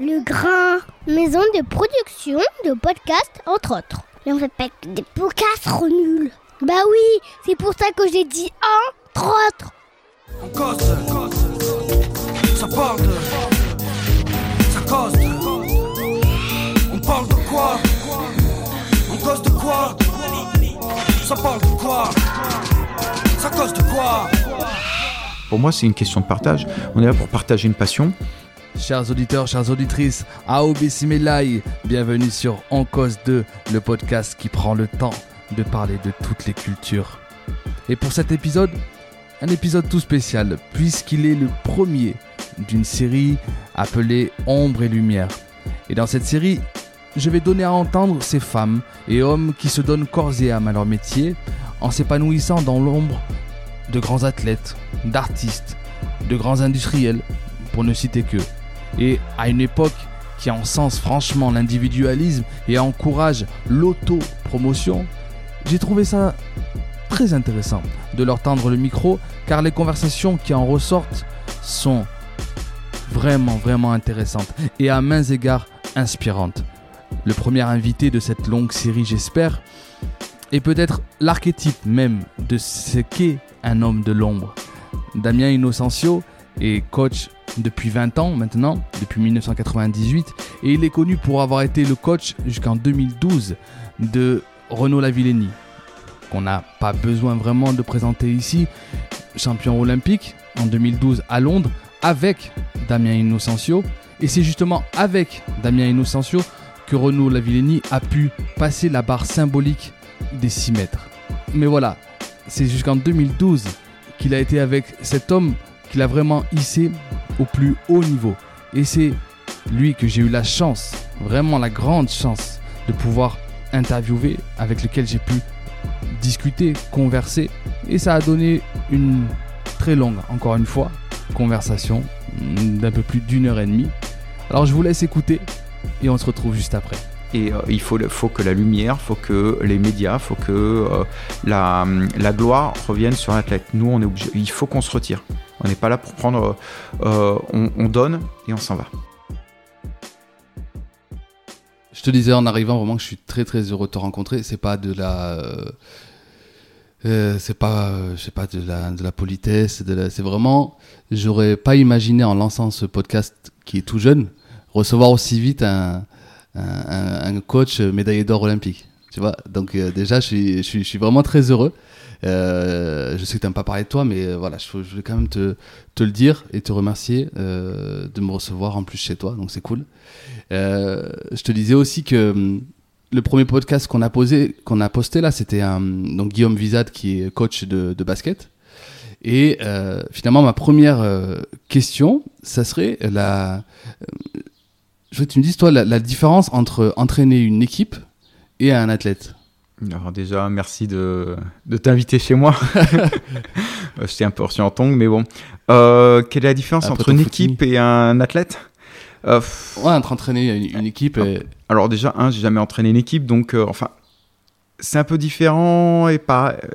Le Grain, maison de production de podcasts, entre autres. Mais on fait pas que des podcasts trop nuls. Bah oui, c'est pour ça que j'ai dit entre autres. On cause, ça parle de, ça cause de, on parle de quoi? On cause de quoi? Ça parle de quoi? Ça cause de quoi? Pour moi, c'est une question de partage. On est là pour partager une passion. Chers auditeurs, chères auditrices, Aobe Simelai, bienvenue sur En Cause 2, le podcast qui prend le temps de parler de toutes les cultures. Et pour cet épisode, un épisode tout spécial, puisqu'il est le premier d'une série appelée Ombre et Lumière. Et dans cette série, je vais donner à entendre ces femmes et hommes qui se donnent corps et âme à leur métier en s'épanouissant dans l'ombre de grands athlètes, d'artistes, de grands industriels, pour ne citer que. Et à une époque qui encense franchement l'individualisme et encourage l'auto-promotion, j'ai trouvé ça très intéressant de leur tendre le micro car les conversations qui en ressortent sont vraiment vraiment intéressantes et à mains égards inspirantes. Le premier invité de cette longue série j'espère est peut-être l'archétype même de ce qu'est un homme de l'ombre. Damien Innocencio est coach depuis 20 ans maintenant, depuis 1998, et il est connu pour avoir été le coach jusqu'en 2012 de Renaud Lavillenie, qu'on n'a pas besoin vraiment de présenter ici, champion olympique en 2012 à Londres avec Damien Innocencio, et c'est justement avec Damien Innocencio que Renaud Lavillenie a pu passer la barre symbolique des 6 mètres. Mais voilà, c'est jusqu'en 2012 qu'il a été avec cet homme qu'il a vraiment hissé au plus haut niveau. Et c'est lui que j'ai eu la chance, vraiment la grande chance, de pouvoir interviewer, avec lequel j'ai pu discuter, converser. Et ça a donné une très longue, encore une fois, conversation d'un peu plus d'une heure et demie. Alors je vous laisse écouter et on se retrouve juste après. Et euh, il faut, faut que la lumière, faut que les médias, faut que euh, la, la gloire revienne sur l'athlète. Nous, on est obligé, il faut qu'on se retire. On n'est pas là pour prendre. euh, on, on donne et on s'en va. Je te disais en arrivant vraiment que je suis très très heureux de te rencontrer. C'est pas de la, euh, euh, c'est pas, euh, de la, politesse. C'est vraiment, j'aurais pas imaginé en lançant ce podcast qui est tout jeune recevoir aussi vite un, coach médaillé d'or olympique. Donc euh, déjà je suis vraiment très heureux. Euh, je sais que tu n'aimes pas parler de toi, mais euh, voilà, je, je vais quand même te, le dire et te remercier euh, de me recevoir en plus chez toi, donc c'est cool. Je te disais aussi que hum, le premier podcast qu'on a posé, qu'on a posté là, c'était donc Guillaume Vizade qui est coach de, basket. Et finalement, ma première question, ça serait la. Je veux que tu me dises toi la différence entre entraîner une équipe et un athlète. Alors déjà, merci de, de t'inviter chez moi. Euh, J'étais un peu reçu en tongue, mais bon. Euh, quelle est la différence Après entre une footing. équipe et un athlète Euh, Ouais, entre entraîner une, une équipe. Et... Alors déjà, un, j'ai jamais entraîné une équipe, donc euh, enfin, c'est un peu différent et pas, euh,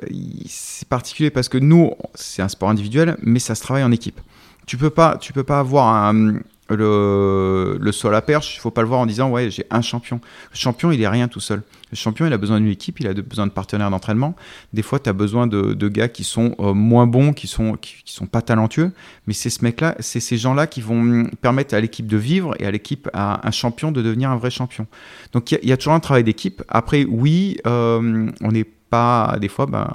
c'est particulier parce que nous, c'est un sport individuel, mais ça se travaille en équipe. Tu peux pas, tu peux pas avoir un, le, le sol à perche. Il faut pas le voir en disant ouais, j'ai un champion. Le champion, il est rien tout seul. Le champion, il a besoin d'une équipe, il a besoin de partenaires d'entraînement. Des fois, tu as besoin de, de gars qui sont euh, moins bons, qui sont qui, sont pas talentueux, mais c'est ce mec-là, c'est ces gens-là qui vont permettre à l'équipe de vivre et à l'équipe, à un champion de devenir un vrai champion. Donc il y, a- il y a toujours un travail d'équipe. Après, oui, euh, on n'est pas des fois, ben,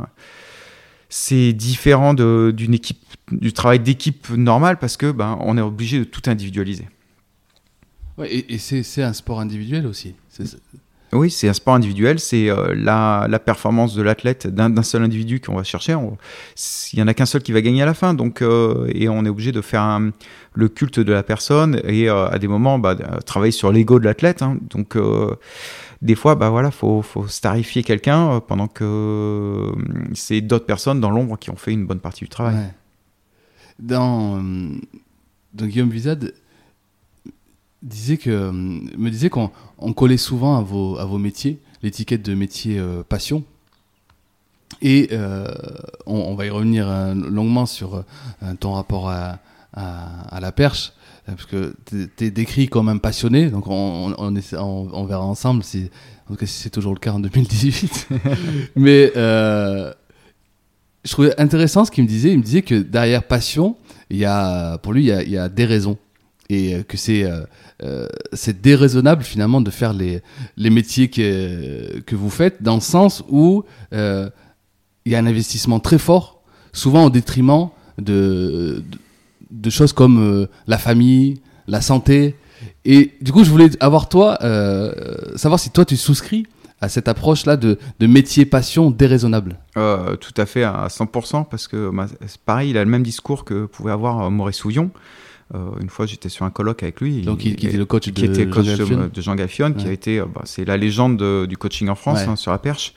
c'est différent d'une équipe, du travail d'équipe normal parce que ben, on est obligé de tout individualiser. Ouais, et, et c'est un sport individuel aussi. Oui, c'est un sport individuel, c'est euh, la, la performance de l'athlète d'un seul individu qu'on va chercher. Il y en a qu'un seul qui va gagner à la fin, donc euh, et on est obligé de faire un- le culte de la personne et euh, à des moments bah, travailler sur l'ego de l'athlète. hein. donc des fois, bah voilà, faut, faut starifier quelqu'un euh, pendant que euh, c'est d'autres personnes dans l'ombre qui ont fait une bonne partie du travail. Ouais. Dans, euh, Guillaume Vizade disait que, me disait qu'on on collait souvent à vos, à vos métiers l'étiquette de métier passion. Et on, va y revenir longuement sur ton rapport à, à, la perche, parce que tu es décrit comme un passionné, donc on, on, verra ensemble si, en tout cas, si c'est toujours le cas en 2018. Mais euh, je trouvais intéressant ce qu'il me disait. Il me disait que derrière passion, il y a, pour lui, il y a, il y a des raisons. Et euh, que c'est euh, euh, c'est déraisonnable finalement de faire les, les métiers que, que vous faites, dans le sens où euh, il y a un investissement très fort, souvent au détriment de, de, de choses comme euh, la famille, la santé. Et du coup, je voulais avoir toi, euh, savoir si toi tu souscris à cette approche-là de, de métier passion déraisonnable. Euh, tout à fait à 100% parce que bah, pareil, il a le même discours que pouvait avoir Maurice Souillon. Euh, une fois, j'étais sur un colloque avec lui. Donc, qui était le coach qui de était coach Jean de, Galfion. de Jean Gaffion, qui a été, bah, c'est la légende de- du coaching en France Ouais. hein, sur la perche.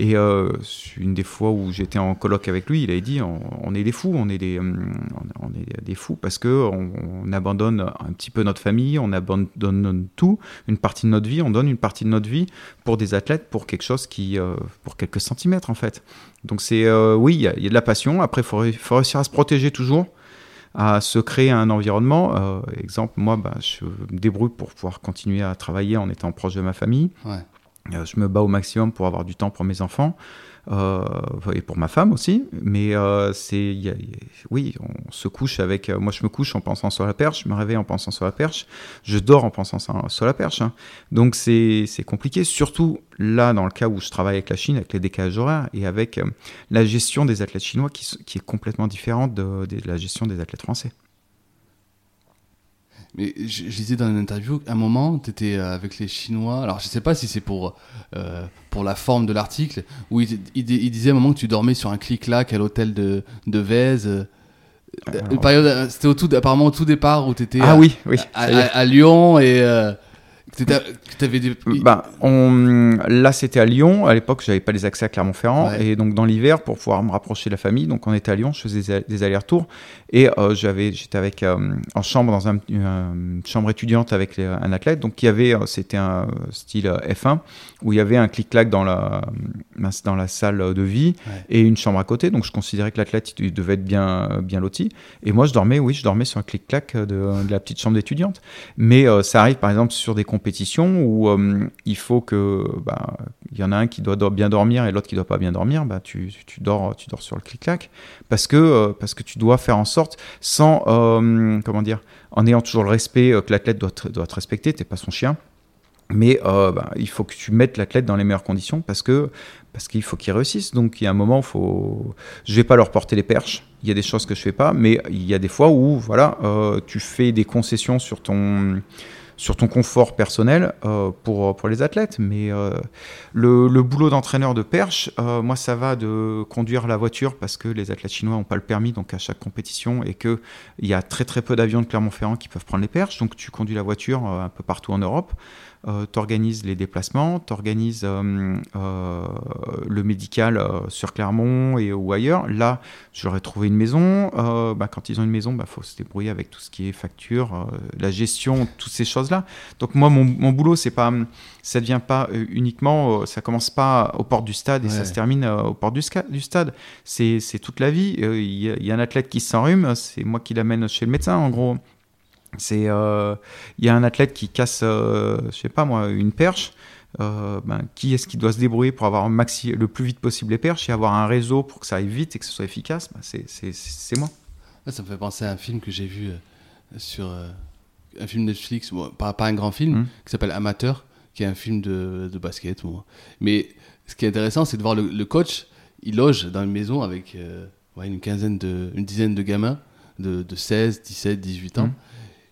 Et euh, une des fois où j'étais en colloque avec lui, il avait dit on, est des fous, on est des, hum, on est des fous parce que on, on abandonne un petit peu notre famille, on abandonne tout, une partie de notre vie, on donne une partie de notre vie pour des athlètes, pour quelque chose qui, euh, pour quelques centimètres en fait. Donc c'est, euh, oui, il y, a- de la passion. Après, il faut, ré- faut réussir à se protéger toujours à se créer un environnement. Euh, exemple, moi, bah, je me débrouille pour pouvoir continuer à travailler en étant proche de ma famille. Ouais. Euh, je me bats au maximum pour avoir du temps pour mes enfants euh, et pour ma femme aussi. Mais euh, c'est, oui, on se couche avec. moi, je me couche en pensant sur la perche, je me réveille en pensant sur la perche, je dors en pensant sur la perche. hein. Donc c'est compliqué, surtout là dans le cas où je travaille avec la Chine, avec les décalages horaires et avec la gestion des athlètes chinois qui, qui est complètement différente de la gestion des athlètes français. Mais je, je disais dans une interview, à un moment, tu étais avec les Chinois. Alors, je sais pas si c'est pour, euh, pour la forme de l'article, où il, il- il disait à un moment que tu dormais sur un clic-clac à l'hôtel de, de Vèze. Euh, Alors- une période, euh, c'était au tout, apparemment au tout départ où tu étais Ah à, oui, oui. à, ça y est. à- à Lyon et euh, que tu avais des. Bah, on, là, c'était à Lyon. À l'époque, j'avais pas les accès à Clermont-Ferrand. Ouais. Et donc, dans l'hiver, pour pouvoir me rapprocher de la famille, donc on était à Lyon, je faisais des- allers-retours. Et euh, j'avais, j'étais avec euh, en chambre dans un- une chambre étudiante avec les- un athlète. Donc, il y avait, euh, c'était un euh, style euh, F1 où il y avait un clic-clac dans la dans la salle de vie Ouais. et une chambre à côté. Donc, je considérais que l'athlète il devait être bien bien loti. Et moi, je dormais, oui, je dormais sur un clic-clac de, de la petite chambre d'étudiante. Mais euh, ça arrive par exemple sur des compétitions où euh, il faut que bah, il y en a un qui doit do- bien dormir et l'autre qui doit pas bien dormir, bah tu, dors tu dors sur le clic-clac parce que euh, parce que tu dois faire en sorte sans euh, comment dire en ayant toujours le respect que l'athlète doit te, doit te respecter, t'es pas son chien. Mais bah, il faut que tu mettes l'athlète dans les meilleures conditions parce que parce qu'il faut qu'il réussisse. Donc il y a un moment, faut. Je vais pas leur porter les perches. Il y a des choses que je fais pas, mais il y a des fois où voilà, tu fais des concessions sur ton sur ton confort personnel euh, pour, pour les athlètes. Mais euh, le, boulot d'entraîneur de perche, euh, moi, ça va de conduire la voiture parce que les athlètes chinois n'ont pas le permis donc à chaque compétition et qu'il y a très très peu d'avions de Clermont-Ferrand qui peuvent prendre les perches. Donc tu conduis la voiture euh, un peu partout en Europe. Euh, t'organises les déplacements, t'organises euh, euh, le médical sur Clermont et ou ailleurs. Là, j'aurais trouvé une maison. Bah, quand ils ont une maison, il faut se débrouiller avec tout ce qui est facture, la gestion, toutes ces choses-là. Donc moi, mon, mon boulot, c'est pas, ça devient pas uniquement, ça commence pas aux portes du stade et Ouais. ça se termine aux portes du, stade. C'est toute la vie. Il y, y a un athlète qui s'enrhume, c'est moi qui l'amène chez le médecin, en gros. C'est, euh, il y a un athlète qui casse, euh, je sais pas moi, une perche. Euh, ben, qui est-ce qui doit se débrouiller pour avoir maxi, le plus vite possible les perches et avoir un réseau pour que ça aille vite et que ce soit efficace? Ben, c'est, moi. Ah, ça me fait penser à un film que j'ai vu euh, sur un film Netflix, bon, pas, pas un grand film, Mhm. qui s'appelle Amateur, qui est un film de, de basket. bon. Mais ce qui est intéressant, c'est de voir le, le coach, il loge dans une maison avec ouais, une quinzaine de, une dizaine de gamins de, de 16, 17, 18 ans. Mhm.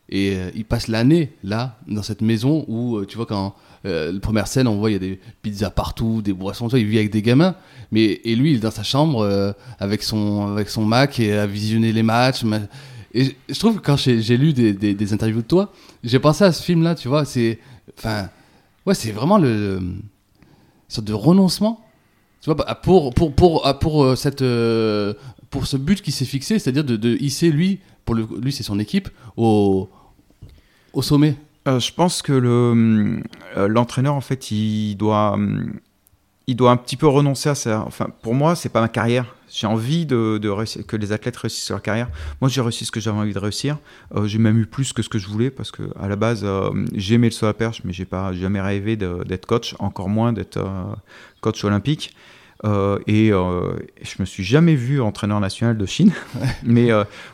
Et euh, il passe l'année là, dans cette maison où, euh, tu vois, quand euh, la première scène, on voit il y a des pizzas partout, des boissons, tu vois, il vit avec des gamins. Mais, et lui, il est dans sa chambre euh, avec, son, avec son Mac et à visionner les matchs. ma- Et je- trouve que quand j'ai lu des, des, interviews de toi, j'ai pensé à ce film-là, tu vois, c'est. Ouais, vraiment le. sorte de renoncement. Tu vois, bah, pour, pour, pour, ah, pour, cette, pour ce but qui s'est fixé, c'est-à-dire de, de hisser lui, pour le, lui c'est son équipe, au, au sommet. Euh, je pense que le, euh, l'entraîneur, en fait, il doit, il doit un petit peu renoncer à ça. Enfin, pour moi, c'est pas ma carrière. J'ai envie de, de réussir- que les athlètes réussissent leur carrière. Moi, j'ai réussi ce que j'avais envie de réussir. Euh, j'ai même eu plus que ce que je voulais parce que à la base, euh, j'aimais le saut à perche, mais j'ai pas jamais rêvé de- d'être coach, encore moins d'être euh, coach olympique. Et je me suis jamais vu entraîneur national de Chine. mais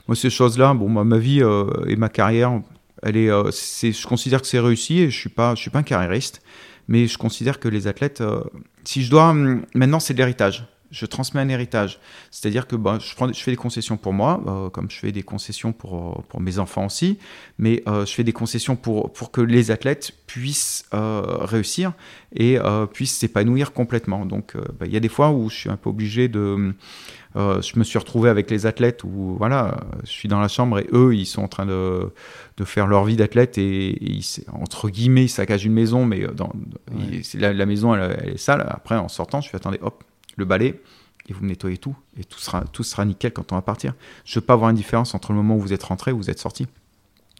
moi, ces choses-là, bon, ma, ma vie et ma carrière, euh, je considère que c'est réussi et je suis suis pas un carriériste, mais je considère que les athlètes, euh, si je dois, hum, maintenant, c'est de l'héritage. Je transmets un héritage. C'est-à-dire que bah, je, fais des concessions pour moi, euh, comme je fais des concessions pour, pour mes enfants aussi, mais je fais des concessions pour, pour que les athlètes puissent réussir et puissent s'épanouir complètement. Donc, bah, il y a des fois où je suis un peu obligé de. Euh, je me suis retrouvé avec les athlètes où voilà, je suis dans la chambre et eux, ils sont en train de, de faire leur vie d'athlète et, et ils, entre guillemets, ils saccagent une maison, mais euh, dans, Ouais. la, la maison, elle, elle est sale. Après, en sortant, je fais attendez, hop, le balai, et vous me nettoyez tout, et tout sera, tout sera nickel quand on va partir. Je veux pas avoir une différence entre le moment où vous êtes rentré et où vous êtes sorti.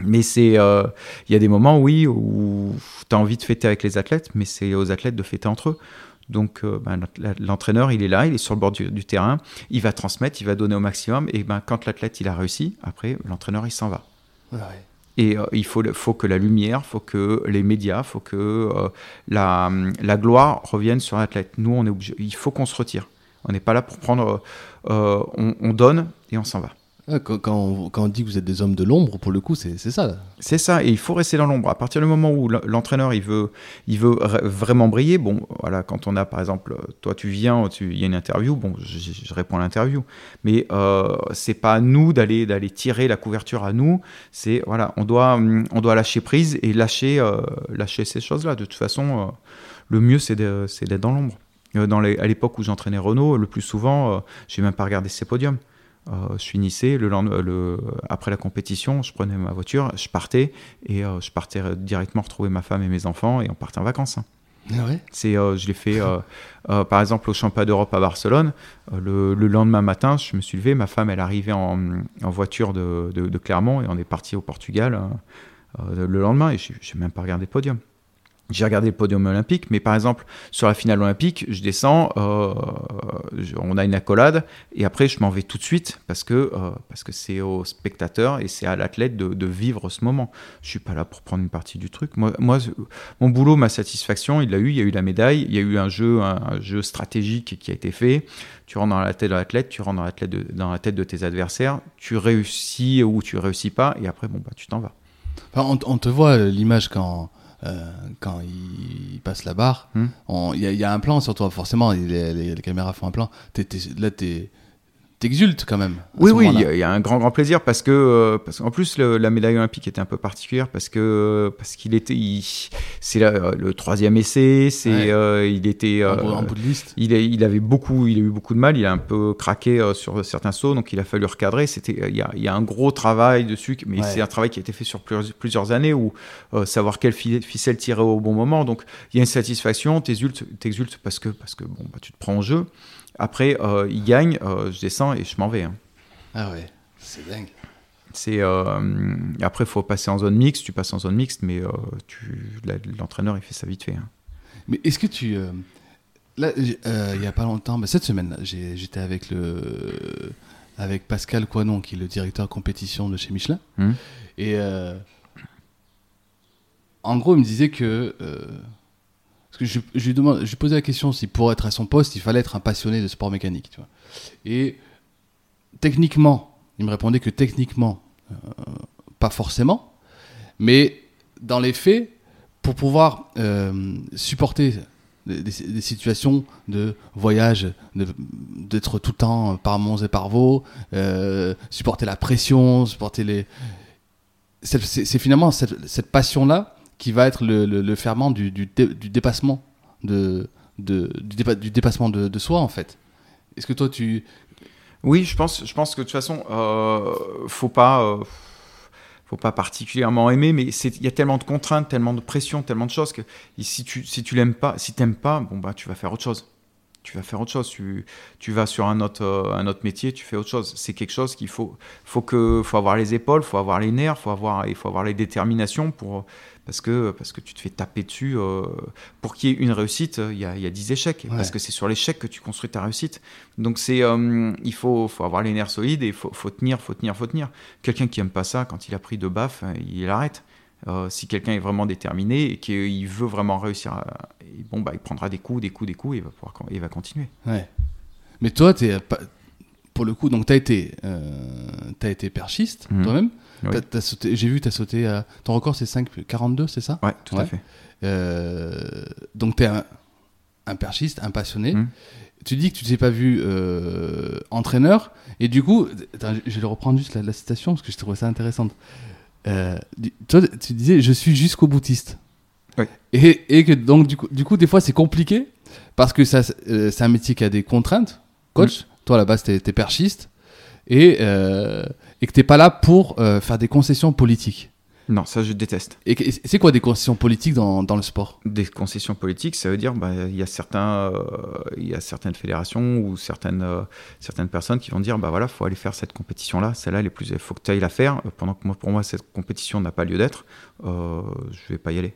Mais c'est, euh, il y a des moments, oui, où tu as envie de fêter avec les athlètes, mais c'est aux athlètes de fêter entre eux. Donc, euh, ben, l'entraîneur, il est là, il est sur le bord du, du terrain, il va transmettre, il va donner au maximum, et ben, quand l'athlète il a réussi, après, l'entraîneur il s'en va. Ouais. Et euh, il faut, faut que la lumière, faut que les médias, faut que euh, la, la gloire revienne sur l'athlète. Nous, on est obligé, il faut qu'on se retire. On n'est pas là pour prendre. on, on donne et on s'en va. Quand, on, dit que vous êtes des hommes de l'ombre, pour le coup, c'est ça. C'est ça, et il faut rester dans l'ombre. À partir du moment où l'entraîneur il veut, il veut vraiment briller, bon, voilà, quand on a par exemple, toi tu viens, il y a une interview, bon, je, je- je réponds à l'interview, mais euh, c'est pas à nous d'aller d'aller tirer la couverture à nous. C'est voilà, on doit, on doit lâcher prise et lâcher, euh, lâcher ces choses-là. De toute façon, euh, le mieux c'est d'être dans l'ombre. Euh, à l'époque où j'entraînais Renault, le plus souvent, euh, j'ai même pas regardé ses podiums. Euh, je finissais le, lendemain- le après la compétition, je prenais ma voiture, je partais et euh, je partais directement retrouver ma femme et mes enfants et on partait en vacances. hein. Ah ouais? C'est, euh, je l'ai fait euh, par exemple au championnat d'Europe à Barcelone. Le, le lendemain matin, je me suis levé, ma femme elle arrivait en, en voiture de, de- de Clermont et on est parti au Portugal euh, le lendemain et j'ai j'ai même pas regardé le podium. J'ai regardé le podium olympique, mais par exemple, sur la finale olympique, je descends, euh, on a une accolade, et après, je m'en vais tout de suite parce que euh, c'est au spectateur et c'est à l'athlète de, vivre ce moment. Je suis pas là pour prendre une partie du truc. Moi, moi mon boulot, ma satisfaction, il l'a eu. Il y a eu la médaille, il y a eu un jeu, un, jeu stratégique qui a été fait. Tu rentres dans la tête de l'athlète, tu rentres dans la tête de, dans la tête de tes adversaires, tu réussis ou tu réussis pas, et après, bon, bah, tu t'en vas. Enfin, on, on te voit euh, l'image quand, euh, quand il passe la barre. Hmm. Il y, a- il y a un plan sur toi, forcément. Les, les- les caméras font un plan. Là, t'es- t'exultes quand même. Oui, oui, il y, a- il y a un grand, grand plaisir parce que, euh, parce qu'en plus, le- la médaille olympique était un peu particulière parce que, parce qu'il était, c'est la- le troisième essai, c'est, Ouais. euh, il était, En, euh, bout- en bout de liste. il, avait beaucoup, il a eu beaucoup de mal, il a un peu craqué euh, sur certains sauts, donc il a fallu recadrer. C'était, il y a, il y a un gros travail dessus, mais Ouais. c'est un travail qui a été fait sur plusieurs, plusieurs années où euh, savoir quelle fi- ficelle tirer au bon moment. Donc il y a une satisfaction, t'exultes, t'exultes parce que, parce que bon, bah, tu te prends en jeu. Après, euh, il gagne, euh, je descends et je m'en vais. hein. Ah ouais, c'est dingue. C'est euh, après faut passer en zone mixte, tu passes en zone mixte, mais euh, tu l'entraîneur il fait ça vite fait. hein. Mais est-ce que tu. là, il y a pas longtemps, mais cette semaine, j'étais avec le. Avec Pascal Coinon, qui est le directeur compétition de chez Michelin. Mhm. Et. en gros, il me disait que. Je, lui demande, je posais la question si pour être à son poste, il fallait être un passionné de sport mécanique. Et techniquement, il me répondait que techniquement, euh, pas forcément, mais dans les faits, pour pouvoir euh, supporter des, situations de voyage, d'être tout le temps par Mons et par Vaux, euh, supporter la pression, supporter les. C'est finalement cette passion-là qui va être le, le- ferment du, du, du dépassement de, de- du, dépa- du dépassement de, de soi en fait. Est-ce que toi tu Oui, je pense, je pense que de toute façon, euh, faut pas, euh, faut pas particulièrement aimer, mais il y a tellement de contraintes, tellement de pression, tellement de choses que si tu, si tu l'aimes pas, si t'aimes pas, bon bah tu vas faire autre chose. tu vas faire autre chose. Tu, tu vas sur un autre, euh, un autre métier, tu fais autre chose. C'est quelque chose qu'il faut, faut que, faut avoir les épaules, faut avoir les nerfs, faut avoir, il faut avoir les déterminations pour, parce que, parce que tu te fais taper dessus. euh, pour qu'il y ait une réussite, il y a, il y a 10 échecs, Ouais. parce que c'est sur l'échec que tu construis ta réussite. Donc c'est, euh, il faut, faut avoir les nerfs solides et il faut, faut tenir, faut tenir, faut tenir. Quelqu'un qui aime pas ça, quand il a pris deux baffes, euh, il arrête. Euh, si quelqu'un est vraiment déterminé et qu'il veut vraiment réussir, à- et bon bah il prendra des coups, des coups, des coups, et il va pouvoir, il va continuer. Ouais. Mais toi, pas- pour le coup, donc t'as été, euh, t'as été perchiste Mhm. toi-même. Oui. Sauté- J'ai vu, t'as sauté. à- ton record, c'est 5,42, c'est ça? Ouais, tout Ouais. à fait. Euh, Donc t'es un, un perchiste, un passionné. Mhm. Tu dis que tu t'es pas vu euh, entraîneur, et du coup, attends, je vais reprendre juste la, la citation parce que je trouvais ça intéressante. Euh, toi, tu disais, je suis jusqu'au boutiste. Oui. Et, et que donc du coup, du coup, des fois, c'est compliqué parce que ça, c'est un métier qui a des contraintes. Coach, toi là-bas, t'es es perchiste et euh, et que t'es pas là pour euh, faire des concessions politiques. Non, ça je déteste. Et c'est quoi des concessions politiques dans, dans le sport? Des concessions politiques, ça veut dire bah, il y a certains, euh, il y a certaines fédérations ou certaines, euh, certaines personnes qui vont dire bah voilà, faut aller faire cette compétition là, celle-là elle est plus, il faut que tu ailles la faire. Pendant que moi, pour moi cette compétition n'a pas lieu d'être, je vais pas y aller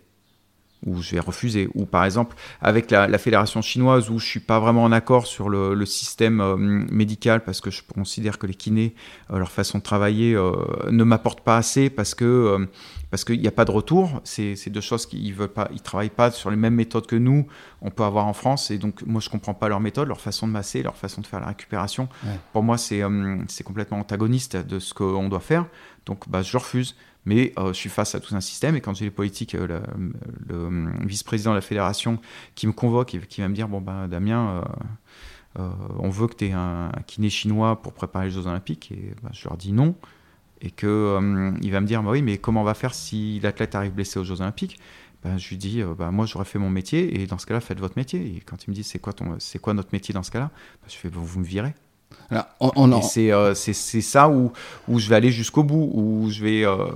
ou je vais refuser. Ou par exemple, avec la, la fédération chinoise où je suis pas vraiment en accord sur le, le système euh, médical parce que je considère que les kinés, euh, leur façon de travailler euh, ne m'apporte pas assez parce que parce qu'il n'y a pas de retour. C'est deux choses qui veulent pas, ils travaillent pas sur les mêmes méthodes que nous. On peut avoir en France et donc moi je comprends pas leur méthode, leur façon de masser, leur façon de faire la récupération. Ouais. Pour moi c'est c'est complètement antagoniste de ce qu'on doit faire. Donc bah, je refuse. Mais euh, je suis face à tout un système et quand j'ai les politiques, euh, le, vice-président de la fédération qui me convoque et qui va me dire bon ben Damien, euh, on veut que tu aies un, kiné chinois pour préparer les Jeux Olympiques et ben, je leur dis non. Et que il va me dire bah oui mais comment on va faire si l'athlète arrive blessé aux Jeux Olympiques? Ben, je lui dis euh, bah, moi j'aurais fait mon métier et dans ce cas-là faites votre métier. Et quand il me dit c'est quoi ton c'est quoi notre métier dans ce cas-là? Je fais vous me virez Alors, on, on en- et c'est euh, c'est ça où, où je vais aller jusqu'au bout, où je vais, euh,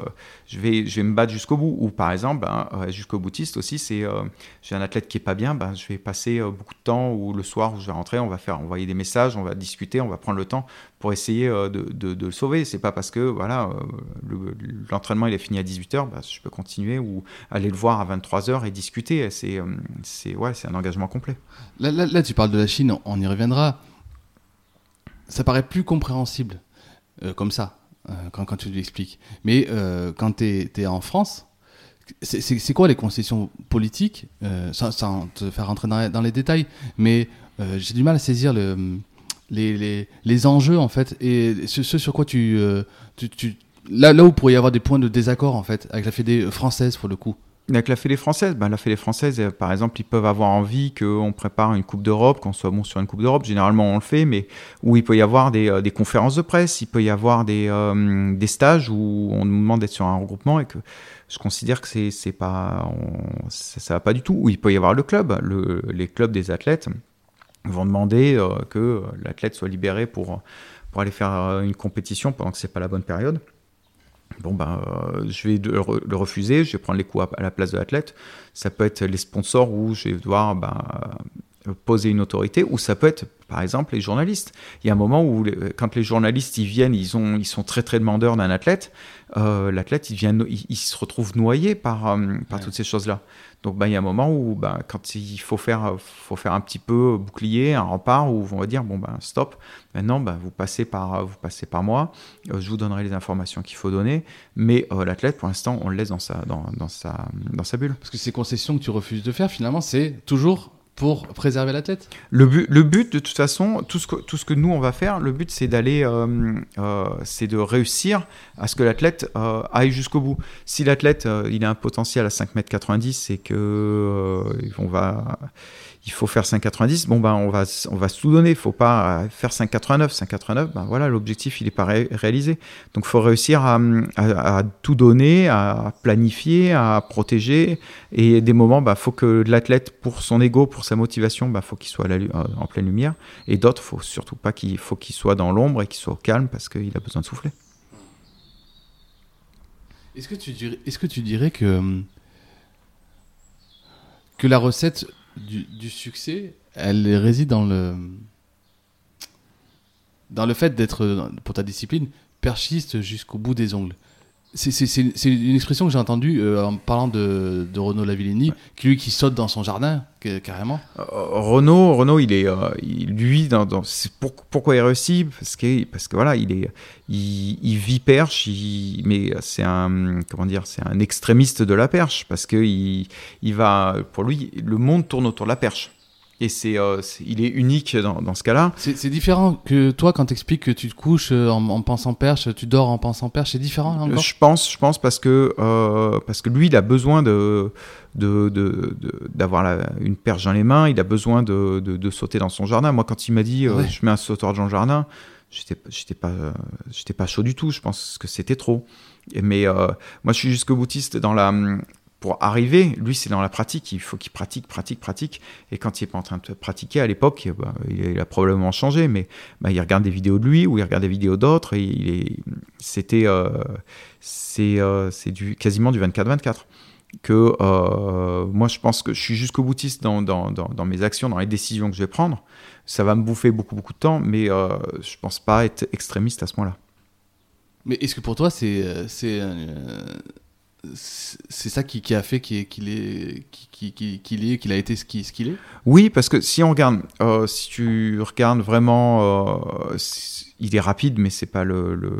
je vais, je vais me battre jusqu'au bout. Ou par exemple, ben, euh, jusqu'au boutiste aussi, c'est euh, j'ai un athlète qui est pas bien, ben, je vais passer beaucoup de temps ou le soir où je vais rentrer, on va faire envoyer des messages, on va discuter, on va prendre le temps pour essayer de, de, de le sauver. C'est pas parce que voilà le- l'entraînement il est fini à 18h, ben, je peux continuer ou aller le voir à 23h et discuter. C'est c'est ouais, c'est un engagement complet. Là, là- là, tu parles de la Chine, on y reviendra. Ça paraît plus compréhensible euh, comme ça, euh, quand, quand tu l'expliques. Mais euh, quand tu es, en France, c'est- quoi les concessions politiques sans, te faire rentrer dans, les- détails, mais j'ai du mal à saisir le, les, enjeux, en fait, et ce, sur quoi tu- Là, là où pourrait y avoir des points de désaccord, en fait, avec la Fédé française, pour le coup. Avec la Fédé française, ben, la Fédé française, euh, par exemple, ils peuvent avoir envie qu'on prépare une Coupe d'Europe, qu'on soit bon sur une Coupe d'Europe. Généralement, on le fait, mais où il peut y avoir des, euh, conférences de presse, il peut y avoir des, euh, des stages où on nous demande d'être sur un regroupement et que je considère que ça, ça va pas du tout. Où il peut y avoir le club, le- les clubs des athlètes vont demander que l'athlète soit libéré pour, aller faire une compétition pendant que c'est pas la bonne période. Bon, ben, euh, je vais le refuser, je vais prendre les coups à, la place de l'athlète. Ça peut être les sponsors où je vais devoir ben, poser une autorité, ou ça peut être, par exemple, les journalistes. Il y a un moment où, quand les journalistes ils viennent, ils, ont, ils sont très très demandeurs d'un athlète. euh, l'athlète, il, vient, il, il se retrouve noyé par, euh, par Ouais. toutes ces choses-là. Donc, ben, il y a un moment où, ben, quand il faut faire, faut faire un petit peu bouclier, un rempart, où on va dire bon ben stop. Maintenant, ben, vous passez par, vous passez par moi. Euh, je vous donnerai les informations qu'il faut donner. Mais euh, l'athlète, pour l'instant, on le laisse dans sa, dans, dans sa, dans sa bulle. Parce que ces concessions que tu refuses de faire, finalement, c'est toujours pour préserver l'athlète. Le but, le but, de toute façon, tout ce que, tout ce que nous, on va faire, le but, c'est d'aller, euh, euh, c'est de réussir à ce que l'athlète euh, aille jusqu'au bout. Si l'athlète, il a un potentiel à 5m90 c'est que on va, il faut faire 5,90, bon ben on va, on va se tout donner. Il faut pas euh, faire 5,89. 5,89, ben voilà, l'objectif il est pas ré- réalisé. Donc faut réussir à, tout donner, à planifier, à protéger. Et des moments, ben faut que l'athlète, pour son ego, pour sa motivation, ben faut qu'il soit en pleine lumière. Et d'autres, faut surtout pas qu'il faut qu'il soit dans l'ombre et qu'il soit au calme parce qu'il a besoin de souffler. Est-ce que tu dirais, que la recette du, succès, elle réside dans le dans le fait d'être pour ta discipline perchiste jusqu'au bout des ongles. C'est- une expression que j'ai entendue euh, en parlant de, de Renaud Lavillenie, qui lui qui saute dans son jardin que- carrément. Euh, Renault, Renault, il est, euh, il- lui, dans, dans- pour- pourquoi il réussit? Parce que, parce que voilà, il est, il, il vit perche, il- mais c'est un, comment dire, c'est un extrémiste de la perche parce que il, il va, pour lui, le monde tourne autour de la perche. Et c'est, euh, c'est- il est unique dans, dans ce cas-là. C'est différent que toi quand t'expliques que tu te couches euh, en, en pensant perche, tu dors en pensant perche, c'est différent là, encore? Je pense, je pense parce que euh, parce que lui, il a besoin de de- d'avoir une perche dans les mains. Il a besoin de, de, de sauter dans son jardin. Moi, quand il m'a dit, euh, Ouais. je mets un sauteur dans le jardin, j'étais j'étais pas j'étais pas chaud du tout. Je pense que c'était trop. Et, mais moi, je suis jusqu'au boutiste dans la pour arriver, lui, c'est dans la pratique. Il faut qu'il pratique, pratique, pratique. Et quand il est pas en train de pratiquer à l'époque, bah, il a probablement changé, mais bah, il regarde des vidéos de lui ou il regarde des vidéos d'autres. C'était, euh, euh, c'est du quasiment du 24-24. Que euh, moi, je pense que je suis jusqu'au boutiste dans, dans, dans, dans mes actions, dans les décisions que je vais prendre. Ça va me bouffer beaucoup, beaucoup de temps, mais je pense pas être extrémiste à ce moment-là. Mais est-ce que pour toi c'est c'est c'est ça qui, qui a fait qu'il est qu'il est qu'il est a été ce qui- ce qu'il est Oui, parce que si on regarde, euh, si tu regardes vraiment, euh, il est rapide, mais c'est pas le, le,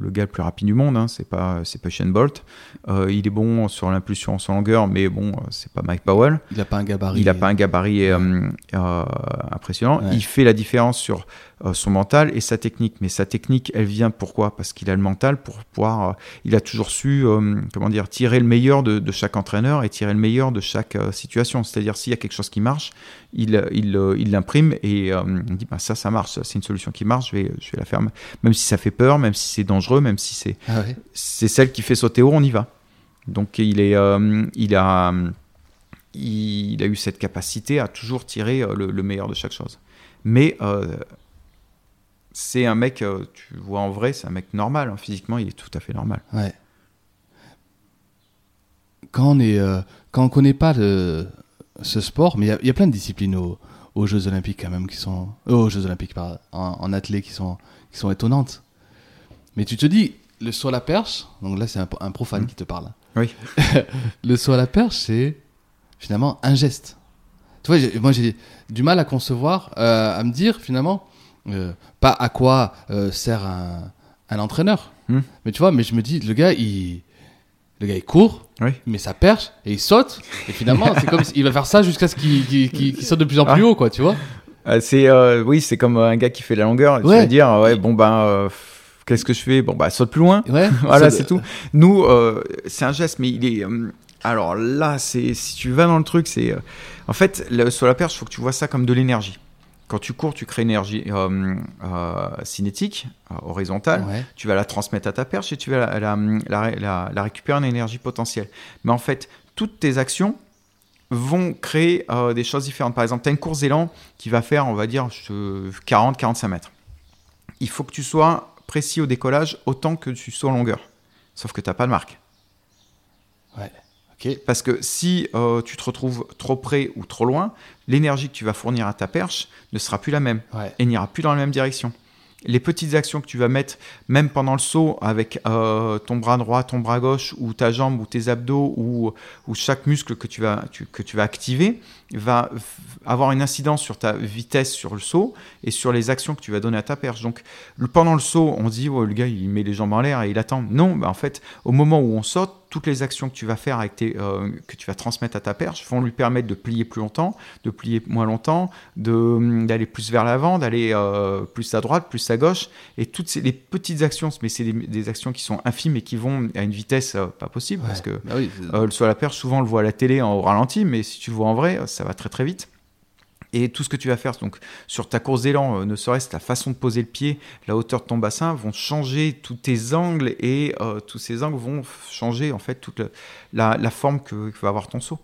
le gars le plus rapide du monde. Hein, c'est pas c'est pas Bolt. Euh, il est bon sur l'impulsion, sur longueur, mais bon, c'est pas Mike Powell. Il a pas un gabarit. Il n'a pas un gabarit euh, euh, impressionnant. Ouais. Il fait la différence sur euh, son mental et sa technique. Mais sa technique, elle vient pourquoi? Parce qu'il a le mental pour pouvoir. euh, il a toujours su, euh, comment dire, tirer le meilleur de, de chaque entraîneur et tirer le meilleur de chaque euh, situation. C'est-à-dire s'il y a quelque chose qui marche, il il euh, il l'imprime et euh, il dit bah, ça, ça marche. C'est une solution qui marche. Je vais je vais la faire, même si ça fait peur, même si c'est dangereux, même si c'est Ah ouais. c'est celle qui fait sauter haut, on y va. Donc il est, euh, il a, il a eu cette capacité à toujours tirer euh, le, le meilleur de chaque chose. Mais euh, c'est un mec, euh, tu vois en vrai, c'est un mec normal. hein. Physiquement, il est tout à fait normal. Ouais. Quand on est, euh, quand on connaît pas le, ce sport, mais il y a- il y, a plein de disciplines aux, aux Jeux Olympiques quand même qui sont, euh, aux Jeux Olympiques pardon, en, en athlée qui sont, qui sont étonnantes. Mais tu te dis, le saut à la perche, donc là c'est un, un profane Mhm. qui te parle. Oui. le saut à la perche, c'est finalement un geste. Tu vois, moi j'ai du mal à concevoir, euh, à me dire finalement, euh, pas à quoi euh, sert un, un entraîneur. Hmm. Mais tu vois, mais je me dis, le gars, il, le gars, il court, Oui. il met sa perche et il saute. Et finalement, c'est comme s'il va faire ça jusqu'à ce qu'il saute de plus en plus Ah. haut, quoi, tu vois. Euh, c'est, euh, oui, c'est comme un gars qui fait la longueur. Tu Ouais. vas dire, ouais, bon ben, euh, qu'est-ce que je fais? Bon bah saute plus loin. Ouais. Voilà, Ça- c'est tout. Nous, euh, c'est un geste, mais il est. euh, alors là, c'est si tu vas dans le truc, c'est. euh, en fait, le, sur la perche, il faut que tu vois ça comme de l'énergie. Quand tu cours, tu crées une énergie euh, euh, cinétique, euh, horizontale. Ouais. Tu vas la transmettre à ta perche et tu vas la, la, la- la- la récupérer en énergie potentielle. Mais en fait, toutes tes actions vont créer des choses différentes. Par exemple, tu as une course d'élan qui va faire, on va dire, 40-45 mètres. Il faut que tu sois précis au décollage autant que tu sois en longueur. Sauf que tu n'as pas de marque. Parce que si euh, tu te retrouves trop près ou trop loin, l'énergie que tu vas fournir à ta perche ne sera plus la même Ouais. et n'ira plus dans la même direction. Les petites actions que tu vas mettre, même pendant le saut, avec euh, ton bras droit, ton bras gauche, ou ta jambe, ou tes abdos, ou, ou chaque muscle que tu vas, tu- que tu vas activer, va avoir une incidence sur ta vitesse sur le saut et sur les actions que tu vas donner à ta perche. Donc, pendant le saut, on dit, oh, le gars, il met les jambes en l'air et il attend. Non, bah, en fait, au moment où on saute, toutes les actions que tu vas faire avec tes, euh, que tu vas transmettre à ta perche vont lui permettre de plier plus longtemps, de plier moins longtemps, de- d'aller plus vers l'avant, d'aller euh, plus à droite, plus à gauche. Et toutes ces les petites actions, mais c'est des, des actions qui sont infimes et qui vont à une vitesse euh, pas possible parce que Bah oui, la perche, souvent on le voit à la télé en au ralenti, mais si tu le vois en vrai, ça va très très vite. Et tout ce que tu vas faire sur ta course d'élan, euh, ne serait-ce ta façon de poser le pied, la hauteur de ton bassin, vont changer tous tes angles et euh, tous ces angles vont changer en fait toute la forme que, que va avoir ton saut.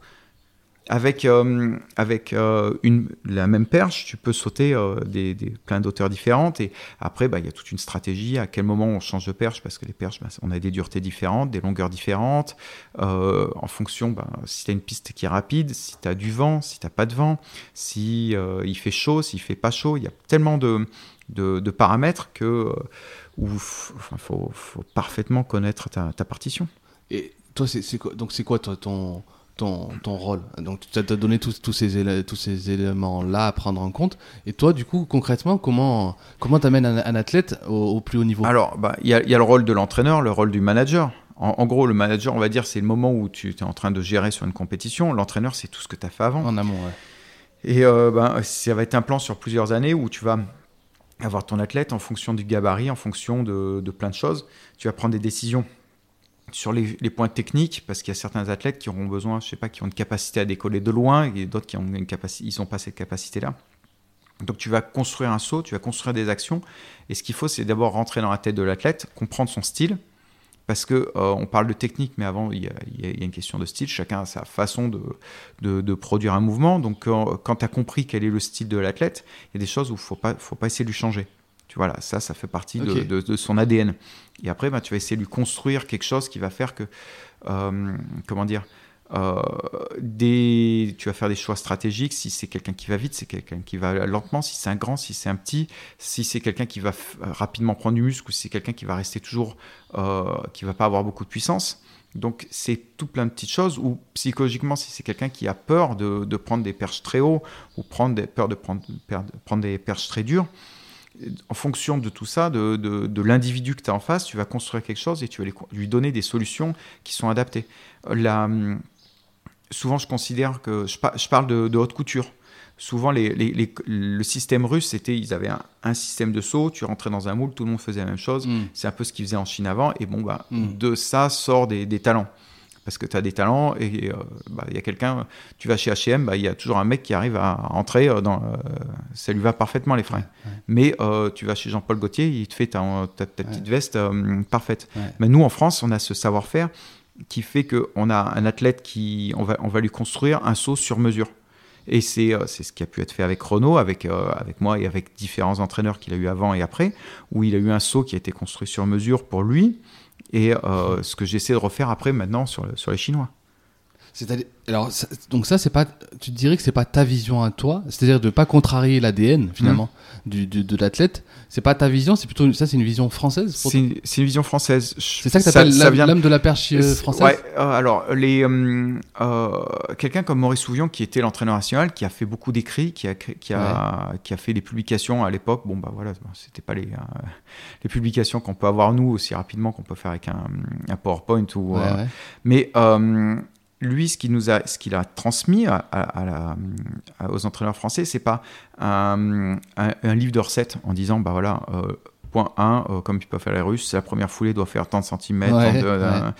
Avec, euh, avec euh, la même perche, tu peux sauter euh, des, des, plein d'auteurs différentes. Et après, bah, il y a toute une stratégie. À quel moment on change de perche? Parce que les perches, bah, on a des duretés différentes, des longueurs différentes. en fonction, bah, si tu as une piste qui est rapide, si tu as du vent, si tu pas de vent, si il fait chaud, s'il fait pas chaud. Il y a tellement de, de, paramètres que faut, parfaitement connaître ta, partition. Et toi, c'est quoi, donc quoi ton, ton, ton rôle Donc tu t'as donné tous, tous ces, tous ces éléments-là à prendre en compte. Et toi, du coup, concrètement, comment comment t'amènes un, un athlète au, au plus haut niveau? Alors, bah, il y, a, y a le rôle de l'entraîneur, le rôle du manager. En, en gros, le manager, on va dire, c'est le moment où tu es en train de gérer sur une compétition. L'entraîneur, c'est tout ce que tu as fait avant. En amont, ouais. Et euh, ben, ça va être un plan sur plusieurs années où tu vas avoir ton athlète en fonction du gabarit, en fonction de, de plein de choses. Tu vas prendre des décisions sur les, points techniques parce qu'il y a certains athlètes qui auront besoin, je sais pas, qui ont une capacité à décoller de loin et d'autres qui ont une capacité, ils n'ont pas cette capacité-là. Donc tu vas construire un saut, tu vas construire des actions. Et ce qu'il faut, c'est d'abord rentrer dans la tête de l'athlète, comprendre son style. Parce que euh, on parle de technique, mais avant il y, a, une question de style. Chacun a sa façon de, de, produire un mouvement. Donc euh, quand tu as compris quel est le style de l'athlète, il y a des choses où faut pas, faut pas essayer de lui changer. Tu vois là, ça, ça fait partie de- de, de son ADN. Et après, bah, tu vas essayer de lui construire quelque chose qui va faire que, euh, comment dire, euh, des, tu vas faire des choix stratégiques. Si c'est quelqu'un qui va vite, c'est quelqu'un qui va lentement. Si c'est un grand, si c'est un petit, si c'est quelqu'un qui va f- rapidement prendre du muscle ou si c'est quelqu'un qui va rester toujours, euh, qui va pas avoir beaucoup de puissance. Donc c'est tout plein de petites choses. Ou psychologiquement, si c'est quelqu'un qui a peur de, de prendre des perches très hauts ou prendre des, peur de prendre, perdre- prendre des perches très dures, en fonction de tout ça, de, de, de l'individu que tu as en face, tu vas construire quelque chose et tu vas les lui donner des solutions qui sont adaptées. La, souvent, je considère que je, par- je parle de, de haute couture. Souvent, les, les- les- le système russe, c'était ils avaient un, un système de saut, tu rentrais dans un moule, tout le monde faisait la même chose. Mm. C'est un peu ce qu'ils faisaient en Chine avant. Et bon, bah, Mm. de ça sort des, des talents. Parce que tu as des talents et euh, bah, il y a quelqu'un, tu vas chez H&M, bah, il y a toujours un mec qui arrive à entrer euh, dans, euh, ça lui va parfaitement les fringues. Mais euh, tu vas chez Jean-Paul Gaultier, il te fait ta, ta- ta petite veste parfaite. Ouais. Mais nous en France, on a ce savoir-faire qui fait qu'on a un athlète qui, on va, on va lui construire un saut sur mesure. Et c'est c'est ce qui a pu être fait avec Renault, avec, euh, avec moi et avec différents entraîneurs qu'il a eu avant et après, où il a eu un saut qui a été construit sur mesure pour lui. Et euh, ce que j'essaie de refaire après maintenant sur, le- sur les Chinois. C'est-à-dire, alors, ça- donc ça, c'est pas, tu dirais que c'est pas ta vision à toi, c'est-à-dire de pas contrarier l'ADN finalement du, du- de l'athlète. C'est pas ta vision, c'est plutôt ça, c'est une vision française. C'est une, vision française. C'est ça que t'appelles l'âme vient- de la perche euh, française Ouais, euh, alors, les, euh, euh, quelqu'un comme Maurice Souvion, qui était l'entraîneur national, qui a fait beaucoup d'écrits, qui a, qui, a, qui a fait des publications à l'époque. Bon, bah voilà, c'était pas les, euh, les publications qu'on peut avoir nous aussi rapidement qu'on peut faire avec un, un PowerPoint ou. Ouais, euh, mais lui, ce qu'il nous a, ce qu'il a transmis à, à- à la- à- aux entraîneurs français, c'est pas un, un- un livre de recettes en disant, bah voilà, euh, point 1, euh, comme ils peuvent faire les Russes, la première foulée doit faire tant de centimètres. Ouais, tant de- ouais.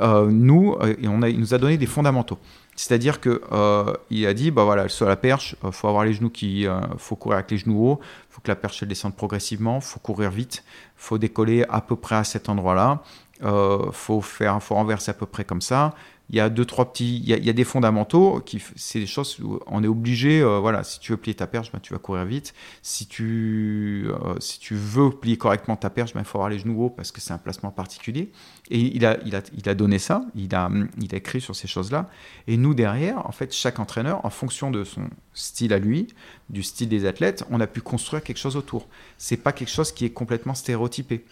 Euh, nous, on a, il nous a donné des fondamentaux. C'est-à-dire que euh, il a dit, bah voilà, sur la perche, euh, faut avoir les genoux qui, euh, faut courir avec les genoux hauts, faut que la perche elle descende progressivement, faut courir vite, faut décoller à peu près à cet endroit-là, faut faire, faut renverser à peu près comme ça. Il y a deux trois petits, il y a, des fondamentaux qui, c'est des choses où on est obligé, euh, voilà, si tu veux plier ta perche, ben, tu vas courir vite. Si tu, euh, si tu veux plier correctement ta perche, ben, il faut avoir les genoux hauts parce que c'est un placement particulier. Et il a, il a, il a donné ça, il a, il a écrit sur ces choses-là. Et nous, derrière, en fait, chaque entraîneur, en fonction de son style à lui, du style des athlètes, on a pu construire quelque chose autour. C'est pas quelque chose qui est complètement stéréotypé.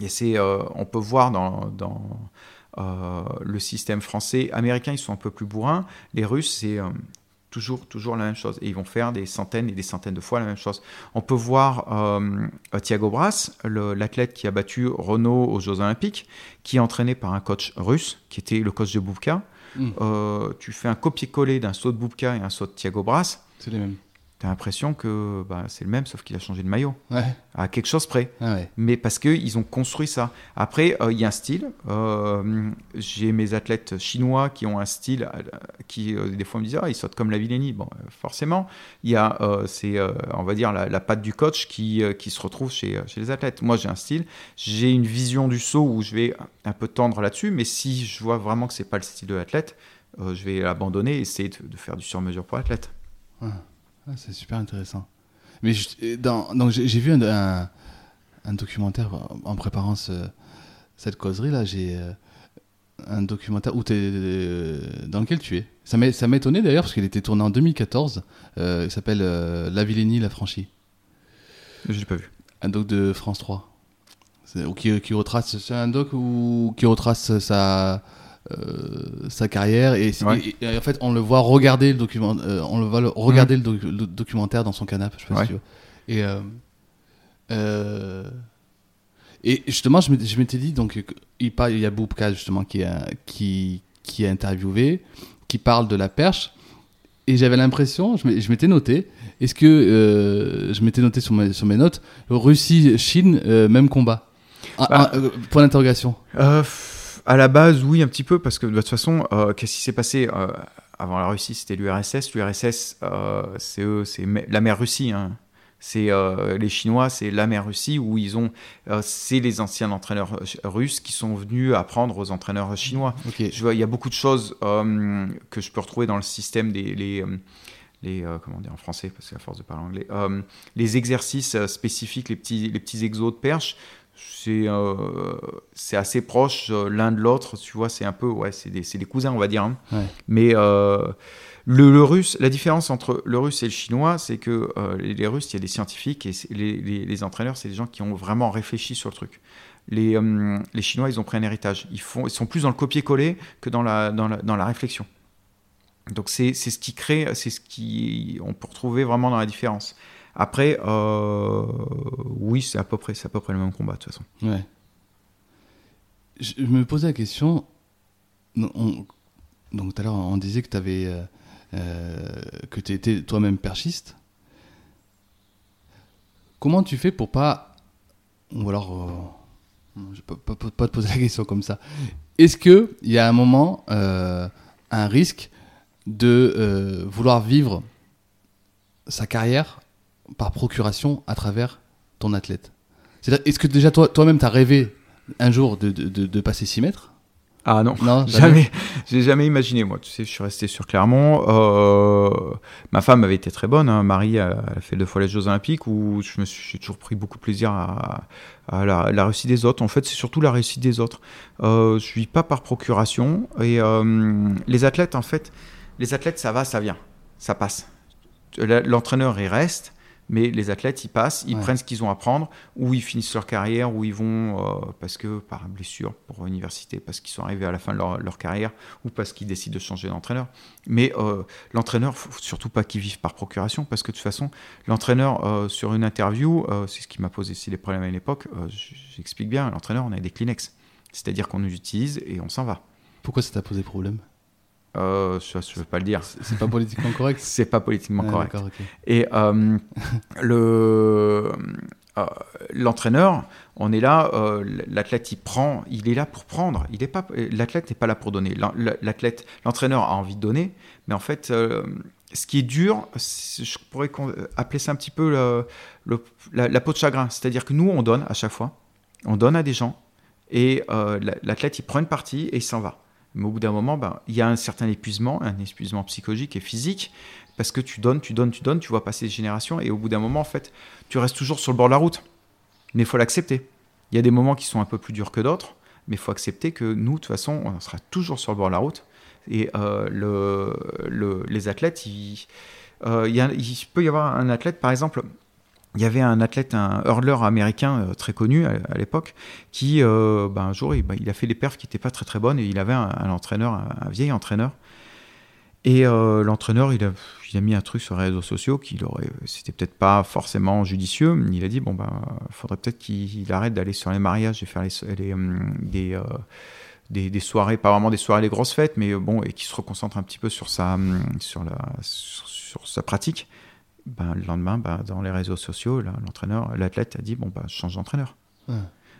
Et c'est, euh, on peut voir dans euh, le système français, américain, ils sont un peu plus bourrins. Les Russes, c'est euh, toujours, toujours la même chose. Et ils vont faire des centaines et des centaines de fois la même chose. On peut voir euh, Thiago Brass, le- l'athlète qui a battu Renault aux Jeux Olympiques, qui est entraîné par un coach russe, qui était le coach de Boubka. Mm. Euh, tu fais un copier-coller d'un saut de Boubka et un saut de Thiago Brass, C'est les mêmes. Tu as l'impression que bah, c'est le même, sauf qu'il a changé de maillot, Ouais. à quelque chose près Ah ouais. mais parce qu'ils ont construit ça. Après, euh, il y a un style. Euh, J'ai mes athlètes chinois qui ont un style euh, qui, euh, des fois, me disent Ah, ils sautent comme la Villénie. Bon, forcément, il y a, c'est, on va dire, la, la patte du coach qui, qui se retrouve chez, chez les athlètes. Moi, j'ai un style. J'ai une vision du saut où je vais un peu tendre là-dessus, mais si je vois vraiment que c'est pas le style de l'athlète, je vais abandonner et essayer de, de faire du sur-mesure pour l'athlète. Ah, c'est super intéressant. Mais je- dans, donc j'ai vu un, un, un documentaire en préparant ce- cette causerie là. J'ai euh, un documentaire où euh, dans lequel tu es. Ça m'a étonné d'ailleurs parce qu'il était tourné en 2014. Euh, il s'appelle La Villénie, la franchie. Je l'ai pas vu. Un doc de France 3. C'est- ou qui, qui retrace, c'est un doc où, qui retrace sa, sa carrière et, c'est- Ouais. et- et en fait on le voit regarder le document, euh, on le voit le- regarder le, doc- le documentaire dans son canapé. Je sais pas si Ouais. tu vois. Et euh, euh, et justement je m'étais- je m'étais dit donc il parle, il y a Boubka justement qui est qui qui est interviewé, qui parle de la perche. Et j'avais l'impression, je m'étais noté, est-ce que euh, je m'étais noté sur mes, sur mes notes, Russie-Chine, euh, même combat Ah, Bah. ah, euh, Point d'interrogation. À la base, oui, un petit peu, parce que de toute façon, euh, qu'est-ce qui s'est passé euh, avant la Russie C'était l'URSS. L'URSS, euh, c'est eux, c'est me- la mer Russie. hein. C'est les Chinois, c'est la mer Russie où ils ont, c'est les anciens entraîneurs russes qui sont venus apprendre aux entraîneurs chinois. Ok. Je vois, il y a beaucoup de choses que je peux retrouver dans le système des les, les euh, comment dire en français parce qu'à force de parler anglais, euh, les exercices euh, spécifiques, les petits les petits exos de perche. C'est euh, c'est assez proche euh, l'un de l'autre, tu vois, c'est un peu ouais, c'est des, des cousins on va dire. hein. Ouais. Mais euh, le, le russe, la différence entre le russe et le chinois, c'est que euh, les, les Russes, il y a des scientifiques et les, les- les entraîneurs, c'est des gens qui ont vraiment réfléchi sur le truc. Les, les Chinois, ils ont pris un héritage. Ils, font, ils sont plus dans le copier-coller que dans la, dans la, dans la réflexion. Donc c'est c'est ce qui crée, c'est ce qui on peut retrouver vraiment dans la différence. Après, euh, oui, c'est à peu près, à peu près le même combat de toute façon. Ouais. Je me posais la question. donc tout à l'heure, on disait que tu avais. que tu étais toi-même perchiste. Comment tu fais pour pas. Ou alors. euh, je peux pas, pas- pas te poser la question comme ça. Est-ce qu'il y a un moment euh, un risque de euh, vouloir vivre sa carrière par procuration à travers ton athlète est-ce que déjà toi- toi-même, tu as rêvé un jour de, de- de- de passer 6 mètres? Ah non, Non, jamais. J'ai jamais imaginé, moi. Tu sais, je suis resté sur Clermont. Euh, ma femme avait été très bonne. hein. Marie, elle a fait deux fois les Jeux Olympiques où je me suis j'ai toujours pris beaucoup de plaisir à, à la, la réussite des autres. En fait, c'est surtout la réussite des autres. Euh, je vis pas par procuration. Et euh, les athlètes, en fait, les athlètes, ça va, ça vient, ça passe. L'entraîneur, il reste. Mais les athlètes, ils passent, ils Ouais. prennent ce qu'ils ont à prendre, ou ils finissent leur carrière, ou ils vont euh, parce que par blessure pour l'université, parce qu'ils sont arrivés à la fin de leur, leur carrière, ou parce qu'ils décident de changer d'entraîneur. Mais euh, l'entraîneur, faut surtout pas qu'il vive par procuration, parce que de toute façon, l'entraîneur euh, sur une interview, c'est ce qui m'a posé aussi des problèmes à l'époque. J'explique bien, l'entraîneur, on a des Kleenex, c'est-à-dire qu'on nous utilise et on s'en va. Pourquoi ça t'a posé problème? Euh, je veux pas le dire. C'est pas politiquement correct C'est pas politiquement Ah, correct. ok. Et euh, le euh, l'entraîneur, on est là, euh, l'athlète il prend, il est là pour prendre. Il est pas, l'athlète n'est pas là pour donner. L'athlète, l'entraîneur a envie de donner, mais en fait, ce qui est dur, je pourrais appeler ça un petit peu le- le- la, la peau de chagrin. C'est-à-dire que nous, on donne à chaque fois, on donne à des gens, et la- l'athlète il prend une partie et il s'en va. Mais au bout d'un moment, ben, il y a un certain épuisement, un épuisement psychologique et physique, parce que tu donnes, tu donnes, tu donnes, tu vois passer des générations, et au bout d'un moment, en fait, tu restes toujours sur le bord de la route. Mais il faut l'accepter. Il y a des moments qui sont un peu plus durs que d'autres, mais il faut accepter que nous, de toute façon, on sera toujours sur le bord de la route. Et euh, le, le- les athlètes, euh, il y a- il peut y avoir un athlète, par exemple, il y avait un athlète, un hurler américain euh, très connu à, l'époque, qui, euh, ben, un jour, il, ben, il a fait des perfs qui n'étaient pas très très bonnes, et il avait un, entraîneur, un, vieil entraîneur. Et euh, l'entraîneur, il a, mis un truc sur les réseaux sociaux qui aurait, c'était peut-être pas forcément judicieux. Il a dit bon ben, faudrait peut-être qu'il il arrête d'aller sur les mariages et faire les, les, hum, des, soirées, pas vraiment des soirées, des grosses fêtes, mais bon, et qu'il se reconcentre un petit peu sur sa, hum, sur la, sur sa pratique. Ben, le lendemain, ben, dans les réseaux sociaux, l'entraîneur, l'athlète a dit bon ben, je change d'entraîneur. Ouais.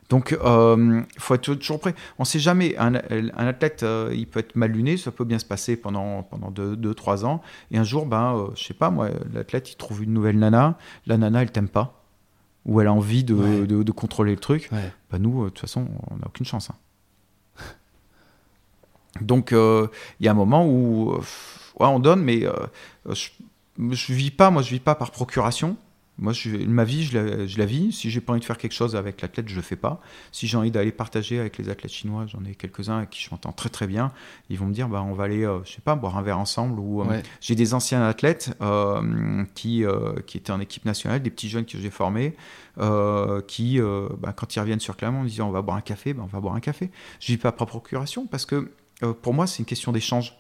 Donc, il faut être toujours prêt. On ne sait jamais. Un, un athlète, euh, il peut être mal luné, ça peut bien se passer pendant, pendant 2-3 ans. Et un jour, ben, euh, je sais pas, moi, l'athlète, il trouve une nouvelle nana. La nana, elle t'aime pas. Ou elle a envie de, Ouais. de, de contrôler le truc. Ouais. Ben, nous, euh, de toute façon, on n'a aucune chance. hein. Donc, euh, il y a un moment où euh, ouais, on donne, mais euh, je, je vis pas, moi, je vis pas par procuration. Moi, je, ma vie, je la, je la vis. Si j'ai pas envie de faire quelque chose avec l'athlète, je le fais pas. Si j'ai envie d'aller partager avec les athlètes chinois, j'en ai quelques-uns avec qui je m'entends très très bien. Ils vont me dire, bah, on va aller, euh, je sais pas, boire un verre ensemble. Ou euh, j'ai des anciens athlètes euh, qui qui étaient en équipe nationale, des petits jeunes que j'ai formés, qui, bah, quand ils reviennent sur Clermont, ils disent, on va boire un café, bah, on va boire un café. Je vis pas par procuration parce que pour moi, c'est une question d'échange.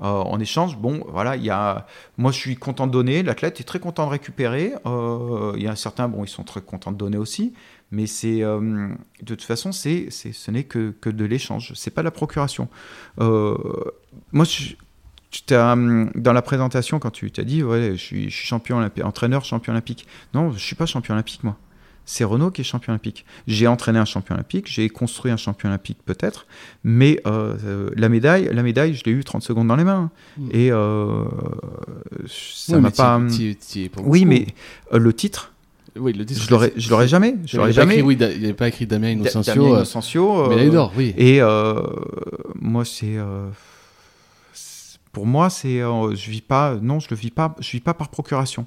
Euh, en échange, bon, voilà, il y a, moi, je suis content de donner. L'athlète est très content de récupérer. Euh, il y a certains, bon, ils sont très contents de donner aussi. Mais c'est, euh, de toute façon, c'est, ce n'est que, que de l'échange. C'est pas la procuration. Moi, tu dans la présentation, quand tu t'as dit, ouais, je suis, je suis champion olympique, entraîneur champion olympique. Non, je suis pas champion olympique, moi. C'est Renault qui est champion olympique. J'ai entraîné un champion olympique, j'ai construit un champion olympique peut-être, mais euh, euh, la médaille, la médaille, je l'ai eu 30 secondes dans les mains. Et euh, ça Ouais, m'a pas. Oui, mais euh, le titre, Oui, le titre, je l'aurais, je l'aurais jamais. Je Il l'aurais jamais. écrit, oui, Da- il n'y avait pas écrit Damien Da- Innocencio. Damien Innocencio, euh, médaille d'or, oui. Et moi, c'est c'est- pour moi, c'est euh, je vis pas. Non, je le vis pas. Je vis pas par procuration.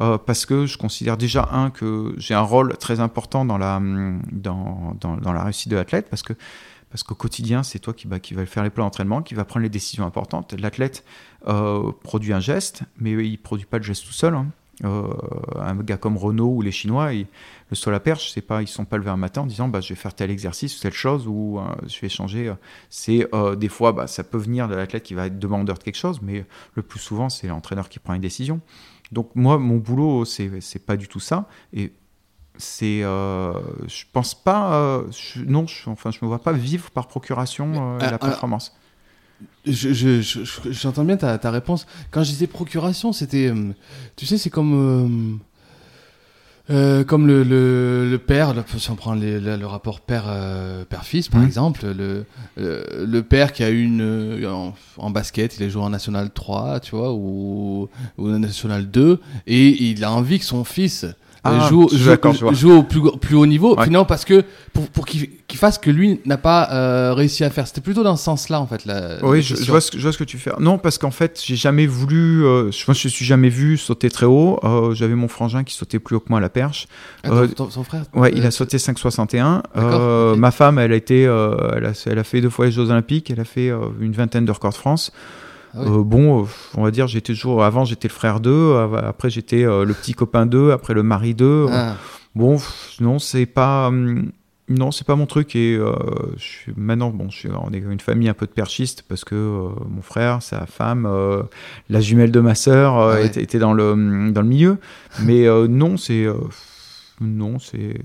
Euh, parce que je considère déjà un que j'ai un rôle très important dans la dans, dans, la réussite de l'athlète parce que parce qu'au quotidien c'est toi qui bah, va faire les plans d'entraînement qui va prendre les décisions importantes. L'athlète euh, produit un geste mais il produit pas le geste tout seul hein. Euh, un gars comme Renault ou les Chinois il- le saut à perche c'est pas ils sont pas levés un matin en disant bah je vais faire tel exercice ou telle chose ou je vais changer c'est des fois bah, ça peut venir de l'athlète qui va être demandeur de quelque chose mais le plus souvent c'est l'entraîneur qui prend une décision donc moi, mon boulot, c'est pas du tout ça. Et c'est, euh, je pense pas, euh, je- non, je, enfin, je me vois pas vivre par procuration euh, Mais, la performance. Je- je- je- je- J'entends bien ta, ta réponse. Quand je disais procuration, c'était. euh, Tu sais, c'est comme. Euh, euh, comme le, le, le père, là, si on prend les- le, le rapport père, euh, père-fils par Mhm. exemple, le, le, le père qui a eu une. euh, En, en basket, il a joué en National 3, tu vois, ou, ou en National 2, et il a envie que son fils. Euh, Ah, joue, suis joue- au plus, plus haut niveau, Ouais. finalement parce que pour, pour qu'il qu'il fasse que lui n'a pas euh, réussi à faire. C'était plutôt dans ce sens-là en fait. La, Oui, la je, vois ce que, je vois ce que tu fais. Non, parce qu'en fait, j'ai jamais voulu, euh, je, moi, je suis jamais vu sauter très haut. Euh, J'avais mon frangin qui sautait plus haut que moi à la perche. Ah, ton- Euh, son frère Ouais, il euh, a sauté 5,61. D'accord, Euh, ok. Ma femme, elle a été, euh, elle, a, elle a fait deux fois les Jeux Olympiques. Elle a fait euh, une vingtaine de records de France. Ah oui. Euh, bon, euh, on va dire, j'étais toujours. Avant, j'étais le frère d'eux. Après, j'étais euh, le petit copain d'eux. Après, le mari d'eux. Ah, Bon, non, c'est pas. hum, non, c'est pas mon truc. Et euh, je suis, maintenant, bon, je suis, on est une famille un peu de perchistes parce que euh, mon frère, sa femme, euh, la jumelle de ma sœur Ah ouais. était, était dans, le, hum, dans le milieu. Mais non, c'est. Non, c'est.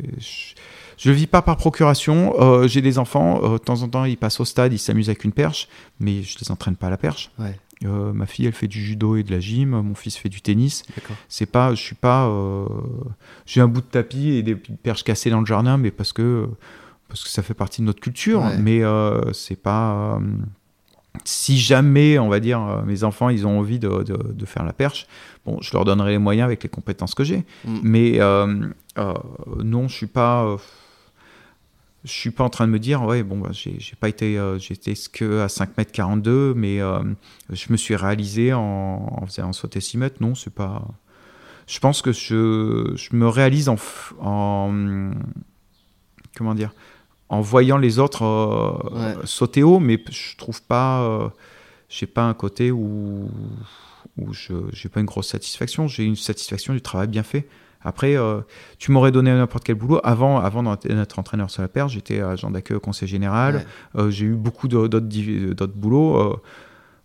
Je, vis pas par procuration. Euh, J'ai des enfants. euh, de temps en temps, ils passent au stade, ils s'amusent avec une perche. Mais je les entraîne pas à la perche. ouais, Euh, ma fille, elle fait du judo et de la gym. Mon fils fait du tennis c'est pas je suis pas j'ai un bout de tapis et des perches cassées dans le jardin mais parce que parce que ça fait partie de notre culture Ouais. mais c'est pas si jamais on va dire euh, mes enfants ils ont envie de, de, de faire la perche bon je leur donnerai les moyens avec les compétences que j'ai Mm. mais euh, euh, non je suis pas euh, je suis pas en train de me dire ouais bon bah, j'ai pas été j'étais que à 5 mètres 42 mais je me suis réalisé en, en faisant sauter 6 mètres non c'est pas je pense que je, je me réalise en comment dire en voyant les autres euh, Ouais. sauter haut mais je trouve pas euh, j'ai pas un côté où où je j'ai pas une grosse satisfaction j'ai une satisfaction du travail bien fait après euh, tu m'aurais donné n'importe quel boulot avant avant d'être entraîneur sur la perche j'étais agent d'accueil au conseil général Ouais. j'ai eu beaucoup d'autres boulots.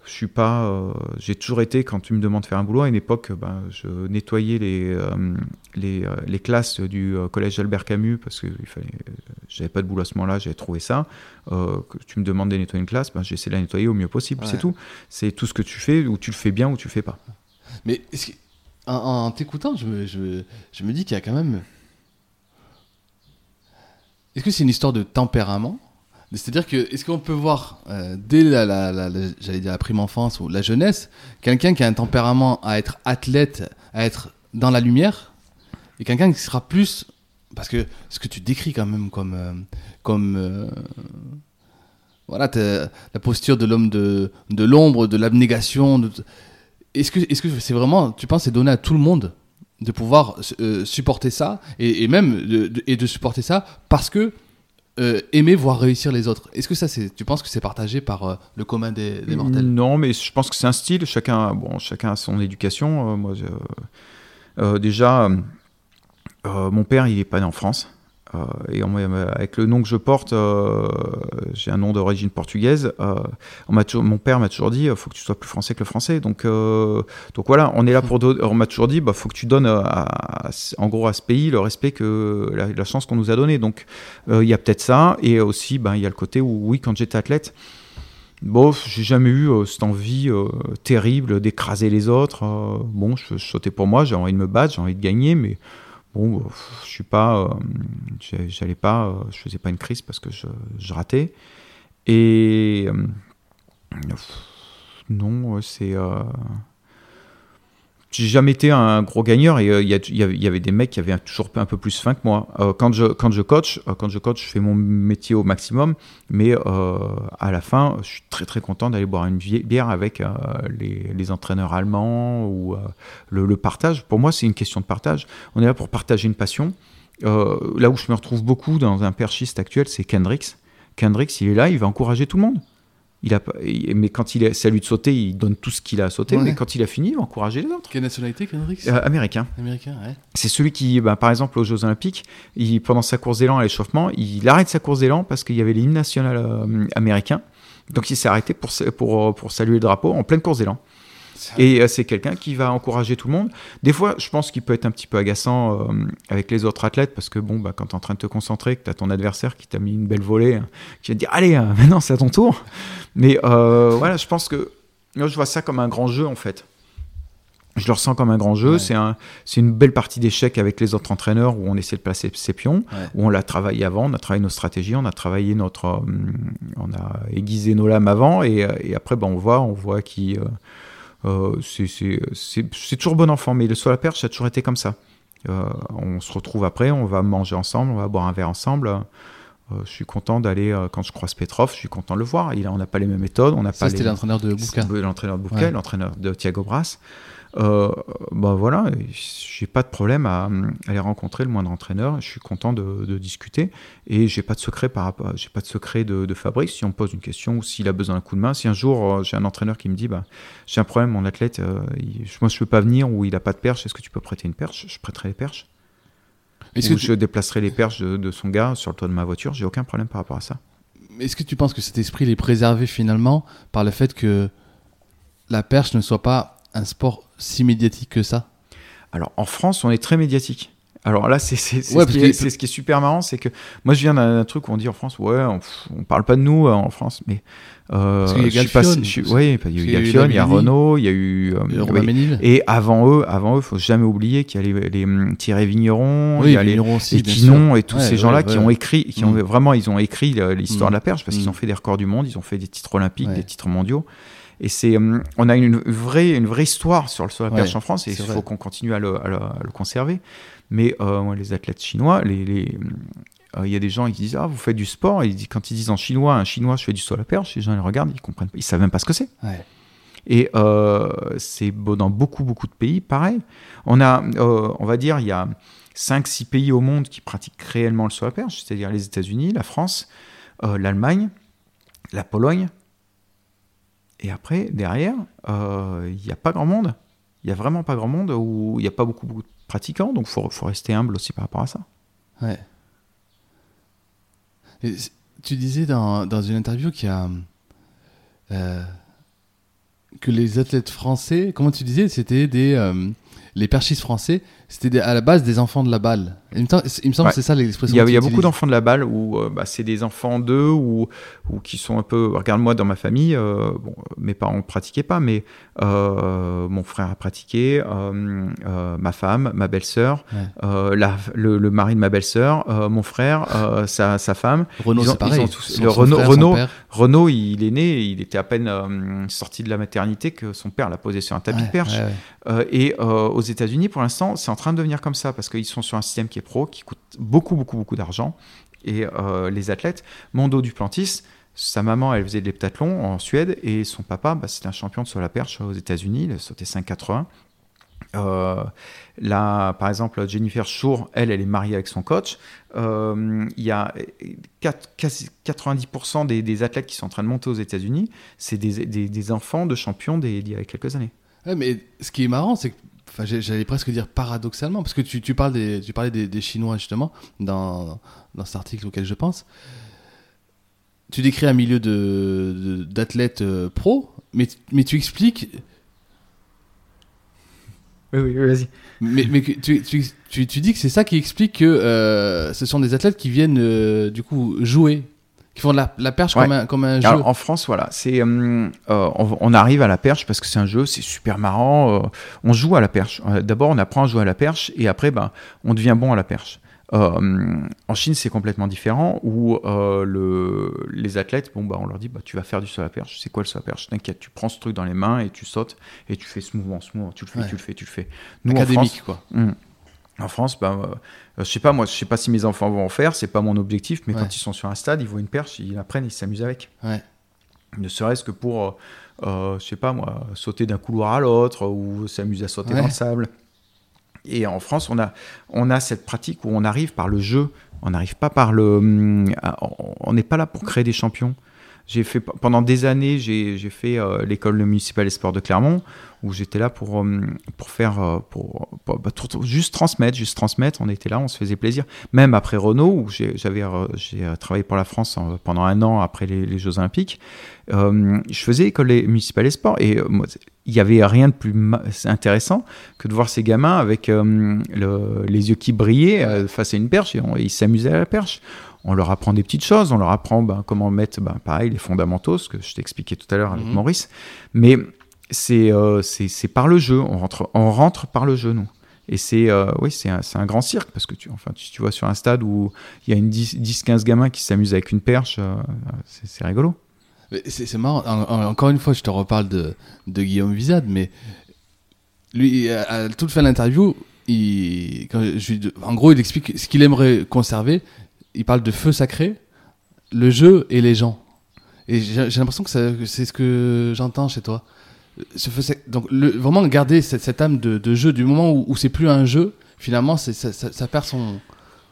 Euh, je suis pas. euh, j'ai toujours été quand tu me demandes de faire un boulot. À une époque, ben, je nettoyais les euh, les, euh, les classes du euh, collège Albert Camus parce que il fallait. euh, J'avais pas de boulot à ce moment-là. J'avais trouvé ça. Euh, que tu me demandes de nettoyer une classe, ben, j'essaie de la nettoyer au mieux possible. Ouais. C'est tout. C'est tout ce que tu fais ou tu le fais bien ou tu le fais pas. Mais est-ce que- en, en t'écoutant, je me, je, me- je me dis qu'il y a quand même. Est-ce que c'est une histoire de tempérament? C'est-à-dire que, est-ce qu'on peut voir, euh, dès la, la- la- la- j'allais dire la prime enfance ou la jeunesse, quelqu'un qui a un tempérament à être athlète, à être dans la lumière, et quelqu'un qui sera plus. Parce que ce que tu décris quand même comme. euh, comme euh, voilà, la posture de l'homme de, de l'ombre, de l'abnégation. Est-ce que est-ce que c'est vraiment, tu penses, c'est donné à tout le monde de pouvoir supporter ça et, même et de supporter ça parce que euh, aimer voir réussir les autres. Est-ce que ça, c'est, tu penses que c'est partagé par euh, le commun des, des mortels? Non, mais je pense que c'est un style. Chacun, bon, chacun a son éducation. Euh, moi, euh, déjà, euh, mon père, il est pas né en France. Euh, et on m'a- avec le nom que je porte, euh, j'ai un nom d'origine portugaise. euh, mon père m'a toujours dit, faut que tu sois plus français que le français. Donc, euh, donc voilà, on est là pour. On m'a toujours dit, bah, faut que tu donnes, à- en gros, à ce pays le respect que la, chance qu'on nous a donnée. Donc, euh, il y a peut-être ça, et aussi, ben, il y a le côté où, oui, quand j'étais athlète. Bon, j'ai jamais eu euh, cette envie euh, terrible d'écraser les autres. euh, bon, je, je sautais pour moi, j'ai envie de me battre, j'ai envie de gagner, mais bon, euh, je suis pas, euh, j'allais pas, euh, je faisais pas une crise parce que je, ratais. Et euh, non, c'est, j'ai jamais été un gros gagneur et euh, il y, avait- des mecs qui avaient toujours un peu plus faim que moi. Euh, quand je quand je coach, euh, quand je coach, je fais mon métier au maximum, mais à la fin, je suis très très content d'aller boire une bière avec les, entraîneurs allemands ou le, partage. Pour moi, c'est une question de partage. On est là pour partager une passion. Là où je me retrouve beaucoup dans un perchiste actuel, c'est Kendricks. Kendricks, il est là, il va encourager tout le monde. Il a, mais quand il est, c'est à lui de sauter, il donne tout ce qu'il a à sauter. Ouais. Mais quand il a fini, il va encourager les autres. Quelle nationalité, Kendrick Euh, américain. Américain, ouais. C'est celui qui, bah, par exemple, aux Jeux Olympiques, il, pendant sa course d'élan à l'échauffement, il arrête sa course d'élan parce qu'il y avait l'hymne national euh, américain. Donc il s'est arrêté pour, pour, pour saluer le drapeau en pleine course d'élan. Et euh, c'est quelqu'un qui va encourager tout le monde. Des fois, je pense qu'il peut être un petit peu agaçant euh, avec les autres athlètes parce que bon, bah, quand tu es en train de te concentrer, que tu as ton adversaire qui t'a mis une belle volée, hein, qui va te dire Allez, euh, maintenant c'est à ton tour. Mais euh, voilà, je pense que moi, je vois ça comme un grand jeu en fait. Je le ressens comme un grand jeu. Ouais. C'est un, c'est une belle partie d'échecs avec les autres entraîneurs où on essaie de placer ses pions, Ouais. où on l'a travaillé avant, on a travaillé nos stratégies, on a travaillé notre, on a aiguisé nos lames avant et, et après ben, on voit, on voit qui, c'est- c'est toujours bon enfant, mais le sur la perche ça a toujours été comme ça. Euh, on se retrouve après, on va manger ensemble, on va boire un verre ensemble. Euh, je suis content d'aller euh, quand je croise Petrov, je suis content de le voir. Il on n'a pas les mêmes méthodes, on n'a Ça, pas c'était l'entraîneur de Bouka. l'entraîneur de Bouquet, Ouais. l'entraîneur de Thiago Brass. Euh, bah voilà, j'ai pas de problème à, à aller rencontrer le moindre entraîneur. Je suis content de, de discuter et j'ai pas de secret par rapport, j'ai pas de secret de, de Fabrice. Si on me pose une question ou s'il a besoin d'un coup de main, si un jour euh, j'ai un entraîneur qui me dit bah j'ai un problème, mon athlète, euh, il- moi je peux pas venir ou il a pas de perche, est-ce que tu peux prêter une perche? Je prêterai les perches. Est-ce Ou que, tu, je déplacerai les perches de, de son gars sur le toit de ma voiture. J'ai aucun problème par rapport à ça. est-ce que tu penses que cet esprit il est préservé finalement par le fait que la perche ne soit pas un sport si médiatique que ça? Alors en France, on est très médiatique. Alors là, c'est Ouais, ce, qui est- que- c'est ce qui est super marrant, c'est que moi je viens d'un truc où on dit en France, ouais, on, on parle pas de nous euh, en France, mais euh, qu'il y a parce- oui, il y a eu eu il y a. Renault, il y a eu euh, et avant eux, avant eux, faut jamais oublier qu'il y a les, les hum, Thierry Vigneron, il Oui, y a les, aussi, les bien Quinon et tous Ouais, ces gens-là qui ont écrit, qui ont Mm. vraiment, ils ont écrit euh, l'histoire Mm. de la perche parce qu'ils Mm. ont fait des records du monde, ils ont fait des titres olympiques, des titres mondiaux. Et c'est, hum, on a une vraie, une vraie histoire sur le la Ouais, perche en France et il faut qu'on continue à le, à le- à le conserver. Mais euh, les athlètes chinois, les, les- euh, il y a des gens qui disent ah vous faites du sport et quand ils disent en chinois un chinois je fais du saut à la perche les gens ils regardent ils comprennent pas ils savent même pas ce que c'est Ouais. et euh, c'est dans beaucoup beaucoup de pays pareil on a euh, on va dire il y a 5 6 pays au monde qui pratiquent réellement le saut à la perche c'est-à-dire les États-Unis la France euh, l'Allemagne la Pologne et après derrière euh, il n'y a pas grand monde il y a vraiment pas grand monde où il n'y a pas beaucoup, de pratiquants donc faut faut rester humble aussi par rapport à ça Ouais. Tu disais dans, dans une interview qu'il y a euh, que les athlètes français, comment tu disais, c'était des euh, les perchistes français, c'était à la base des enfants de la balle. Il me, semble- il me semble Ouais. que c'est ça l'expression. Il y a, que il y a tu beaucoup d'enfants de la balle où euh, bah, c'est des enfants d'eux ou, ou qui sont un peu. Regarde-moi dans ma famille, euh, bon, mes parents ne pratiquaient pas, mais euh, mon frère a pratiqué, euh, euh, ma femme, ma belle-sœur, Ouais. euh, le, le mari de ma belle-sœur, euh, mon frère, euh, sa, sa femme. Ont- c'est pareil. ils tous- le frère. Renaud, il est né, il était à peine euh, sorti de la maternité que son père l'a posé sur un tapis Ouais, de perche. Euh, et euh, aux États-Unis, pour l'instant, c'est en train de devenir comme ça parce qu'ils sont sur un système qui est pro, qui coûte beaucoup, beaucoup, beaucoup d'argent. Et euh, les athlètes, Mondo Duplantis, Sa maman, elle faisait de l'heptathlon en Suède et son papa, bah, c'était un champion de saut à la perche aux États-Unis. Il a sauté 5,80. Euh, là, par exemple, Jennifer Shore, elle, elle est mariée avec son coach. Euh, il y a 4, quasi 90% des, des athlètes qui sont en train de monter aux États-Unis, c'est des, des- enfants de champions d'il y a quelques années. Mais ce qui est marrant, c'est que, enfin, j'allais presque dire paradoxalement, parce que tu, tu parles des, tu parlais des, des Chinois justement dans, dans cet article auquel je pense. Tu décris un milieu de, de- d'athlètes euh, pro, mais, mais tu expliques, Oui, oui, vas-y. mais, mais tu, tu, tu dis que c'est ça qui explique que euh, ce sont des athlètes qui viennent euh, du coup jouer, qui font de la, la perche Ouais. comme un, comme un jeu. Alors, en France, voilà, c'est, euh, euh, on, on arrive à la perche parce que c'est un jeu, c'est super marrant. euh, on joue à la perche. D'abord, on apprend à jouer à la perche et après, ben, on devient bon à la perche. Euh, en Chine, c'est complètement différent où le, les athlètes, bon, bah, on leur dit, bah, tu vas faire du saut à la perche. C'est quoi le saut à la perche? T'inquiète, tu prends ce truc dans les mains et tu sautes et tu fais ce mouvement, ce mouvement. Tu le fais, Ouais. tu le fais, tu le fais. Nous, en académique France, quoi. Hmm. En France, ben, euh, je sais pas, moi, je sais pas si mes enfants vont en faire, c'est pas mon objectif, mais Ouais. quand ils sont sur un stade, ils voient une perche, ils la prennent, ils s'amusent avec. Ouais. Ne serait-ce que pour, euh, euh, je sais pas moi, sauter d'un couloir à l'autre ou s'amuser à sauter Ouais. dans le sable. Et en France, on a, on a cette pratique où on arrive par le jeu, on n'arrive pas par le. hum, On n'est pas là pour créer des champions. J'ai fait pendant des années, j'ai fait euh, l'école municipale des sports de Clermont, où j'étais là pour hum, pour faire euh, pour, bah, juste transmettre, juste transmettre. On était là, on se faisait plaisir. Même après Renault, où j'avais euh, j'ai euh, travaillé pour la France en- pendant un an après les, Jeux Olympiques, euh, je faisais école municipale des sports et euh, il y avait rien de plus intéressant que de voir ces gamins avec euh, le- les yeux qui brillaient euh, face à une perche et ils s'amusaient à la perche. On leur apprend des petites choses, on leur apprend ben, comment mettre, ben, pareil, les fondamentaux, ce que je t'expliquais tout à l'heure avec Mhm. Maurice. Mais c'est euh, c'est par le jeu, on rentre, on rentre par le jeu, nous. Et c'est euh, oui, c'est un, grand cirque parce que tu, enfin, tu, tu vois sur un stade où il y a une 10-15 gamins qui s'amusent avec une perche, euh, c'est rigolo. C'est marrant. En- en- encore une fois, je te reparle de, de Guillaume Vizade, mais lui, à, à toute fin de l'interview, il, quand je lui- en gros, il explique ce qu'il aimerait conserver. Il parle de feu sacré, le jeu et les gens. Et j'ai j'ai l'impression que c'est ce que j'entends chez toi. Ce feu sac- donc, le- vraiment garder cette, cette âme de, de jeu du moment où, où c'est plus un jeu, finalement, c'est- ça, ça- ça perd son,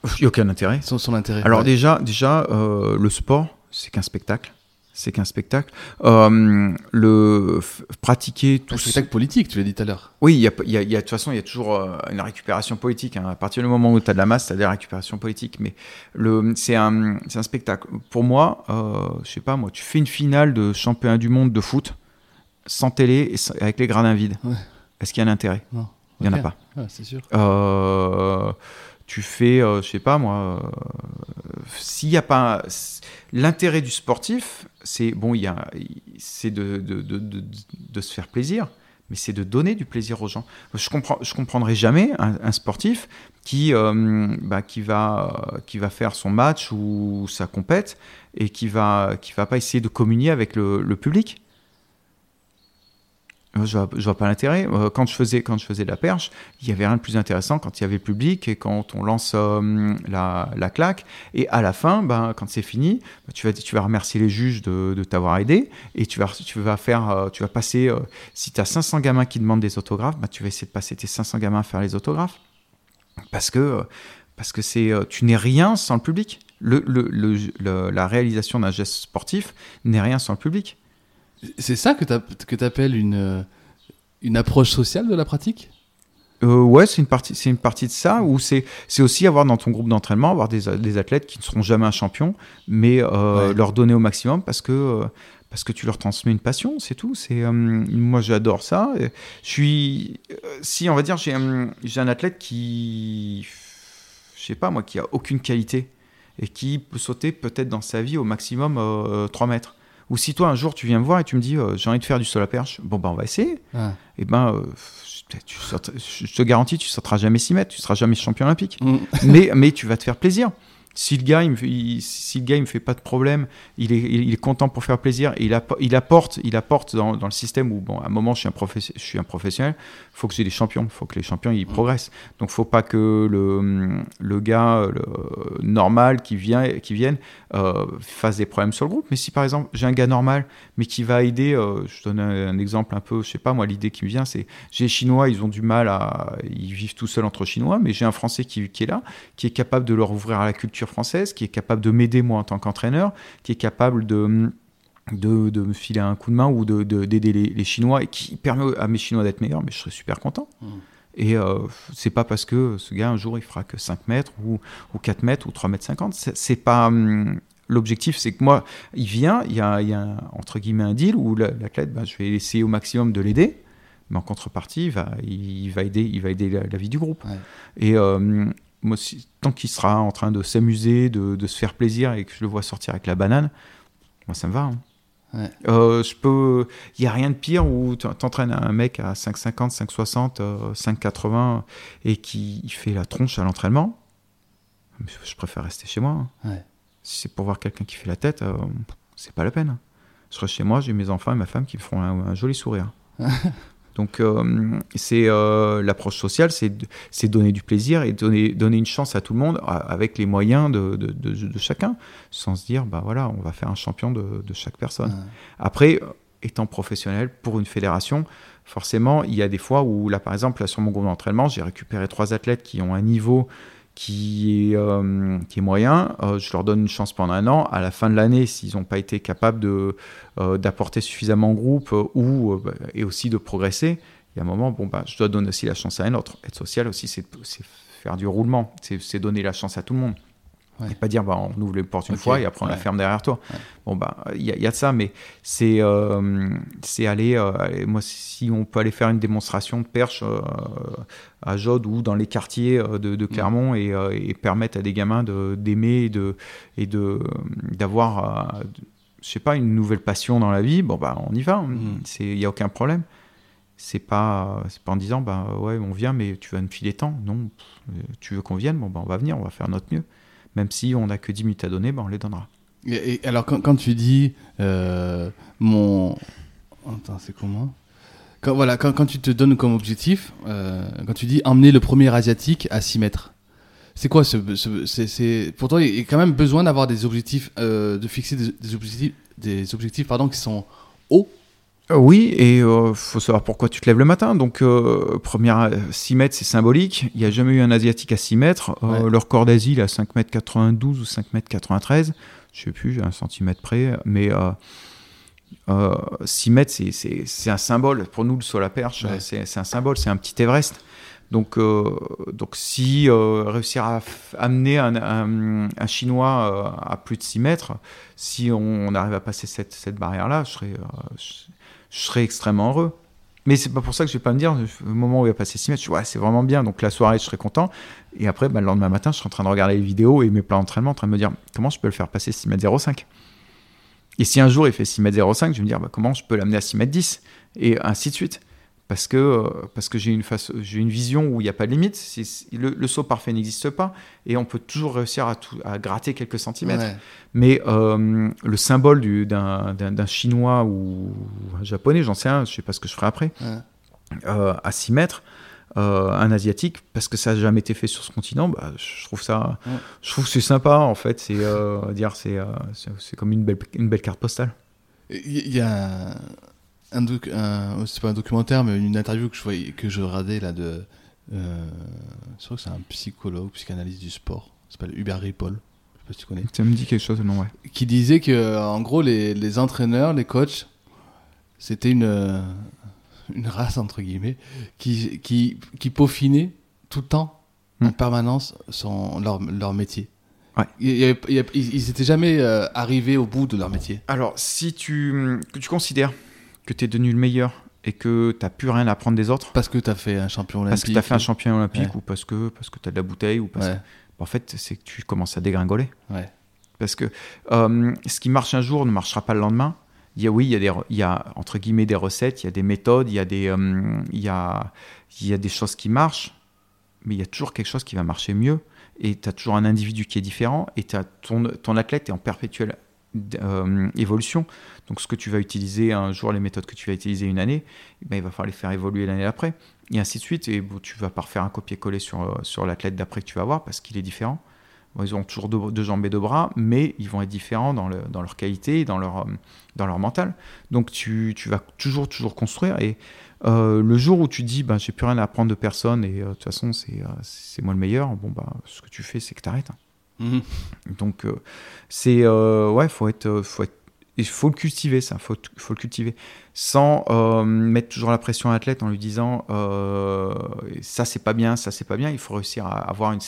Il n'y a aucun intérêt. son, son intérêt. Alors Ouais. déjà, déjà euh, le sport, c'est qu'un spectacle. C'est qu'un spectacle. Euh, le pratiquer tout un ce- spectacle politique, tu l'as dit tout à l'heure. Oui, il y a, y a- il y a- de toute façon, il y a toujours euh, une récupération politique. hein. À partir du moment où tu as de la masse, tu as des récupérations politiques. Mais le, c'est un, c'est un spectacle. Pour moi, euh, je sais pas, moi, tu fais une finale de championnat du monde de foot sans télé et sans- avec les gradins vides. Ouais. Est-ce qu'il y a un intérêt? Non. Il n'y en a pas. Ouais, c'est sûr. Euh, tu fais, euh, je sais pas moi, euh, s'il n'y a pas l'intérêt du sportif, c'est bon, il c'est de, de, de, se faire plaisir, mais c'est de donner du plaisir aux gens. Je comprends, je comprendrai jamais un, sportif qui, euh, bah, qui va, qui va faire son match ou sa compète et qui va, qui va pas essayer de communier avec le public. Je vois, vois pas l'intérêt. Euh, Quand je faisais quand je faisais de la perche, il y avait rien de plus intéressant quand il y avait le public et quand on lance euh, la, la claque. Et à la fin, ben, quand c'est fini, ben, tu vas tu vas remercier les juges de, t'avoir aidé et tu vas tu vas faire euh, tu vas passer si tu as 500 gamins qui demandent des autographes, ben, tu vas essayer de passer tes 500 gamins à faire les autographes parce que parce que c'est tu n'es rien sans le public. La réalisation d'un geste sportif n'est rien sans le public. C'est ça que tu appelles une, euh, une approche sociale de la pratique? Euh, ouais, c'est une partie, c'est une partie de ça. Ou c'est, c'est aussi avoir dans ton groupe d'entraînement avoir des, des athlètes qui ne seront jamais un champion, mais euh, Ouais. leur donner au maximum parce que euh, parce que tu leur transmets une passion, c'est tout. C'est moi j'adore ça. Je suis, si on va dire, j'ai un, j'ai un athlète qui, je sais pas moi, qui a aucune qualité et qui peut sauter peut-être dans sa vie au maximum euh, 3 mètres. Ou si toi un jour tu viens me voir et tu me dis euh, j'ai envie de faire du sol à perche, bon ben on va essayer Ah. eh ben, euh, tu sautes- je te garantis, tu ne sauteras jamais 6 mètres, tu seras jamais champion olympique. Mm. mais, mais tu vas te faire plaisir. Si le gars, il me, fait- il- si le gars, il me fait pas de problème, il est, il est content pour faire plaisir, et il, appo- il apporte, il apporte dans, dans le système où, bon, à un moment, je suis un, professe- je suis un professionnel, faut que j'ai des champions, faut que les champions, ils progressent. Donc, faut pas que le, le gars le, normal qui vient, qui vienne, euh, fasse des problèmes sur le groupe. Mais si, par exemple, j'ai un gars normal, mais qui va aider, euh, je donne un, un exemple un peu, je sais pas, moi, l'idée qui me vient, c'est, j'ai les Chinois, ils ont du mal à, ils vivent tout seuls entre Chinois, mais j'ai un Français qui, qui est là, qui est capable de leur ouvrir à la culture française, qui est capable de m'aider moi en tant qu'entraîneur, qui est capable de, de, de me filer un coup de main ou de- de- d'aider les, les Chinois et qui permet à mes Chinois d'être meilleurs, mais je serais super content. Et euh, c'est pas parce que ce gars un jour il fera que 5 mètres ou, ou 4 mètres ou 3 mètres 50. C'est pas. hum, L'objectif, c'est que moi, il vient, il y a, il y a un, entre guillemets un deal où la- l'athlète, ben, je vais essayer au maximum de l'aider, mais en contrepartie, il va, il va aider, il va aider la, la vie du groupe. Ouais. Et euh, moi, si- tant qu'il sera en train de s'amuser, de, de se faire plaisir et que je le vois sortir avec la banane, moi, ça me va. hein. Ouais. Euh, je peux. Il n'y a rien de pire où tu entraînes un mec à 5,50, 5,60, euh, 5,80 et qui fait la tronche à l'entraînement. Je préfère rester chez moi. hein. Ouais. Si c'est pour voir quelqu'un qui fait la tête, euh, c'est pas la peine. Je serai chez moi, j'ai mes enfants et ma femme qui me feront un, un joli sourire. Donc, euh, c'est euh, l'approche sociale, c'est donner du plaisir et donner, donner une chance à tout le monde avec les moyens de, de- de- de chacun, sans se dire, bah voilà, on va faire un champion de, chaque personne. Ouais. Après, étant professionnel pour une fédération, forcément, il y a des fois où, là, par exemple, là, sur mon groupe d'entraînement, j'ai récupéré trois athlètes qui ont un niveau qui est, euh, qui est moyen. Euh, je leur donne une chance pendant un an. À la fin de l'année, s'ils n'ont pas été capables euh, d'apporter suffisamment au groupe ou, bah, et aussi de progresser, il y a un moment, bon, bah, je dois donner aussi la chance à un autre. Être social aussi, c'est, faire du roulement. C'est donner la chance à tout le monde. Ouais. Et pas dire, bah, on ouvre les portes une fois et après on la ferme derrière toi. Ouais. Bon, bah, il y, a- il y a de ça, mais c'est, euh, c'est aller, euh, aller- moi, si on peut aller faire une démonstration de perche euh, à Jode ou dans les quartiers de, de Clermont et, et permettre à des gamins de, d'aimer et, de, et de, d'avoir, euh, je sais pas, une nouvelle passion dans la vie, bon, bah, on y va. Mm. Il n'y a aucun problème. C'est pas, c'est pas en disant, bah, ouais, on vient, mais tu vas me filer tant. Non, tu veux qu'on vienne, bon, bah, on va venir, on va faire notre mieux. Même si on n'a que 10 minutes à donner, bah, on les donnera. Et, alors, quand, tu dis euh, mon. Attends, c'est comment? Quand, Voilà, quand, quand tu te donnes comme objectif, euh, quand tu dis emmener le premier asiatique à 6 mètres, c'est quoi ce. ce- c'est, toi, il y a quand même besoin d'avoir des objectifs, euh, de fixer des, des objectifs, des objectifs pardon, qui sont hauts. Euh, Oui, et il faut savoir pourquoi tu te lèves le matin. Donc, euh, première, euh, 6 mètres, c'est symbolique. Il n'y a jamais eu un Asiatique à 6 mètres. Euh, Ouais. Le record d'Asie, il est à 5 mètres 92 ou 5 mètres 93. Je sais plus, j'ai un centimètre près. Mais euh, euh, 6 mètres, c'est- un symbole. Pour nous, le saut à la perche, Ouais. c'est un symbole, c'est un petit Everest. Donc, euh, donc si euh, réussir à amener un, un- un Chinois euh, à plus de 6 mètres, si on, on arrive à passer cette, cette barrière-là, je serais, euh, je, je serais extrêmement heureux. Mais c'est pas pour ça que je vais pas me dire, au moment où il va passer 6 mètres, je dis, ouais, c'est vraiment bien. Donc la soirée, je serai content. Et après, bah, le lendemain matin, je serai en train de regarder les vidéos et mes plans d'entraînement, en train de me dire, comment je peux le faire passer 6 mètres 05 Et si un jour il fait 6 mètres 05, je vais me dire, bah, comment je peux l'amener à 6 mètres 10 Et ainsi de suite. Parce que, euh, parce que j'ai une, une vision où il n'y a pas de limite. Le, le saut parfait n'existe pas. Et on peut toujours réussir à, tout- à gratter quelques centimètres. Ouais. Mais euh, le symbole du- d'un d'un chinois ou un japonais, j'en sais rien, je sais pas ce que je ferai après, Ouais. euh, à 6 mètres, euh, un asiatique, parce que ça n'a jamais été fait sur ce continent, bah, je trouve ça, Ouais. je trouve c'est sympa en fait. C'est dire, c'est comme une belle, une belle carte postale. Il y a un, doc- un- c'est pas un documentaire, mais une interview que je voyais, que je regardais là de. Euh, je crois que c'est un psychologue, psychanalyste du sport. Il s'appelle Hubert Ripoll. Je sais pas si tu connais. Ça me dit quelque chose, non ouais. Qui disait que, en gros, les, les entraîneurs, les coachs, c'était une, euh, une race, entre guillemets, qui, qui, qui peaufinait tout le temps, en Hmm. permanence, son, leur, leur métier. Ouais. Ils ils étaient jamais euh, arrivés au bout de leur métier. Alors, si tu, que tu considères que tu es devenu le meilleur et que tu n'as plus rien à apprendre des autres, Parce que tu as fait un champion olympique. parce que tu as fait un champion olympique Ouais. ou parce que, parce que tu as de la bouteille ou parce Ouais, que- en fait, c'est que tu commences à dégringoler. ouais. Parce que euh, ce qui marche un jour ne marchera pas le lendemain. Il y a, oui, il y a, des, il y a entre guillemets des recettes, il y a des méthodes, il y a des, euh, il y a, il y a des choses qui marchent. mais il y a toujours quelque chose qui va marcher mieux. Et tu as toujours un individu qui est différent. Et t'as ton, ton athlète est en perpétuelle euh, évolution. Donc, ce que tu vas utiliser un jour, les méthodes que tu vas utiliser une année, eh ben, il va falloir les faire évoluer l'année d'après. Et ainsi de suite. Et bon, tu vas pas refaire un copier-coller sur, euh, sur l'athlète d'après que tu vas avoir parce qu'il est différent. Ils ont toujours deux, jambes et deux bras, mais ils vont être différents dans, le, dans leur qualité dans leur, euh, dans leur mental. Donc, tu, tu vas toujours, toujours construire. Et le jour où tu dis, ben, j'ai plus rien à apprendre de personne et de toute façon, c'est moi le meilleur, bon, bah, ce que tu fais, c'est que tu arrêtes. Mhm. Donc, euh, c'est. euh, ouais, faut être. euh, Faut être il faut le cultiver, ça, faut, le cultiver. Sans mettre toujours la pression à l'athlète en lui disant ça c'est pas bien, ça c'est pas bien. Il faut réussir à avoir une,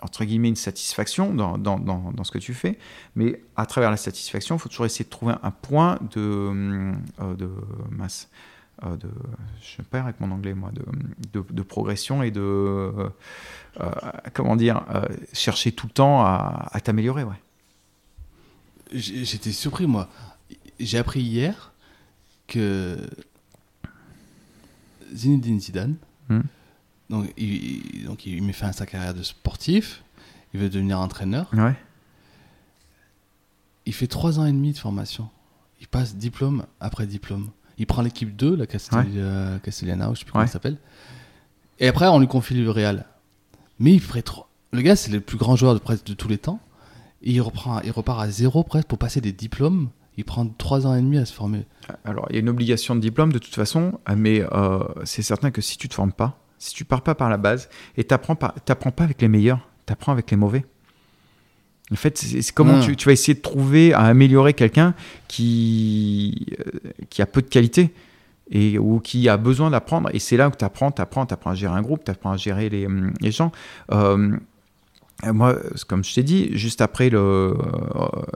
entre guillemets, une satisfaction dans, dans, dans, dans ce que tu fais. Mais à travers la satisfaction, il faut toujours essayer de trouver un point de, de masse. Euh, de, je perds avec mon anglais, moi, de, de, de progression et de. euh, euh, comment dire euh, Chercher tout le temps à, à t'améliorer, ouais. J'étais surpris, moi. J'ai appris hier que Zinedine Zidane, Hmm. donc, il, il- donc il met fin à sa carrière de sportif, il veut devenir entraîneur. Ouais. Il fait trois ans et demi de formation. Il passe diplôme après diplôme. Il prend l'équipe 2, la Castel- euh, Castellana, ou je sais plus comment Ouais. ça s'appelle. Et après, on lui confie le Real. Mais il ferait trop. Le gars, c'est le plus grand joueur de presque de tous les temps. Et il, reprend, il repart à zéro presque pour passer des diplômes. Il prend trois ans et demi à se former. Alors, il y a une obligation de diplôme de toute façon, mais euh, c'est certain que si tu te formes pas, si tu pars pas par la base, et t'apprends pas, t'apprends pas avec les meilleurs, t'apprends avec les mauvais. En fait, c'est comment Ah. tu, tu vas essayer de trouver à améliorer quelqu'un qui, euh, qui a peu de qualité et ou qui a besoin d'apprendre. Et c'est là où tu apprends, tu apprends, à gérer un groupe, tu apprends à gérer les, hum, les gens. Euh, moi, comme je t'ai dit, juste après le, euh,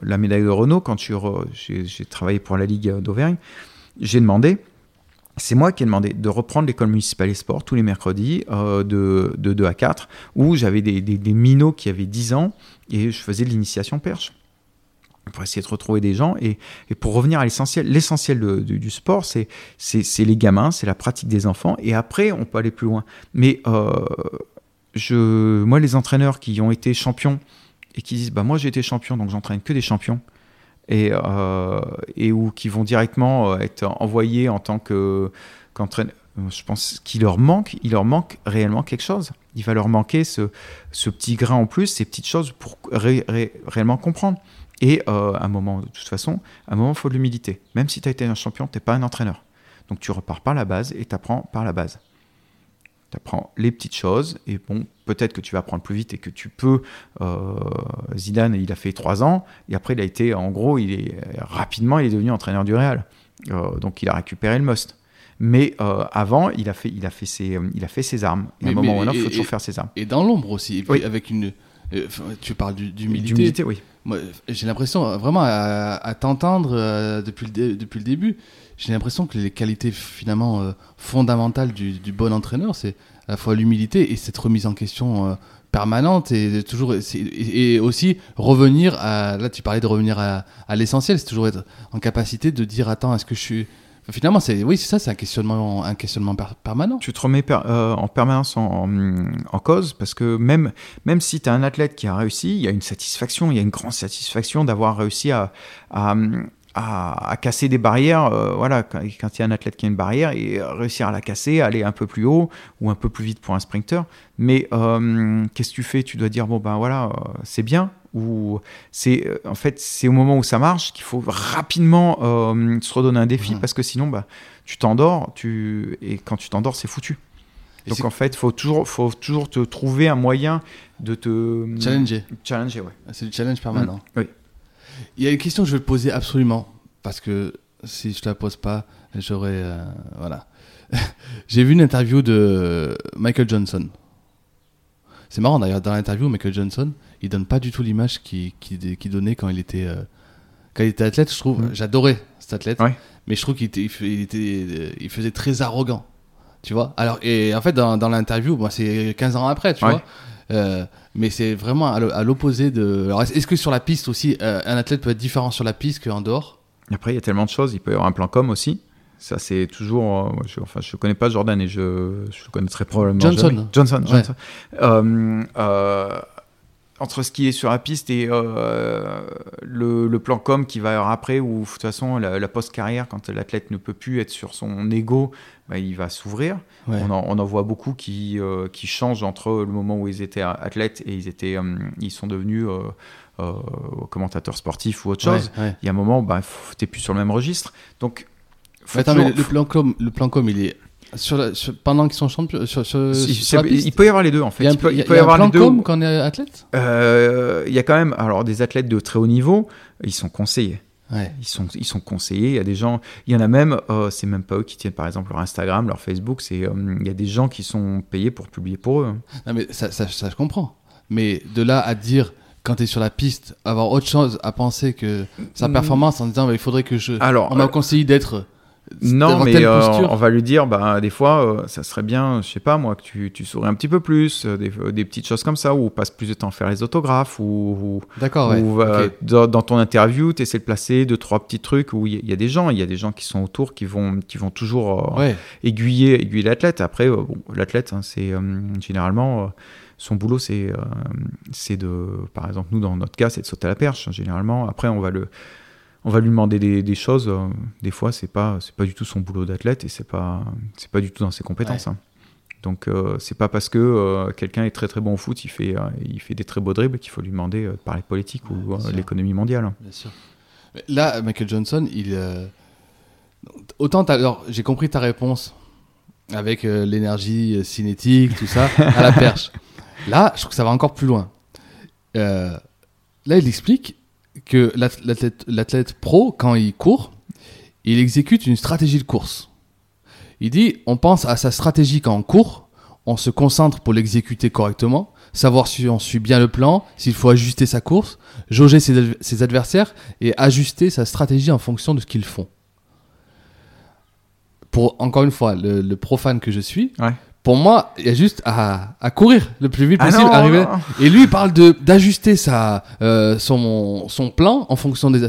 la médaille de Renault, quand j'ai travaillé pour la Ligue d'Auvergne, j'ai demandé, c'est moi qui ai demandé de reprendre l'école municipale et sport tous les mercredis euh, de, de 2 à 4, où j'avais des, minots qui avaient 10 ans et je faisais de l'initiation perche pour essayer de retrouver des gens et, pour revenir à l'essentiel. L'essentiel du sport, c'est c'est c'est les gamins, c'est la pratique des enfants et après, on peut aller plus loin. Mais euh, je, moi, les entraîneurs qui ont été champions et qui disent bah, Moi, j'ai été champion, donc j'entraîne que des champions et, euh, et ou qui vont directement euh, être envoyés en tant que qu'entraîneur. Je pense qu'il leur manque, il leur manque réellement quelque chose. Il va leur manquer ce, petit grain en plus, ces petites choses pour ré- ré- réellement comprendre. Et euh, à un moment, de toute façon, à un moment, il faut de l'humilité. Même si tu as été un champion, tu n'es pas un entraîneur. Donc tu repars par la base et tu apprends par la base. Tu apprends les petites choses et bon, peut-être que tu vas apprendre plus vite et que tu peux. euh, Zidane, il a fait trois ans et après, il a été, en gros, il est rapidement, il est devenu entraîneur du Real. Euh, donc il a récupéré le must. Mais euh, avant, il a fait, il a fait ses, il a fait ses armes. Et à un Mais- moment mais- ou à un autre, il faut toujours et- faire ses armes. Et dans l'ombre aussi. Et puis Oui. avec une. euh, tu parles d'humilité. D'humilité, oui. J'ai l'impression, euh, vraiment, à, à t'entendre euh, depuis, le dé- depuis le début, j'ai l'impression que les qualités finalement euh, fondamentales du, bon entraîneur, c'est à la fois l'humilité et cette remise en question euh, permanente et toujours et, aussi revenir à là tu parlais de revenir à, l'essentiel c'est toujours être en capacité de dire attends est-ce que je suis finalement c'est oui c'est ça c'est un questionnement un questionnement per- permanent. Tu te remets euh, en permanence en, cause parce que même, même si tu as un athlète qui a réussi, il y a une satisfaction, il y a une grande satisfaction d'avoir réussi à, à- à casser des barrières. euh, voilà, quand, quand il y a un athlète qui a une barrière et réussir à la casser, aller un peu plus haut ou un peu plus vite pour un sprinter. Mais euh, qu'est-ce que tu fais? Tu dois dire bon ben voilà, euh, c'est bien. Ou c'est en fait c'est au moment où ça marche qu'il faut rapidement se redonner un défi Mhm. parce que sinon bah tu t'endors, tu et quand tu t'endors c'est foutu. Et Donc en fait, faut toujours, faut toujours te trouver un moyen de te challenger Challenger, ouais. c'est du challenge permanent Mm, oui. Il y a une question que je vais te poser absolument, parce que si je te la pose pas, j'aurais. euh, voilà. J'ai vu une interview de Michael Johnson. C'est marrant d'ailleurs, dans l'interview, Michael Johnson, il donne pas du tout l'image qu'il qu'il- qu'il donnait quand il était, euh, quand il était athlète. Je trouve, j'adorais cet athlète, Ouais. mais je trouve qu'il était, il était, il faisait très arrogant. Tu vois Alors, et en fait, dans, dans l'interview, moi, c'est 15 ans après, tu Ouais. vois. Euh, mais c'est vraiment à l'o- à l'opposé de. Alors, est-ce que sur la piste aussi, euh, un athlète peut être différent sur la piste qu'en dehors? Après, il y a tellement de choses. Il peut y avoir un plan com aussi. Ça, c'est toujours. euh, je, enfin, je connais pas Jordan et je, je le connaîtrai probablement. Johnson. jamais. Johnson. Ouais. Euh, euh, entre ce qui est sur la piste et euh, le, le plan com qui va après, où de toute façon, la, la post-carrière, quand l'athlète ne peut plus être sur son ego, bah, il va s'ouvrir. Ouais. On, en, on en voit beaucoup qui, euh, qui changent entre le moment où ils étaient athlètes et ils, étaient, euh, ils sont devenus commentateurs sportifs ou autre chose. Ouais, ouais. Il y a un moment, bah, faut- t'es plus sur le même registre. Donc, attends, toujours- mais le plan com, le plan com, il est sur la- sur- pendant qu'ils sont champions sur, sur, sur piste il peut y avoir les deux en fait. Il y a un, Il peut, il y peut y y avoir les deux. com quand on est athlète? Euh, il y a quand même alors des athlètes de très haut niveau, ils sont conseillés. Ouais. Ils sont, ils sont conseillés. Il y a des gens, il y en a même, euh, c'est même pas eux qui tiennent par exemple leur Instagram, leur Facebook. C'est, euh, il y a des gens qui sont payés pour publier pour eux. hein. Non, mais ça, ça, ça, je comprends. Mais de là à dire, quand tu es sur la piste, avoir autre chose à penser que sa Mm. performance en disant, bah, il faudrait que je. Alors, on m'a euh, conseillé d'être. Non, mais euh, on va lui dire, bah, des fois, euh, ça serait bien, je sais pas moi, que tu, tu souris un petit peu plus, euh, des, des petites choses comme ça, ou passe plus de temps à faire les autographes, ou, ou- D'accord, ouais. ou, euh, ok. dans, dans ton interview, tu essaies de placer deux, trois petits trucs où il y, a des gens, il y a des gens qui sont autour, qui vont, qui vont toujours euh, Ouais. aiguiller, aiguiller l'athlète. Après, euh, bon, l'athlète, hein, c'est euh, généralement, euh, son boulot, c'est euh, c'est de, par exemple, nous, dans notre cas, c'est de sauter à la perche, hein, généralement. Après, on va le. On va lui demander des, des choses. euh, des fois, c'est pas, c'est pas du tout son boulot d'athlète et c'est pas, c'est pas du tout dans ses compétences. hein. Donc, euh, c'est pas parce que euh, quelqu'un est très très bon au foot, il fait, euh, il fait des très beaux dribbles qu'il faut lui demander de parler politique ou l'économie mondiale. hein. Bien sûr. Là, Michael Johnson, il. Autant, alors, j'ai compris ta réponse avec l'énergie cinétique, tout ça, à la perche. Là, je trouve que ça va encore plus loin. Là, il explique que l'ath- l'athlète pro, quand il court, il exécute une stratégie de course. Il dit on pense à sa stratégie quand on court, on se concentre pour l'exécuter correctement, savoir si on suit bien le plan, s'il faut ajuster sa course, jauger ses, adv- ses adversaires et ajuster sa stratégie en fonction de ce qu'ils font. Pour, encore une fois, le, profane que je suis. Pour moi, il y a juste à, à courir le plus vite Ah possible. non, arriver- non. Et lui, il parle de d'ajuster sa euh, son son plan en fonction des.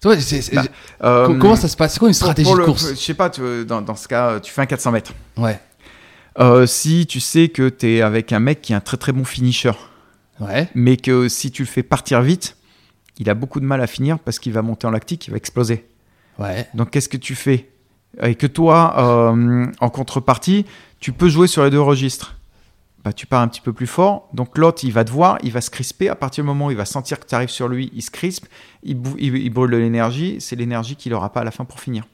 Tu vois, c'est- Bah, Euh, co- comment ça se passe? C'est quoi une pour- stratégie pour de le- course? Je sais pas, tu- dans, dans ce cas, tu fais un 400 mètres. Ouais, Euh, si tu sais que tu es avec un mec qui est un très très bon finisher, ouais, mais que si tu le fais partir vite, il a beaucoup de mal à finir parce qu'il va monter en lactique, il va exploser. ouais. Donc qu'est-ce que tu fais? Et que toi, euh, en contrepartie, tu peux jouer sur les deux registres. Bah, tu pars un petit peu plus fort, donc l'autre il va te voir, il va se crisper. À partir du moment où il va sentir que tu arrives sur lui, il se crispe, il, brûle de l'énergie. C'est l'énergie qu'il n'aura pas à la fin pour finir.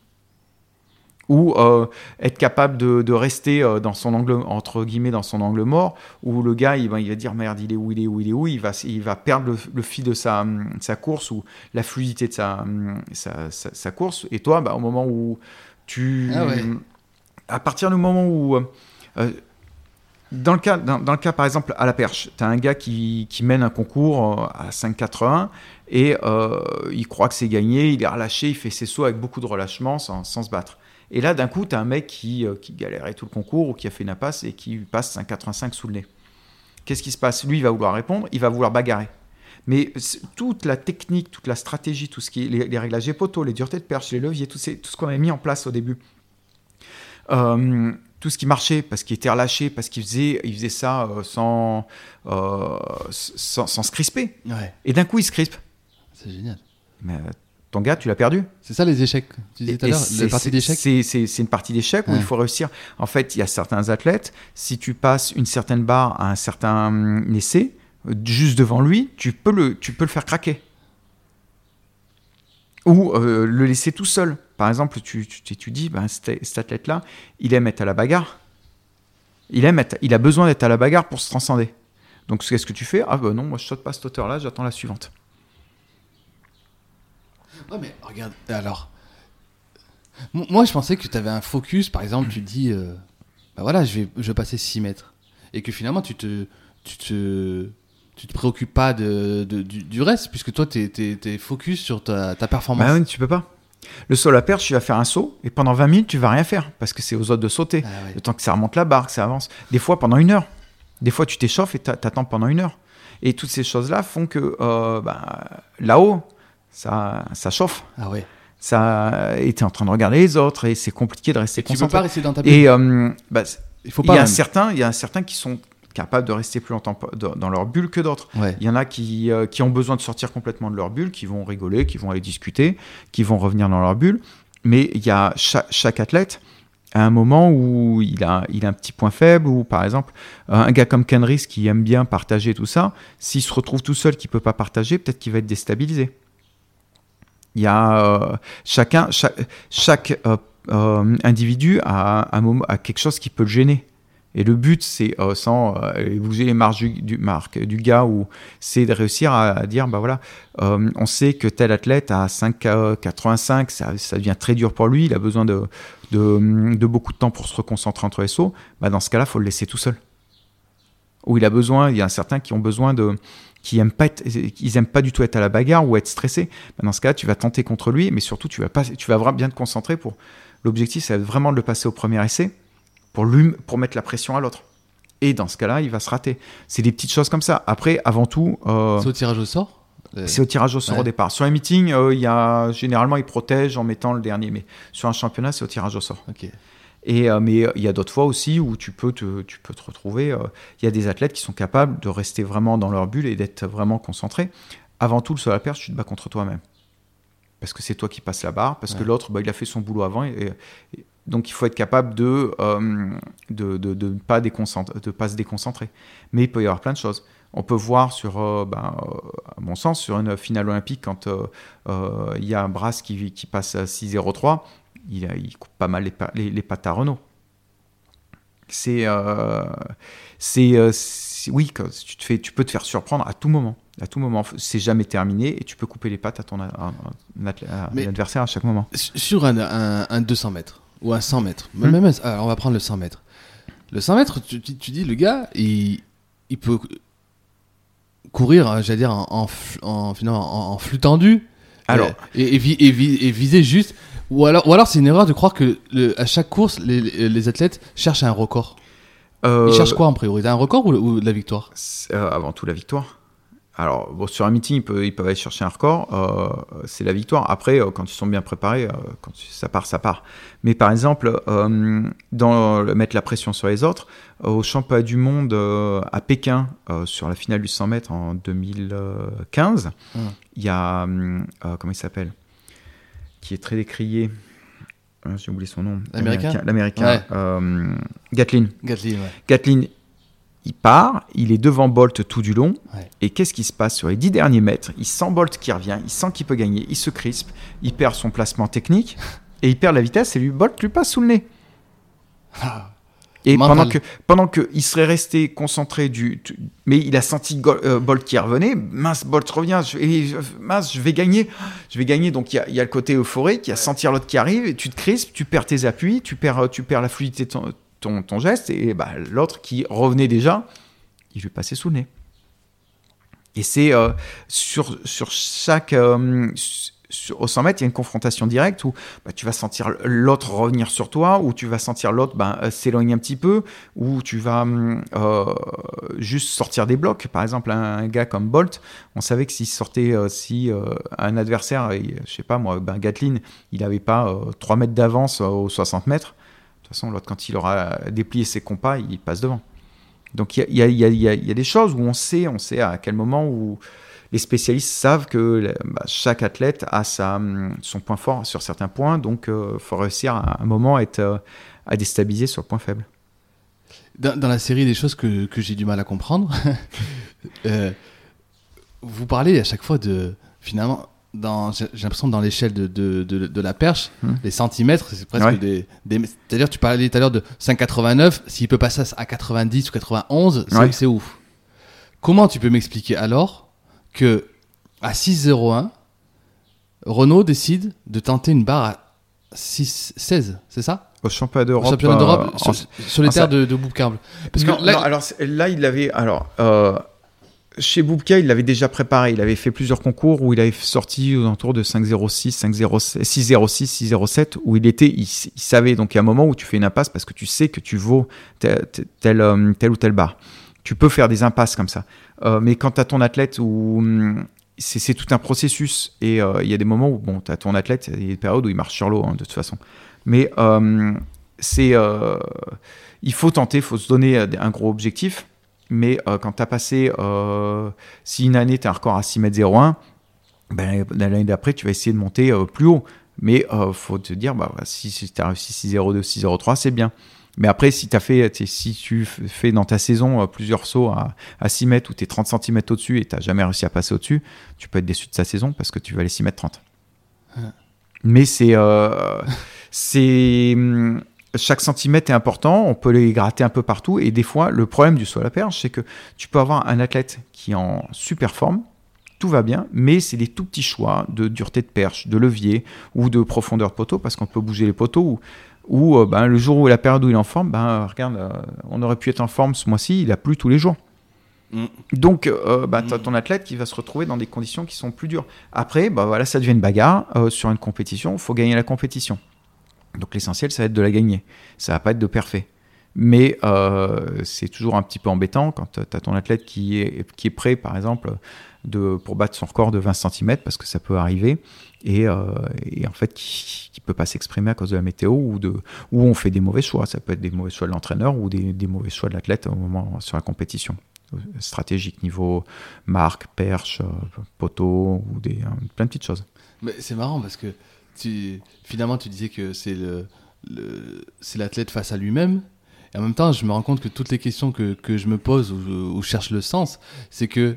Ou euh, être capable de, rester euh, dans son angle, entre guillemets, dans son angle mort, où le gars il va, dire merde, il est où, il est où, il est où, il va, perdre le, fil de sa, course ou la fluidité de sa course. Et toi, bah, au moment où tu. Ah ouais. À partir du moment où. euh, euh, dans le, cas, dans, dans le cas, par exemple, à la perche, tu as un gars qui, qui mène un concours euh, à 5,81 et euh, il croit que c'est gagné, il est relâché, il fait ses sauts avec beaucoup de relâchement sans, sans se battre. Et là, d'un coup, tu as un mec qui, qui galérait tout le concours ou qui a fait une impasse et qui passe 5,85 sous le nez. Qu'est-ce qui se passe? Lui, il va vouloir répondre, il va vouloir bagarrer. Mais toute la technique, toute la stratégie, tout ce qui est les, les réglages des poteaux, les duretés de perche, les leviers, tout, ces- tout ce qu'on avait mis en place au début, euh, tout ce qui marchait, parce qu'il était relâché, parce qu'il faisait, il faisait ça euh, sans, euh, sans, sans se crisper. Ouais, Et d'un coup, il se crispe. c'est génial. Mais ton gars, tu l'as perdu. C'est ça les échecs. Tu disais tout à l'heure, la partie d'échecs. C'est une partie d'échec où Ouais. il faut réussir. En fait, il y a certains athlètes, si tu passes une certaine barre à un certain hum, essai, juste devant lui, tu peux le, faire craquer. Ou euh, le laisser tout seul. Par exemple, tu, tu, tu dis, ben, cet, athlète-là, il aime être à la bagarre. Il, aime il a besoin d'être à la bagarre pour se transcender. Donc, qu'est-ce que tu fais? Ah ben non, moi je saute pas cette hauteur-là, j'attends la suivante. Ouais, mais regarde, alors. Moi, je pensais que tu avais un focus, par exemple, tu dis, euh, bah voilà, je vais, je passer 6 mètres. Et que finalement, tu te, tu te, tu te préoccupes pas de, de- du, du reste, puisque toi, tu es, focus sur ta, ta performance. Bah oui, tu peux pas. Le saut à la perche, tu vas faire un saut et pendant 20 minutes, tu vas rien faire parce que c'est aux autres de sauter. Ah. Le temps que ça remonte la barre, que ça avance. Des fois pendant une heure. Des fois, tu t'échauffes et t'a- t'attends pendant une heure. Et toutes ces choses-là font que euh, bah, là-haut, ça, ça chauffe. Ah ouais. Ça, et t'es en train de regarder les autres et c'est compliqué de rester Et tu peux concentré. pas rester dans ta bulle. Et euh, bah, c- Il faut il pas. y a certains, il y a certains qui sont capables de rester plus longtemps dans leur bulle que d'autres. Ouais. Il y en a qui, euh, qui ont besoin de sortir complètement de leur bulle, qui vont rigoler, qui vont aller discuter, qui vont revenir dans leur bulle. Mais il y a chaque, chaque athlète à un moment où il a, il a un petit point faible, ou par exemple, euh, un gars comme Kenris qui aime bien partager tout ça, s'il se retrouve tout seul, qu'il peut pas partager, peut-être qu'il va être déstabilisé. Il y a euh, chacun, chaque, chaque euh, euh, individu a, a quelque chose qui peut le gêner. Et le but, c'est euh, sans euh, bouger les marges du, du, du gars, ou c'est de réussir à, dire, bah voilà, euh, on sait que tel athlète à 5,85, ça, ça devient très dur pour lui, il a besoin de, de, beaucoup de temps pour se reconcentrer entre les sauts. Bah dans ce cas-là, faut le laisser tout seul. Ou il a besoin, il y a certains qui ont besoin de, qui aiment pas, être- ils aiment pas du tout être à la bagarre ou être stressés. Bah, dans ce cas, tu vas tenter contre lui, mais surtout tu vas pas, tu vas vraiment bien te concentrer pour. L'objectif, c'est vraiment de le passer au premier essai pour lui, pour mettre la pression à l'autre. Et dans ce cas-là, il va se rater. C'est des petites choses comme ça. Après, avant tout, euh, C'est au tirage au sort Euh, c'est au tirage au sort Ouais. au départ. Sur un meeting, euh, il y a généralement ils protègent en mettant le dernier, mais sur un championnat, c'est au tirage au sort. Et euh, mais il y a d'autres fois aussi où tu peux te, tu peux te retrouver. Il y a des athlètes qui sont capables de rester vraiment dans leur bulle et d'être vraiment concentrés. Avant tout, le seul à perche, tu te bats contre toi-même. Parce que c'est toi qui passes la barre, parce que l'autre, bah, il a fait son boulot avant. Et, et- donc il faut être capable de euh, de, de, de ne pas, se déconcentrer. Mais il peut y avoir plein de choses. On peut voir sur, euh, ben, euh, à mon sens, sur une finale olympique, quand il y a un Brass qui, qui passe à 6-0-3, il, coupe pas mal les, les, les pattes à Renault. C'est, euh, euh, oui, tu, te fais, tu peux te faire surprendre à tout moment. À tout moment, c'est jamais terminé et tu peux couper les pattes à ton à- à adversaire à chaque moment. Sur un, un, un 200 mètres ou un 100 mètres, Hmm. même, alors, on va prendre le 100 mètres. Le 100 mètres, tu, tu- tu dis, le gars, il, il peut courir, hein, j'allais dire, en, en, en, en, flux tendu Alors. euh, et, et, et vi- et viser juste. Ou alors, ou alors c'est une erreur de croire que le- à chaque course, les, les- athlètes cherchent un record. Euh, Ils cherchent quoi en priorité? Un record ou, ou de la victoire? euh, avant tout la victoire. Alors, bon, sur un meeting, ils peuvent, ils peuvent aller chercher un record, euh, c'est la victoire. Après, euh, quand ils sont bien préparés, euh, quand ça part, ça part. Mais par exemple, dans le- mettre la pression sur les autres, au championnat du monde à Pékin, sur la finale du 100 mètres en 2015, Hum. il y a, comment il s'appelle? Qui est très décrié. Ah, J'ai oublié son nom. L'Américain? L'américain. Ouais. Gatlin. Gatlin, ouais. Gatlin, il part, il est devant Bolt tout du long. Ouais. Et qu'est-ce qui se passe sur les dix derniers mètres? Il sent Bolt qui revient, il sent qu'il peut gagner, il se crispe, il perd son placement technique et il perd la vitesse et lui Bolt lui passe sous le nez. Et Mental. pendant que pendant que il serait resté concentré du, tu- mais il a senti euh, Bolt qui revenait, mince Bolt revient, je, et mince je vais gagner, je vais gagner. Donc il y a, il y a le côté euphorique, il y a sentir l'autre qui arrive, et tu te crispes, tu perds tes appuis, tu perds tu perds la fluidité de ton, ton, ton geste et bah, l'autre qui revenait déjà, il lui passait sous le nez. Et c'est euh, sur, sur chaque. euh, au 100 mètres, il y a une confrontation directe où bah, tu vas sentir l'autre revenir sur toi, ou tu vas sentir l'autre bah, euh, s'éloigner un petit peu, ou tu vas hum, juste sortir des blocs. Par exemple, un, gars comme Bolt, on savait que s'il sortait, si un adversaire, je sais pas moi, ben Gatlin, il n'avait pas euh, 3 mètres d'avance aux 60 mètres, façon, l'autre, quand il aura déplié ses compas, il passe devant. Donc il y a, des choses où on sait, on sait à quel moment où les spécialistes savent que bah, chaque athlète a sa, hum, son point fort sur certains points, donc il faut réussir à un moment à, être, euh, déstabiliser sur le point faible. Dans, dans la série des choses que, que j'ai du mal à comprendre, euh, vous parlez à chaque fois de. Finalement, dans- j'ai l'impression que dans l'échelle de, de, de, de la perche, Hmm. les centimètres, c'est presque Ouais. des. des C'est-à-dire, tu parlais tout à l'heure de 5,89, s'il peut passer à 90 ou 91, c'est Ouais. c'est ouf. Comment tu peux m'expliquer alors que à 6,01, Renault décide de tenter une barre à 6, 16, c'est ça? Au championnat Au d'Europe. euh, d'Europe, en- sur, sur les en terres de, de Boubcarble. Parce que non, là, non, alors là, il avait. Alors, euh, chez Boubka, il l'avait déjà préparé. Il avait fait plusieurs concours où il avait sorti aux alentours de 5,06, 5,06, 6,06, 6,07, où il était. Il, il savait. Donc, il y a un moment où tu fais une impasse parce que tu sais que tu vaux tel, euh, tel ou tel bar. Tu peux faire des impasses comme ça. Euh, mais quand tu as ton athlète hum, c'est tout un processus. Et euh, il y a des moments où, bon, tu as ton athlète, il y a des périodes où il marche sur l'eau, hein, de toute façon. Mais c'est. il faut tenter, il faut se donner un gros objectif. Mais euh, quand tu as passé. euh, si une année, tu as un record à 6 mètres 01, ben, l'année d'après, tu vas essayer de monter euh, plus haut. Mais il faut te dire, bah, si, si tu as réussi 6,02, 6,03, c'est bien. Mais après, si, as fait, si tu fais dans ta saison euh, plusieurs sauts à, à 6 mètres ou tu es 30 cm au-dessus et tu n'as jamais réussi à passer au-dessus, tu peux être déçu de sa saison parce que tu vas aller 6 mètres 30. Mais c'est. euh, c'est hum, chaque centimètre est important, on peut les gratter un peu partout. Et des fois, le problème du saut à la perche, c'est que tu peux avoir un athlète qui est en super forme, tout va bien, mais c'est des tout petits choix de dureté de perche, de levier ou de profondeur de poteau, parce qu'on peut bouger les poteaux. Ou, ou euh, ben, le jour où la période où il est en forme, ben, regarde, euh, on aurait pu être en forme ce mois-ci, il a plu tous les jours. Mm. Donc, euh, bah, tu as ton athlète qui va se retrouver dans des conditions qui sont plus dures. Après, bah, voilà, ça devient une bagarre. Euh, sur une compétition, il faut gagner la compétition. Donc, l'essentiel, ça va être de la gagner. Ça va pas être de parfait. Mais euh, c'est toujours un petit peu embêtant quand tu as ton athlète qui est, qui est prêt, par exemple, de, pour battre son record de 20 cm, parce que ça peut arriver, et, euh, et en fait, qui ne peut pas s'exprimer à cause de la météo, ou, de, ou on fait des mauvais choix. Ça peut être des mauvais choix de l'entraîneur ou des, des mauvais choix de l'athlète au moment sur la compétition stratégique niveau marque, perche, euh, poteau ou des, hein, plein de petites choses. Mais c'est marrant parce que tu, finalement, tu disais que c'est le, le- c'est l'athlète face à lui-même. Et en même temps, je me rends compte que toutes les questions que, que je me pose ou, je- ou je cherche le sens, c'est que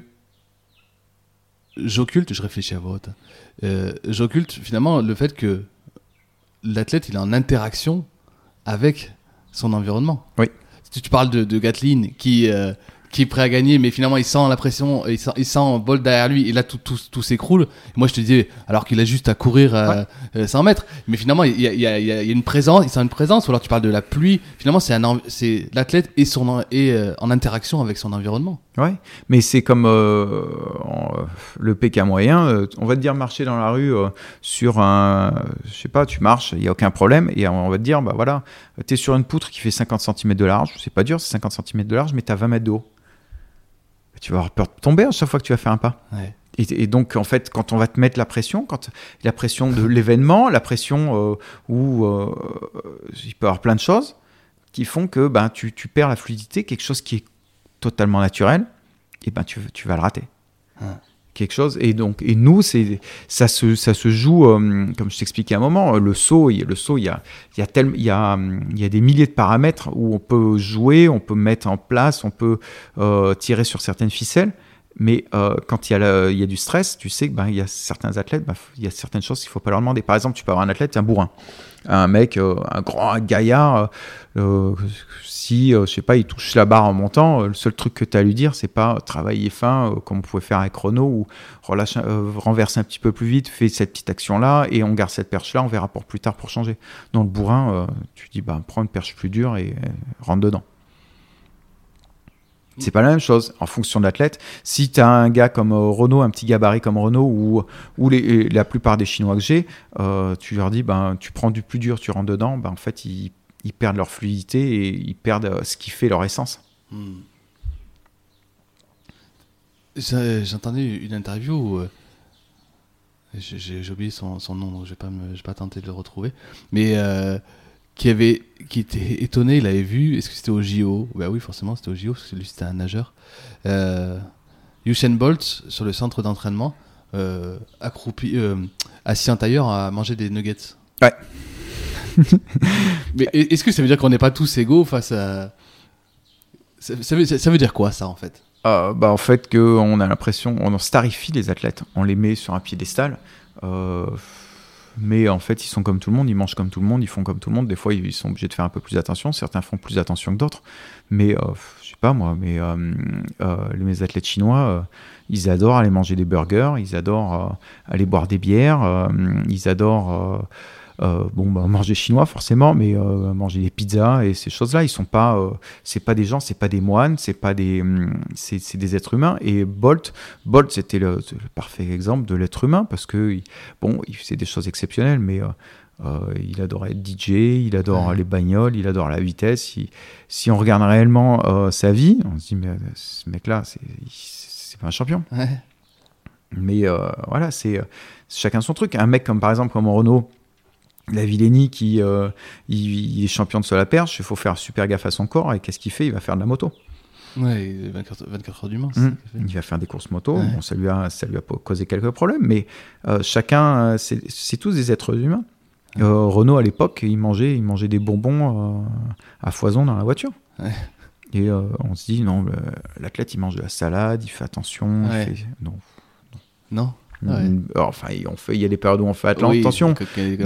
j'occulte, je réfléchis à voix haute, euh, j'occulte finalement le fait que l'athlète, il est en interaction avec son environnement. Oui. Tu, tu parles de, de Gatlin qui, euh, qui est prêt à gagner, mais finalement il sent la pression, il sent, il sent Bolt derrière lui, et là tout, tout, tout s'écroule. Moi je te disais, alors qu'il a juste à courir euh, euh, 100 mètres, mais finalement il y a, il y a- il y une présence, il sent une présence, ou alors tu parles de la pluie, finalement c'est un c'est l'athlète et son en- et, euh, en interaction avec son environnement. Ouais, mais c'est comme euh, euh, le PK moyen. euh, on va te dire marcher dans la rue euh, sur un, je sais pas, tu marches, il y a aucun problème, et on va te dire, bah voilà, tu es sur une poutre qui fait 50 cm de large, c'est pas dur, c'est 50 cm de large, mais tu as 20 mètres de haut. Tu vas avoir peur de tomber à chaque fois que tu vas faire un pas. Ouais. Et, et donc, en fait, quand on va te mettre la pression, quand la pression de l'événement, la pression euh, où euh, il peut y avoir plein de choses qui font que ben, tu, tu perds la fluidité, quelque chose qui est totalement naturel, et ben tu, tu vas le rater. Et donc, et nous, c'est ça se, ça se joue, euh, comme je t'expliquais un moment, le saut, il, le saut, il y a, il y a il y a, il y a des milliers de paramètres où on peut jouer, on peut mettre en place, on peut euh, tirer sur certaines ficelles. Mais euh, quand il y, a du stress, tu sais que ben, il y a certains athlètes, ben, il y a certaines choses qu'il faut pas leur demander. Par exemple, tu peux avoir un athlète, un bourrin, un mec, euh, un grand gaillard. euh, si, je sais pas, il touche la barre en montant, le seul truc que tu as à lui dire, c'est pas travailler fin comme on pouvait faire avec Renault ou relâche, renverse un petit peu plus vite, fais cette petite action-là et on garde cette perche-là, on verra pour plus tard pour changer. Dans le bourrin, tu dis, bah, prends une perche plus dure et rentre dedans. C'est pas la même chose en fonction de l'athlète. Si tu as un gars comme euh, Renault, un petit gabarit comme Renault, ou, la plupart des Chinois que j'ai, euh, tu leur dis, ben, tu prends du plus dur, tu rentres dedans, ben, en fait, ils, perdent leur fluidité et ils perdent euh, ce qui fait leur essence. Hmm. J'ai- une interview où, j'ai oublié son, nom, donc je vais me, je vais pas tenter de le retrouver, mais qui avait, qui était étonné, il avait vu, est-ce que c'était au JO Bah oui, forcément, c'était au JO parce que lui c'était un nageur. Euh, Usain Bolt sur le centre d'entraînement, euh, accroupi, euh, assis en tailleur à manger des nuggets. Ouais. mais est-ce que ça veut dire qu'on n'est pas tous égaux face à ça, ça veut, ça veut dire quoi ça en fait? Euh, bah, en fait, que on a l'impression, on starifie les athlètes, on les met sur un piédestal. Euh, mais en fait, ils sont comme tout le monde, ils mangent comme tout le monde, ils font comme tout le monde. Des fois, ils sont obligés de faire un peu plus attention. Certains font plus attention que d'autres. Mais euh, je sais pas moi, mais euh, euh, les athlètes chinois, euh, ils adorent aller manger des burgers, ils adorent euh, aller boire des bières, euh, ils adorent euh, bon bah, manger chinois forcément, mais euh, manger des pizzas et ces choses-là. Ils sont pas, euh, c'est pas des gens, c'est pas des moines, c'est pas des, hum, c'est des êtres humains. Et Bolt, Bolt, c'était le, le parfait exemple de l'être humain parce que bon, il faisait des choses exceptionnelles, mais euh, il adorait être DJ, il adore Ouais. les bagnoles, il adore la vitesse. Il- si on regarde réellement sa vie, on se dit mais ce mec-là, c'est pas un champion. Ouais. Mais voilà, c'est chacun son truc. Un mec comme par exemple comme Renault, la Villeni qui euh, il, il est champion de seul à perche, il faut faire super gaffe à son corps et qu'est-ce qu'il fait? Il va faire de la moto. Ouais, 24, 24 heures du Mans. fait. Il va faire des courses moto. Ouais. Bon, ça lui a ça lui a po- causé quelques problèmes, mais euh, chacun euh, c'est tous des êtres humains. Euh, Renault à l'époque, il mangeait il mangeait des bonbons à foison dans la voiture. Ouais. Et on se dit non, l'athlète il mange de la salade, il fait attention. il non. Non Ouais. Mm, alors, enfin, on fait, il y a des périodes où on fait athlète, Oui, attention.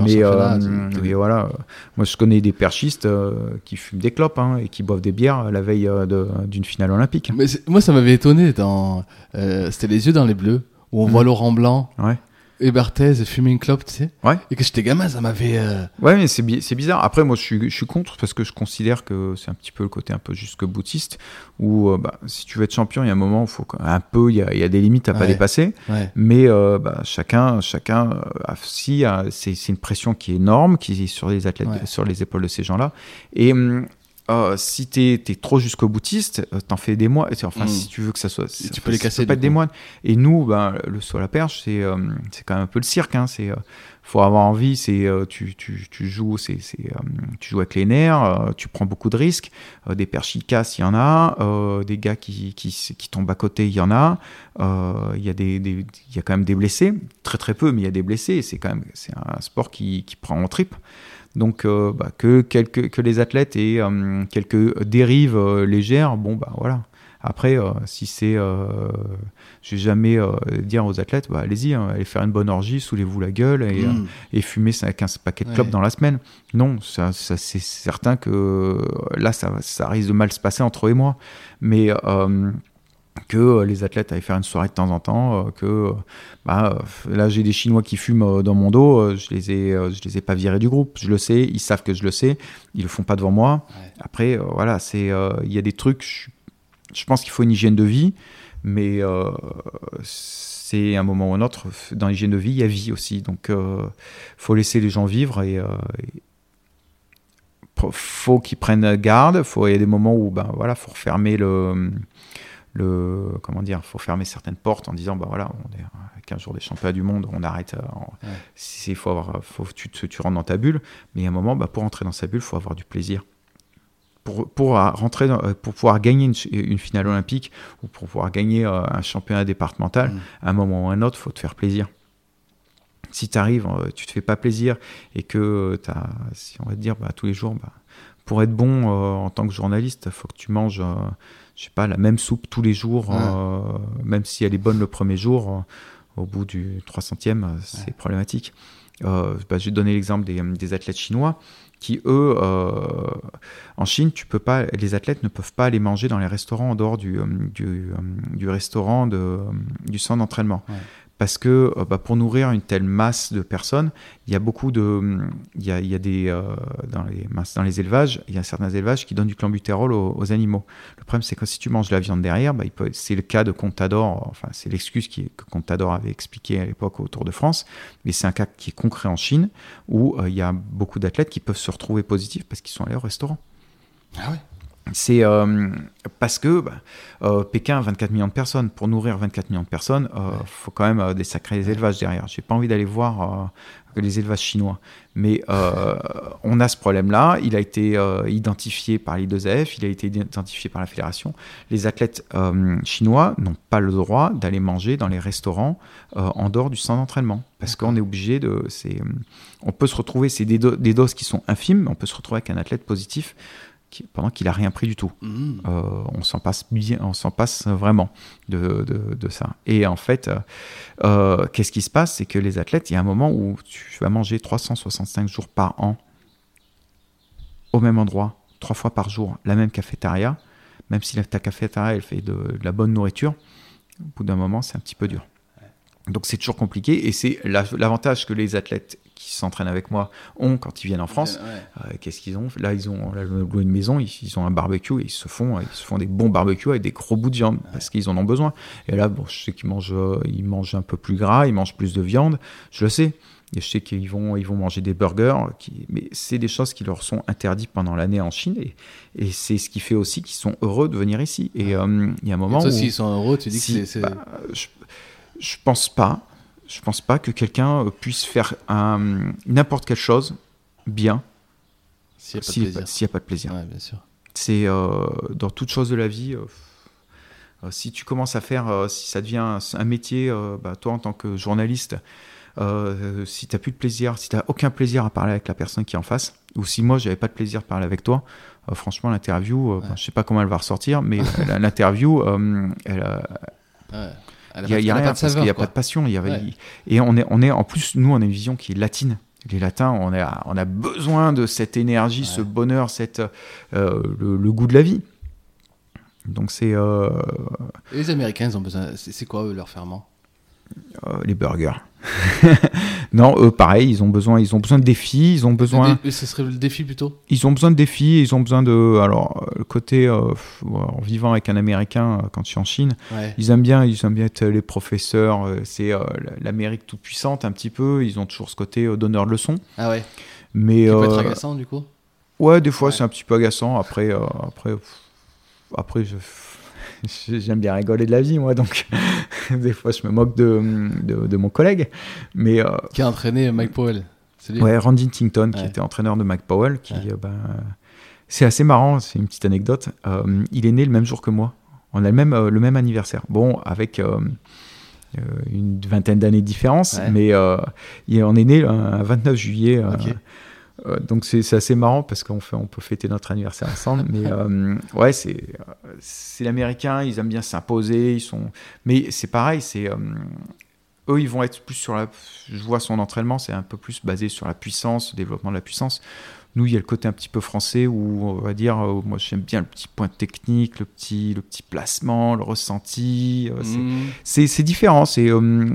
Mais, euh, mais voilà, euh, moi je connais des perchistes euh, qui fument des clopes hein, et qui boivent des bières la veille euh, d'une finale olympique. Mais moi, ça m'avait étonné. Dans, euh, c'était les yeux dans les bleus, où on Mhm. voit Laurent Blanc Ouais. Et Barthez fumer une clope, tu sais. Ouais. Et que j'étais gamin, ça m'avait. euh, Ouais, mais c'est bi- bizarre. Après, moi je suis, je suis contre parce que je considère que c'est un petit peu le côté un peu jusque boutiste où euh, bah, si tu veux être champion, il y a un moment où faut un peu, il y a, il y a des limites à pas Ouais. dépasser. Ouais. Mais euh, bah, chacun, chacun, si c'est une pression qui est énorme, qui est sur les athlètes, sur les épaules de ces gens-là. Et hum, euh, si t'es es trop jusqu'au boutiste, euh, t'en fais des mois. Enfin, Mm. si tu veux que ça soit, ça- tu peux les ça casser, peut pas être des mois. Et nous, ben, le saut à la perche, c'est euh, c'est quand même un peu le cirque. Hein, c'est euh, faut avoir envie. C'est tu, tu, tu joues, c'est tu joues avec les nerfs. tu prends beaucoup de risques. des perches qui cassent, il y en a. des gars qui, qui, qui tombent à côté, il y en a. Il y a des, des- y a quand même des blessés, très très peu, mais il y a des blessés. C'est quand même c'est un sport qui, qui prend en trip. Donc euh, bah, que, quelques, que les athlètes aient euh, quelques dérives euh, légères, bon bah voilà. Après, si c'est, je vais jamais dire aux athlètes, bah, allez-y, hein, allez faire une bonne orgie, saoulez-vous la gueule et, euh, Mm. et fumer 15 paquets de Ouais. clopes dans la semaine. Non, ça, ça, c'est certain que là, ça, ça risque de mal se passer entre eux et moi. Mais que euh, les athlètes aillent faire une soirée de temps en temps, euh, que euh, bah, là j'ai des Chinois qui fument dans mon dos, je les ai, je les ai pas virés du groupe, je le sais, ils savent que je le sais, ils le font pas devant moi. Ouais. Après, voilà, c'est, euh, il y a des trucs, je, je pense qu'il faut une hygiène de vie, mais euh, c'est un moment ou un autre dans l'hygiène de vie, il y a vie aussi, donc euh, faut laisser les gens vivre et, faut qu'ils prennent garde. Faut, il y a des moments où, ben voilà, faut refermer le, le, comment dire, faut fermer certaines portes en disant, bah voilà, on est à 15 jours des championnats du monde, on arrête. euh, Ouais. si- faut avoir, faut, tu, te- tu rentres dans ta bulle, mais a un moment, bah, pour rentrer dans sa bulle, faut avoir du plaisir. Pour, pour euh, rentrer, dans- euh, pour pouvoir gagner une, finale olympique ou pour pouvoir gagner un championnat départemental, Mm. à un moment ou à un autre, faut te faire plaisir. Si tu arrives, tu te fais pas plaisir et que tu as, si on va te dire, bah, tous les jours, bah, pour être bon euh, en tant que journaliste, il faut que tu manges, euh, je sais pas, la même soupe tous les jours, Ouais. euh, même si elle est bonne le premier jour, euh, au bout du 300e, euh, c'est Ouais. problématique. Bah, je vais te donner l'exemple des, des athlètes chinois qui, eux, en Chine, tu peux pas, les athlètes ne peuvent pas aller manger dans les restaurants en dehors du, du, du restaurant de, du centre d'entraînement. Ouais. Parce que euh, bah, pour nourrir une telle masse de personnes, il y a beaucoup de. Il y a, des. euh, dans, les, dans les élevages, il y a certains élevages qui donnent du clenbuterol aux, aux animaux. Le problème, c'est que si tu manges de la viande derrière, bah, c'est le cas de Contador, enfin, c'est l'excuse que Contador avait expliqué à l'époque au Tour de France, mais c'est un cas qui est concret en Chine où euh, il y a beaucoup d'athlètes qui peuvent se retrouver positifs parce qu'ils sont allés au restaurant. Ah ouais? C'est euh, parce que bah, euh, Pékin, 24 millions de personnes. Pour nourrir 24 millions de personnes, il faut quand même euh, des sacrés élevages derrière. J'ai pas envie d'aller voir euh, les élevages chinois. Mais euh, on a ce problème-là. Il a été euh, identifié par l'I2AF, il a été identifié par la fédération. Les athlètes euh, chinois n'ont pas le droit d'aller manger dans les restaurants euh, en dehors du centre d'entraînement. Parce qu'on est obligé de. On peut se retrouver, c'est des, do- des doses qui sont infimes, mais on peut se retrouver avec un athlète positif qui- pendant qu'il a rien pris du tout. Mm. Euh, on s'en passe bien, on s'en passe vraiment de, de, de ça. Et en fait, euh, qu'est-ce qui se passe? C'est que les athlètes, il y a un moment où tu vas manger 365 jours par an au même endroit, trois fois par jour, la même cafétéria, même si ta cafétéria elle fait de, de la bonne nourriture, au bout d'un moment, c'est un petit peu dur. Donc c'est toujours compliqué et c'est la- l'avantage que les athlètes qui s'entraînent avec moi ont quand ils viennent en France. Ouais. Euh, Qu'est-ce qu'ils ont? Là, ils ont là, loué une maison, ils, ils ont un barbecue et ils se font, ils se font des bons barbecues avec des gros bouts de viande parce qu'ils en ont besoin. Et là, bon, je sais qu'ils mangent, euh, ils mangent un peu plus gras, ils mangent plus de viande, je le sais. Et je sais qu'ils vont, ils vont manger des burgers, qui, mais c'est des choses qui leur sont interdites pendant l'année en Chine et, et c'est ce qui fait aussi qu'ils sont heureux de venir ici. Et euh, il y a un moment Et toi, où s'ils sont heureux, tu dis si- que c'est. c'est- bah, je, Je pense pas. Je pense pas que quelqu'un puisse faire n'importe quelle chose bien S'il n'y a pas de a, plaisir. pas- s'il y a pas de plaisir. Ouais, bien sûr. C'est euh, dans toute chose de la vie. euh, euh, si tu commences à faire, euh, si ça devient un, un métier, bah, toi en tant que journaliste, si tu n'as plus de plaisir, si tu n'as aucun plaisir à parler avec la personne qui est en face, ou si moi j'avais pas de plaisir de parler avec toi, franchement l'interview, Ouais. bah, je sais pas comment elle va ressortir, mais l'interview, elle, Ouais. Il y a, rien parce qu'il n'y a pas de passion. Il y avait, Ouais. Et on est, on est, en plus, nous, on a une vision qui est latine. Les latins, on a, on a besoin de cette énergie, ce bonheur, cette, euh, le, le goût de la vie. Donc c'est euh, les Américains, ils ont besoin. C'est c'est quoi eux, leur ferment? Euh, les burgers. non, eux, pareil, ils ont besoin, ils ont besoin de défis, ils ont besoin, dé- Ce serait le défi plutôt? Ils ont besoin de défis, ils ont besoin de, alors le côté euh, en vivant avec un Américain euh, quand je suis en Chine, Ouais. Ils aiment bien, ils aiment bien être les professeurs. C'est euh, l'Amérique toute puissante un petit peu. Ils ont toujours ce côté euh, donneur de leçons. Ah ouais. Mais Qui peut être agaçant du coup? ouais, des fois Ouais. c'est un petit peu agaçant. Après, après, pff, après, je- j'aime bien rigoler de la vie, moi. Donc des fois je me moque de, de, de mon collègue. Mais euh, Qui a entraîné Mike Powell lui ouais, Randy Tinton, qui Ouais. était entraîneur de Mike Powell, qui Ouais. euh, ben, c'est assez marrant. C'est une petite anecdote. Euh, il est né le même jour que moi. On a le même, le même anniversaire. Bon, avec une vingtaine d'années de différence, Ouais. mais il- on est né le- un 29 juillet. Euh, donc c'est assez marrant parce qu'on fait, on peut fêter notre anniversaire ensemble. mais euh, ouais, c'est euh, c'est l'américain, ils aiment bien s'imposer, ils sont. Mais c'est pareil, c'est euh, eux, ils vont être plus sur la. Je vois son entraînement, c'est un peu plus basé sur la puissance, le développement de la puissance. Nous, il y a le côté un petit peu français où on va dire, euh, moi j'aime bien le petit point technique, le petit, le petit placement, le ressenti. euh, c'est- Mmh. c'est différent. C'est euh,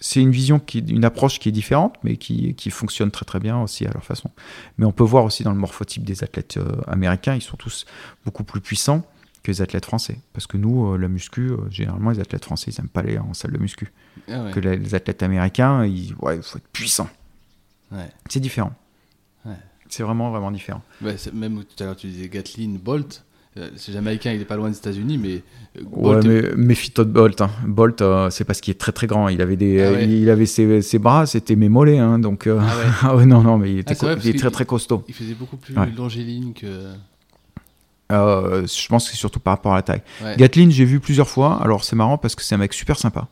c'est une vision, qui, une approche qui est différente, mais qui, qui fonctionne très très bien aussi à leur façon. Mais on peut voir aussi dans le morphotype des athlètes euh, américains, ils sont tous beaucoup plus puissants que les athlètes français. Parce que nous, euh, la muscu, euh, généralement, les athlètes français, ils n'aiment pas aller en salle de muscu. Ah ouais. Que les athlètes américains, ils, ouais, il faut être puissant. Ouais. C'est différent. Ouais. C'est vraiment vraiment différent. Même tout à l'heure tu disais Gatlin, Bolt. Euh, C'est jamaïcain, il est pas loin des États-Unis, mais euh, Ouais, Bolt mais méfie-toi de Bolt. hein. Bolt, euh, c'est parce qu'il est très très grand. Il avait des, Ah ouais. il avait ses, ses bras, c'était mes mollets, hein, donc. euh, Ah ouais. ah ouais, non non, mais il était, Ah, vrai, il très très costaud. il faisait beaucoup plus longiligne que. Euh, je pense que c'est surtout par rapport à la taille. Gatlin, j'ai vu plusieurs fois. Alors c'est marrant parce que c'est un mec super sympa.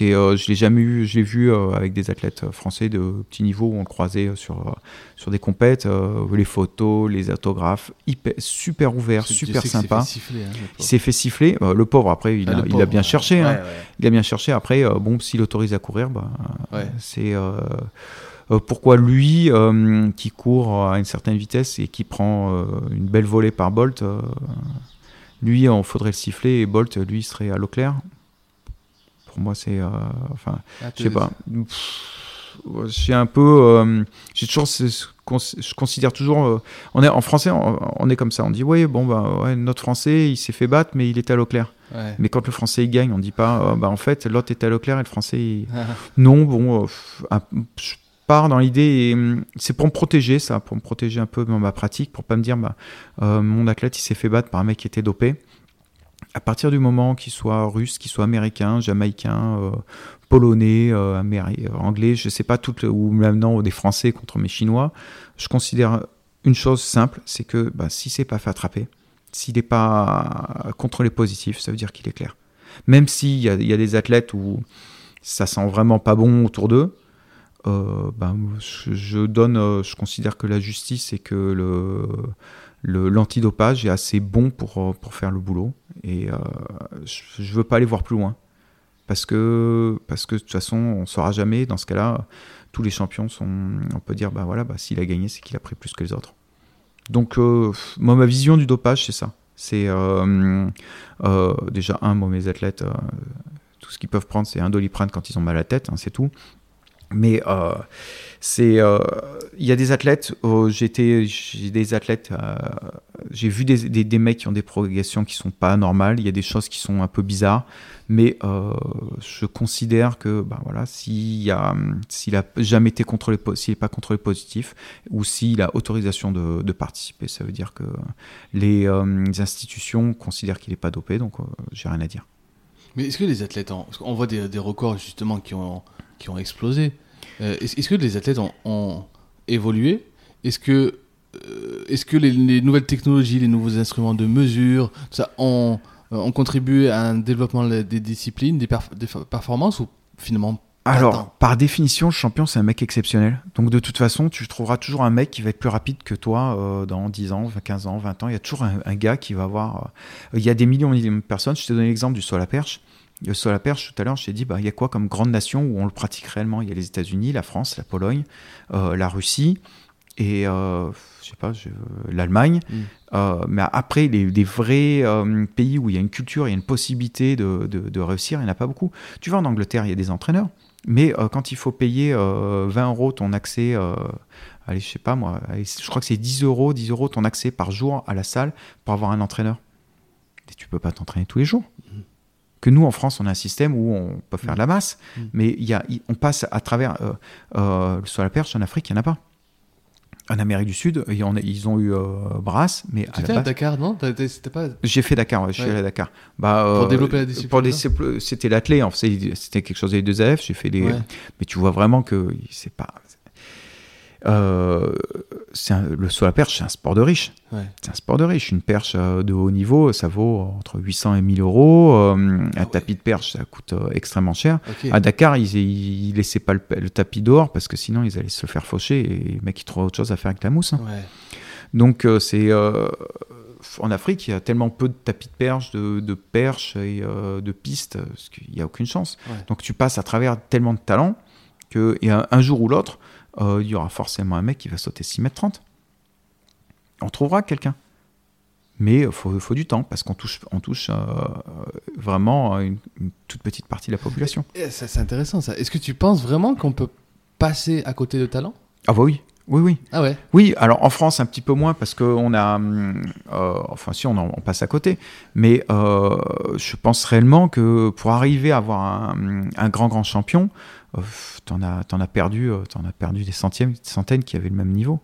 Euh, je l'ai jamais vu. Je l'ai vu euh, avec des athlètes euh, français de petit niveau où on le croisait euh, sur sur des compètes, les photos, les autographes, hyper, super ouvert, super sympa. siffler, hein, Il s'est fait siffler. Euh, le pauvre après, il, Ah, a, bien ouais. cherché. hein. Ouais. Il a bien cherché. Après, bon, s'il autorise à courir, bah, c'est euh, pourquoi lui, euh, qui court à une certaine vitesse et qui prend euh, une belle volée par Bolt, lui, on faudrait le siffler et Bolt, lui, serait à l'eau claire. Pour moi, c'est, euh, enfin, Ah, je sais pas. J'ai un peu, euh, j'ai toujours, ce- je considère toujours, euh, on est en français, on, on est comme ça. On dit, oui, bon, bah, ouais, notre français, il s'est fait battre, mais il était à l'eau claire. Ouais. Mais quand le français il gagne, on dit pas, euh, bah en fait, l'autre était à l'eau claire et le français. il- non, bon, euh, je pars dans l'idée, hum, c'est pour me protéger, ça, pour me protéger un peu dans ma pratique, pour pas me dire, bah, euh, mon athlète, il s'est fait battre par un mec qui était dopé. À partir du moment qu'il soit russe, qu'il soit américain, jamaïcain, euh, polonais, euh, euh, anglais, je sais pas, tout le- ou maintenant des Français contre mes Chinois, je considère une chose simple, c'est que bah, si c'est pas fait attraper, s'il n'est pas contrôlé positif, ça veut dire qu'il est clair. Même s'il y, y a des athlètes où ça sent vraiment pas bon autour d'eux, ben, je, donne, je considère que la justice et que le- l'antidopage est assez bon pour, euh, pour faire le boulot. Et euh, je, je veux pas aller voir plus loin. Parce que, parce que de toute façon, on saura jamais. Dans ce cas-là, tous les champions sont. On peut dire, bah voilà, bah, s'il a gagné, c'est qu'il a pris plus que les autres. Donc, euh, moi, ma vision du dopage, c'est ça. C'est déjà un, moi, mes athlètes, tout ce qu'ils peuvent prendre, c'est un doliprane quand ils ont mal à la tête, hein, c'est tout. Mais euh, c'est, euh, il y a des athlètes. j'étais, j'ai des athlètes. euh, j'ai vu des, des, des mecs qui ont des progressions qui sont pas normales. Il y a des choses qui sont un peu bizarres. Mais euh, je considère que, bah voilà, s'il a, s'il a jamais été contrôlé, s'il n'est pas contrôlé positif, ou s'il a autorisation de, de participer, ça veut dire que les, les institutions considèrent qu'il n'est pas dopé. Donc, j'ai rien à dire. Mais est-ce que les athlètes, ont... qu'on voit des, records justement qui ont, qui ont explosé, Euh, est-ce que les athlètes ont, évolué? Est-ce que, euh, est-ce que les, les nouvelles technologies, les nouveaux instruments de mesure, ça, ont, ont contribué à un développement des disciplines, des, des performances ou finalement Alors, par définition, le champion, c'est un mec exceptionnel. Donc, de toute façon, tu trouveras toujours un mec qui va être plus rapide que toi euh, dans 10 ans, 15 ans, 20 ans. Il y a toujours un, un gars qui va avoir. euh, il y a des millions de personnes. Je t'ai donné l'exemple du saut à la perche. Le saut à la perche, tout à l'heure, je t'ai dit, bah, il y a quoi comme grande nation où on le pratique réellement? Il y a les États-Unis, la France, la Pologne, euh, la Russie et, je sais pas, l'Allemagne. Mm. Mais après, les, les vrais pays où il y a une culture, il y a une possibilité de, de- de réussir, il n'y en a pas beaucoup. Tu vas en Angleterre, il y a des entraîneurs. Mais euh, quand il faut payer euh, 20 euros ton accès, euh, allez, je sais pas moi, allez, je crois que c'est 10 euros, 10 euros ton accès par jour à la salle pour avoir un entraîneur. Et tu peux pas t'entraîner tous les jours. Que nous, en France, on a un système où on peut faire de la masse, Mm. mais il y a, on passe à travers. Euh, euh, sur la perche, en Afrique, il n'y en a pas. En Amérique du Sud, ils ont eu euh, Brasse, mais à la à Dakar, non? Pas. j'ai fait Dakar, ouais, je suis Ouais. allé à Dakar. Bah, Pour euh, développer la discipline, pour C'était l'athlète, en fait, c'était quelque chose des deux AF. J'ai fait des. Ouais. Mais tu vois vraiment que c'est pas. Euh, un- le saut à la perche, c'est un sport de riche. Ouais. C'est un sport de riche. Une perche euh, de haut niveau, ça vaut entre 800 et 1000 euros. Euh, un Ah ouais. tapis de perche, ça coûte euh, extrêmement cher. À Dakar, ils, ils laissaient pas le, le tapis dehors parce que sinon ils allaient se le faire faucher et les mecs ils trouvaient autre chose à faire avec la mousse. hein. Ouais. Donc c'est en Afrique, il y a tellement peu de tapis de perche, de, de perches et de pistes, parce qu'il n'y a aucune chance. Donc tu passes à travers tellement de talents que et un, un jour ou l'autre, euh, il y aura forcément un mec qui va sauter 6 mètres 30. On trouvera quelqu'un. Mais il faut, faut du temps, parce qu'on touche, on touche euh, vraiment une, une toute petite partie de la population. C'est intéressant ça. Est-ce que tu penses vraiment qu'on peut passer à côté de talent? Ah bah oui, oui, oui. Ah ouais? Oui, alors en France un petit peu moins parce qu'on a, hum, euh, enfin si on, en- on passe à côté, mais euh, je pense réellement que pour arriver à avoir un, un grand grand champion, euh, t'en as, t'en as perdu, euh, t'en as perdu des centièmes, des centaines qui avaient le même niveau.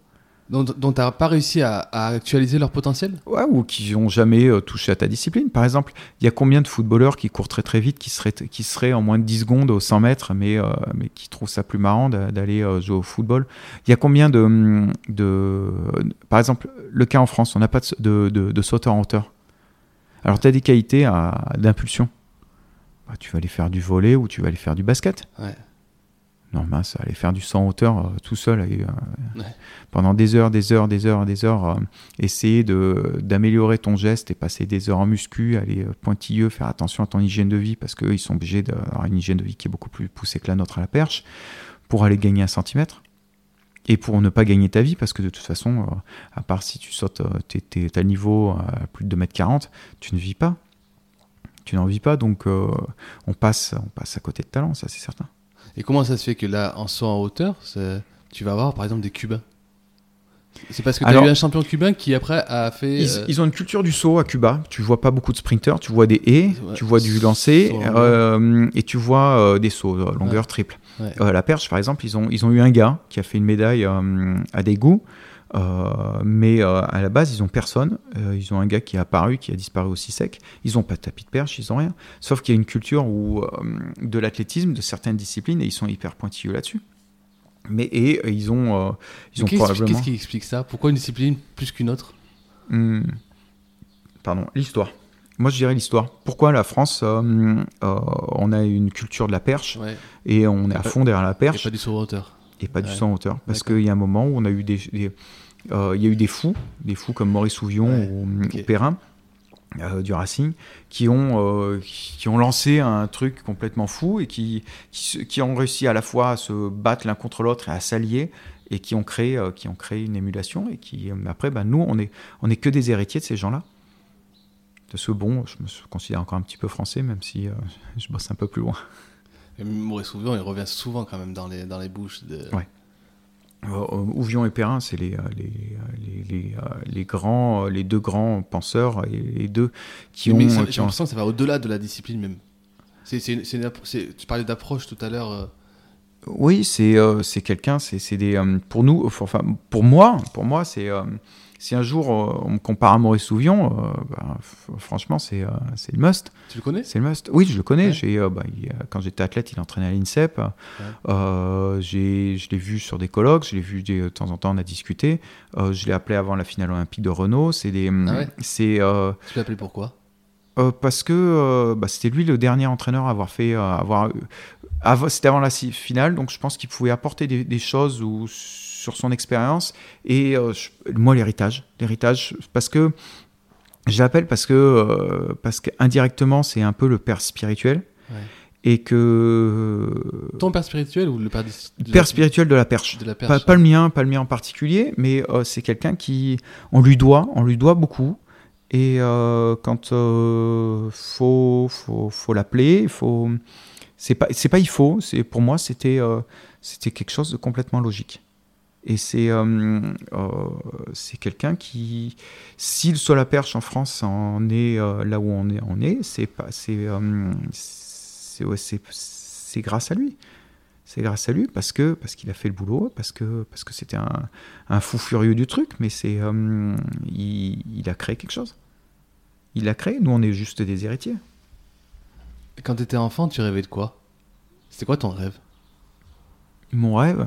dont dont t'as pas réussi à, à actualiser leur potentiel? Ouais, ou qui n'ont jamais euh, touché à ta discipline. Par exemple, il y a combien de footballeurs qui courent très très vite, qui seraient, qui seraient en moins de 10 secondes au 100 mètres, mais, euh, mais qui trouvent ça plus marrant d'a- d'aller euh, jouer au football? Il y a combien de, de... Par exemple, le cas en France, on n'a pas de, de, sauteur en hauteur. Alors, tu as des qualités d'impulsion. Bah, tu vas aller faire du volet ou tu vas aller faire du basket. Ouais. Non, mince, aller faire du 100 en hauteur euh, tout seul et, euh, Ouais. pendant des heures, des heures, des heures, des heures, euh, essayer de d'améliorer ton geste et passer des heures en muscu, aller pointilleux, faire attention à ton hygiène de vie parce qu'eux, ils sont obligés d'avoir une hygiène de vie qui est beaucoup plus poussée que la nôtre à la perche pour aller gagner un centimètre et pour ne pas gagner ta vie parce que de toute façon, euh, à part si tu sautes, euh, t'es- t'es- t'as le niveau à plus de 2m40, tu ne vis pas. Tu n'en vis pas, donc on, passe, on passe à côté de talent, ça c'est certain. Et comment ça se fait que là, en saut en hauteur, tu vas avoir par exemple des Cubains? C'est parce que tu as eu un champion cubain qui après a fait. Ils, euh, ils ont une culture du saut à Cuba. Tu vois pas beaucoup de sprinters, tu vois des haies, Ouais. tu vois du lancer euh, et tu vois euh, des sauts longueur triple. Ouais. La perche, par exemple, ils ont, ils ont eu un gars qui a fait une médaille à Daegu, mais euh, à la base, ils ont personne. Euh, ils ont un gars qui est apparu, qui a disparu aussi sec. Ils ont pas de tapis de perche, ils ont rien. Sauf qu'il y a une culture où, euh, de l'athlétisme, de certaines disciplines, et ils sont hyper pointilleux là-dessus. Mais et euh, ils ont, euh, ils ont Qu'est-ce probablement. qu'est-ce qui explique ça? Pourquoi une discipline plus qu'une autre? Hmm. Pardon, l'histoire. Moi, je dirais l'histoire. Pourquoi la France, euh, euh, on a une culture de la perche Ouais. et on est Et à fond derrière la Et perche pas du saut hauteur. Et pas du saut en hauteur. Parce qu'il y a un moment où on a eu des, des- euh, il y a eu des fous, des fous comme Maurice Ouvion Ouais, ou, Perrin euh, du Racing, qui ont, euh, qui ont lancé un truc complètement fou et qui, qui, ont réussi à la fois à se battre l'un contre l'autre et à s'allier et qui ont créé, qui ont créé une émulation et qui, après, ben, nous, on est, on est que des héritiers de ces gens-là. Parce que bon, je me considère encore un petit peu français, même si euh, je bosse un peu plus loin. Et Maurice Ouvion, il revient souvent quand même dans les, dans les bouches de. Ouais. Euh, Ouvion et Perrin, c'est les, euh, les, euh, les, les, euh, grands, euh, les deux grands penseurs et les deux qui Mais ont. ça- qui j'ai ont- que ça va au-delà de la discipline même. C'est, c'est, une- c'est une appro- c'est- tu parlais d'approche tout à l'heure. euh, Oui, c'est euh, c'est quelqu'un, c'est c'est des. euh, pour nous, enfin, pour moi, pour moi, c'est. euh, si un jour euh, on me compare à Maurice Souvion, euh, bah, franchement, c'est euh, c'est le must. Tu le connais? C'est le must. Oui, je le connais. Ouais. Bah, il- quand j'étais athlète, il entraînait à l'INSEP. J'ai, je l'ai vu sur des colloques, je l'ai vu de temps en temps, on a discuté. Je l'ai appelé avant la finale olympique de Renault. C'est des, Ah ouais? c'est Tu l'as appelé pourquoi? euh, parce que euh, bah, c'était lui le dernier entraîneur à avoir fait, euh, avoir, c'était avant la finale, donc je pense qu'il pouvait apporter des, des choses ou, sur son expérience et euh, moi l'héritage, l'héritage, parce que je l'appelle parce que euh, parce qu'indirectement c'est un peu le père spirituel Ouais. et que Ton père spirituel ou le père, de spirituel de la perche. de la Pas, perche pas le mien, pas le mien en particulier, mais euh, c'est quelqu'un qui, on lui doit, on lui doit beaucoup. Et euh, quand euh, faut, faut, faut l'appeler, faut, c'est pas, c'est pas il faut, c'est pour moi c'était, euh, c'était quelque chose de complètement logique. Et c'est, euh, euh, quelqu'un qui, s'il soit la perche en France en est euh, là où on est, on est, c'est pas, c'est, euh, c'est, c'est, grâce à lui. C'est grâce à lui parce que parce qu'il a fait le boulot, parce que parce que c'était un, un fou furieux du truc, mais c'est il, il a créé quelque chose. Il l'a créé. Nous, on est juste des héritiers. Quand t'étais enfant, tu rêvais de quoi? C'était quoi ton rêve? Mon rêve?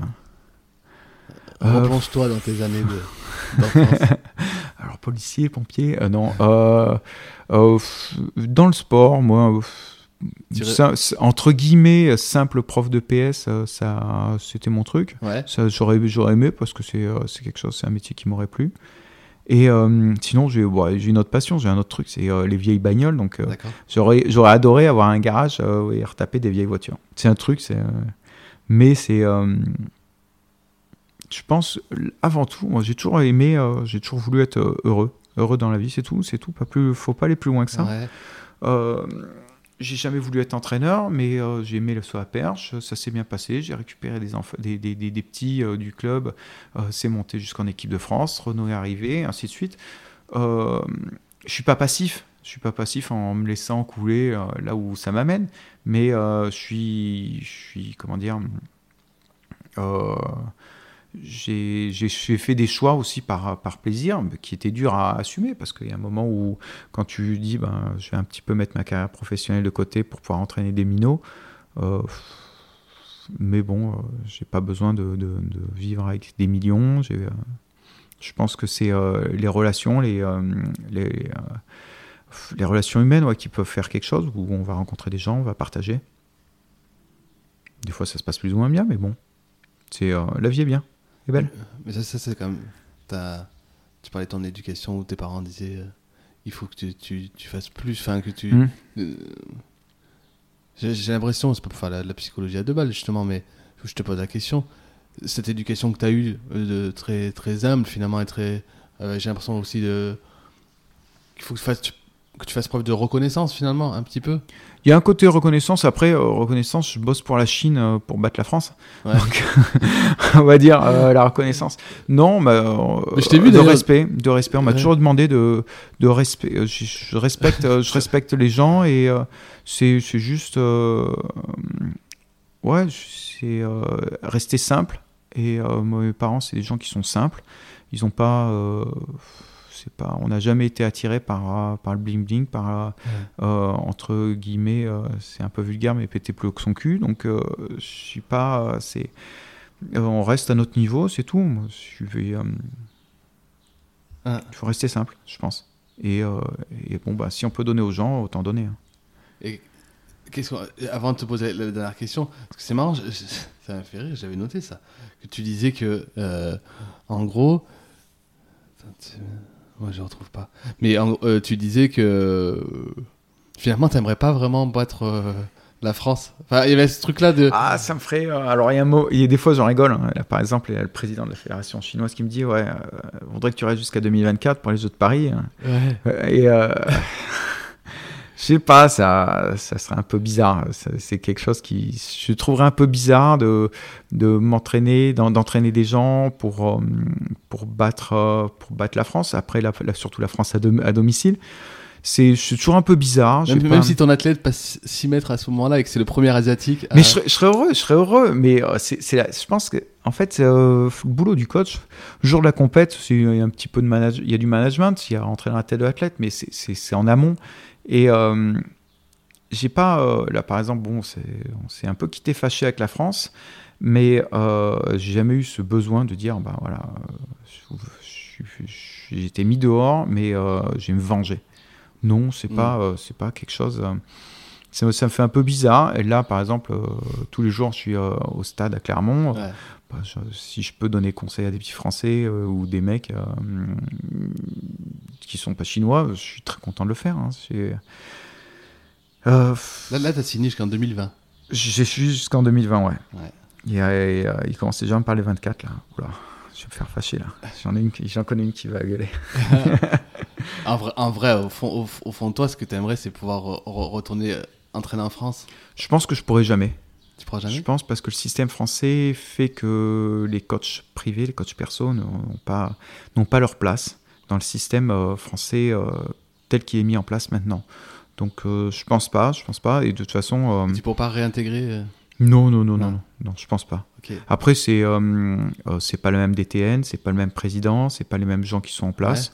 Euh, Replonge-toi dans tes années de-. Alors policier, pompier, euh, non. euh, dans le sport, moi, ça- entre guillemets, simple prof de PS, ça, c'était mon truc. ouais. Ça, j'aurais, j'aurais aimé parce que c'est, c'est quelque chose, c'est un métier qui m'aurait plu. Et euh, sinon, j'ai, j'ai une autre passion, j'ai un autre truc, c'est euh, les vieilles bagnoles. Donc, euh, j'aurais, j'aurais adoré avoir un garage et retaper des vieilles voitures. C'est un truc, c'est, mais c'est, je pense, avant tout, moi, j'ai toujours aimé, euh, j'ai toujours voulu être euh, heureux, heureux dans la vie, c'est tout, c'est tout. Pas plus, faut pas aller plus loin que ça. Ouais. Euh, j'ai jamais voulu être entraîneur, mais euh, j'ai aimé le saut à perche. Ça s'est bien passé. J'ai récupéré des, des, des, des- des petits du club. C'est monté jusqu'en équipe de France. Renault est arrivé, ainsi de suite. Je suis pas passif. Je suis pas passif en me laissant couler euh, là où ça m'amène, mais euh, je suis, je suis, comment dire, euh, j'ai fait des choix aussi par, plaisir, mais qui étaient durs à assumer, parce qu'il y a un moment où, quand tu dis, ben, je vais un petit peu mettre ma carrière professionnelle de côté pour pouvoir entraîner des minots, euh, mais bon, euh, j'ai pas besoin de, vivre avec des millions. euh, je pense que c'est euh, les relations, les, les, relations humaines ouais, qui peuvent faire quelque chose, où on va rencontrer des gens, on va partager. Des fois, ça se passe plus ou moins bien, mais bon, c'est la vie est bien, est belle. Mais ça, ça c'est quand même. Tu parlais de ton éducation où tes parents disaient euh, il faut que tu, tu, tu fasses plus, enfin que tu. Mm. euh, J'ai l'impression, c'est pas pour faire la, la psychologie à deux balles justement, mais je te pose la question. Cette éducation que tu as eue, euh, de très, très humble finalement, et très. euh, J'ai l'impression aussi de. qu'il faut que tu, fasses, que tu fasses preuve de reconnaissance finalement, un petit peu. Il y a un côté reconnaissance. Après, euh, reconnaissance, je bosse pour la Chine euh, pour battre la France. Ouais. Donc, on va dire euh, la reconnaissance. Non, euh, Mais je t'ai vu, de respect. De respect. On m'a Ouais. toujours demandé de, de respect. Je, je respecte, je respecte les gens et c'est c'est juste, ouais, c'est rester simple. Et mes parents, c'est des gens qui sont simples. Ils ont pas. C'est pas, on n'a jamais été attiré par, euh, par le bling bling, par euh, euh, entre guillemets, c'est un peu vulgaire, mais péter plus haut que son cul. Donc, je suis pas. c'est, on reste à notre niveau, c'est tout. Moi, je vais. Ah. Il faut rester simple, je pense. Et, et bon, bah, si on peut donner aux gens, autant donner. hein. Et avant de te poser la dernière question, parce que c'est marrant, je- ça m'a fait rire, j'avais noté ça, que tu disais que, euh, en gros, moi je retrouve pas, mais euh, tu disais que euh, finalement t'aimerais pas vraiment battre euh, la France. Enfin, il y avait ce truc-là de. Ah, ça me ferait. euh, alors, il y a un mot. Il y a des fois, j'en rigole. hein. Là, par exemple, il y a le président de la fédération chinoise qui me dit Ouais, on voudrait que tu restes jusqu'à 2024 pour les Jeux de Paris. hein. Ouais. Et euh, je sais pas, ça, ça serait un peu bizarre. C'est quelque chose qui, je trouverais un peu bizarre de, de m'entraîner, d'en- d'entraîner des gens pour, euh, pour battre, euh, pour battre la France. Après, la, surtout la France à, dom- à domicile. c'est toujours un peu bizarre. Même, pas- si ton athlète passe 6 mètres à ce moment-là et que c'est le premier asiatique. Mais je, serais, je serais heureux, je serais heureux. Mais euh, c'est, je pense que, en fait, c'est, euh, le boulot du coach, le jour de la compète, il y a un petit peu de manage, il y a du management, il y a rentrer dans la tête de l'athlète, mais c'est en amont. Et euh, j'ai pas, euh, là par exemple, bon, on s'est un peu quitté fâché avec la France, mais euh, j'ai jamais eu ce besoin de dire, bah voilà, euh, j'ai été mis dehors, mais je vais me venger. Non, c'est Mm. pas, euh, c'est pas quelque chose. ça, ça me fait un peu bizarre. Et là, par exemple, tous les jours, je suis au stade à Clermont. Ouais. Bah, je- si je peux donner conseil à des petits Français euh, ou des mecs euh, qui sont pas chinois, je suis très content de le faire. hein. Euh, Là, là t'as signé jusqu'en 2020. j'ai suis jusqu'en 2020, ouais. Et, euh, il commence déjà à me parler 24 là. Oula, je vais me faire fâcher là. J'en ai une, qui- j'en connais une qui va gueuler. En vrai, en vrai, au, fond, au, au fond de toi, ce que tu aimerais, c'est pouvoir re- re- retourner entraîner en France? Je pense que je pourrais jamais. Je pense parce que le système français fait que les coachs privés, les coachs perso n'ont pas, n'ont pas leur place dans le système euh, français euh, tel qu'il est mis en place maintenant. Donc euh, je pense pas, je pense pas. Et de toute façon, euh, Tu pourras pas réintégrer non, non, non, non, Non. non, non, je pense pas. Après, c'est c'est pas le même DTN, c'est pas le même président, c'est pas les mêmes gens qui sont en place.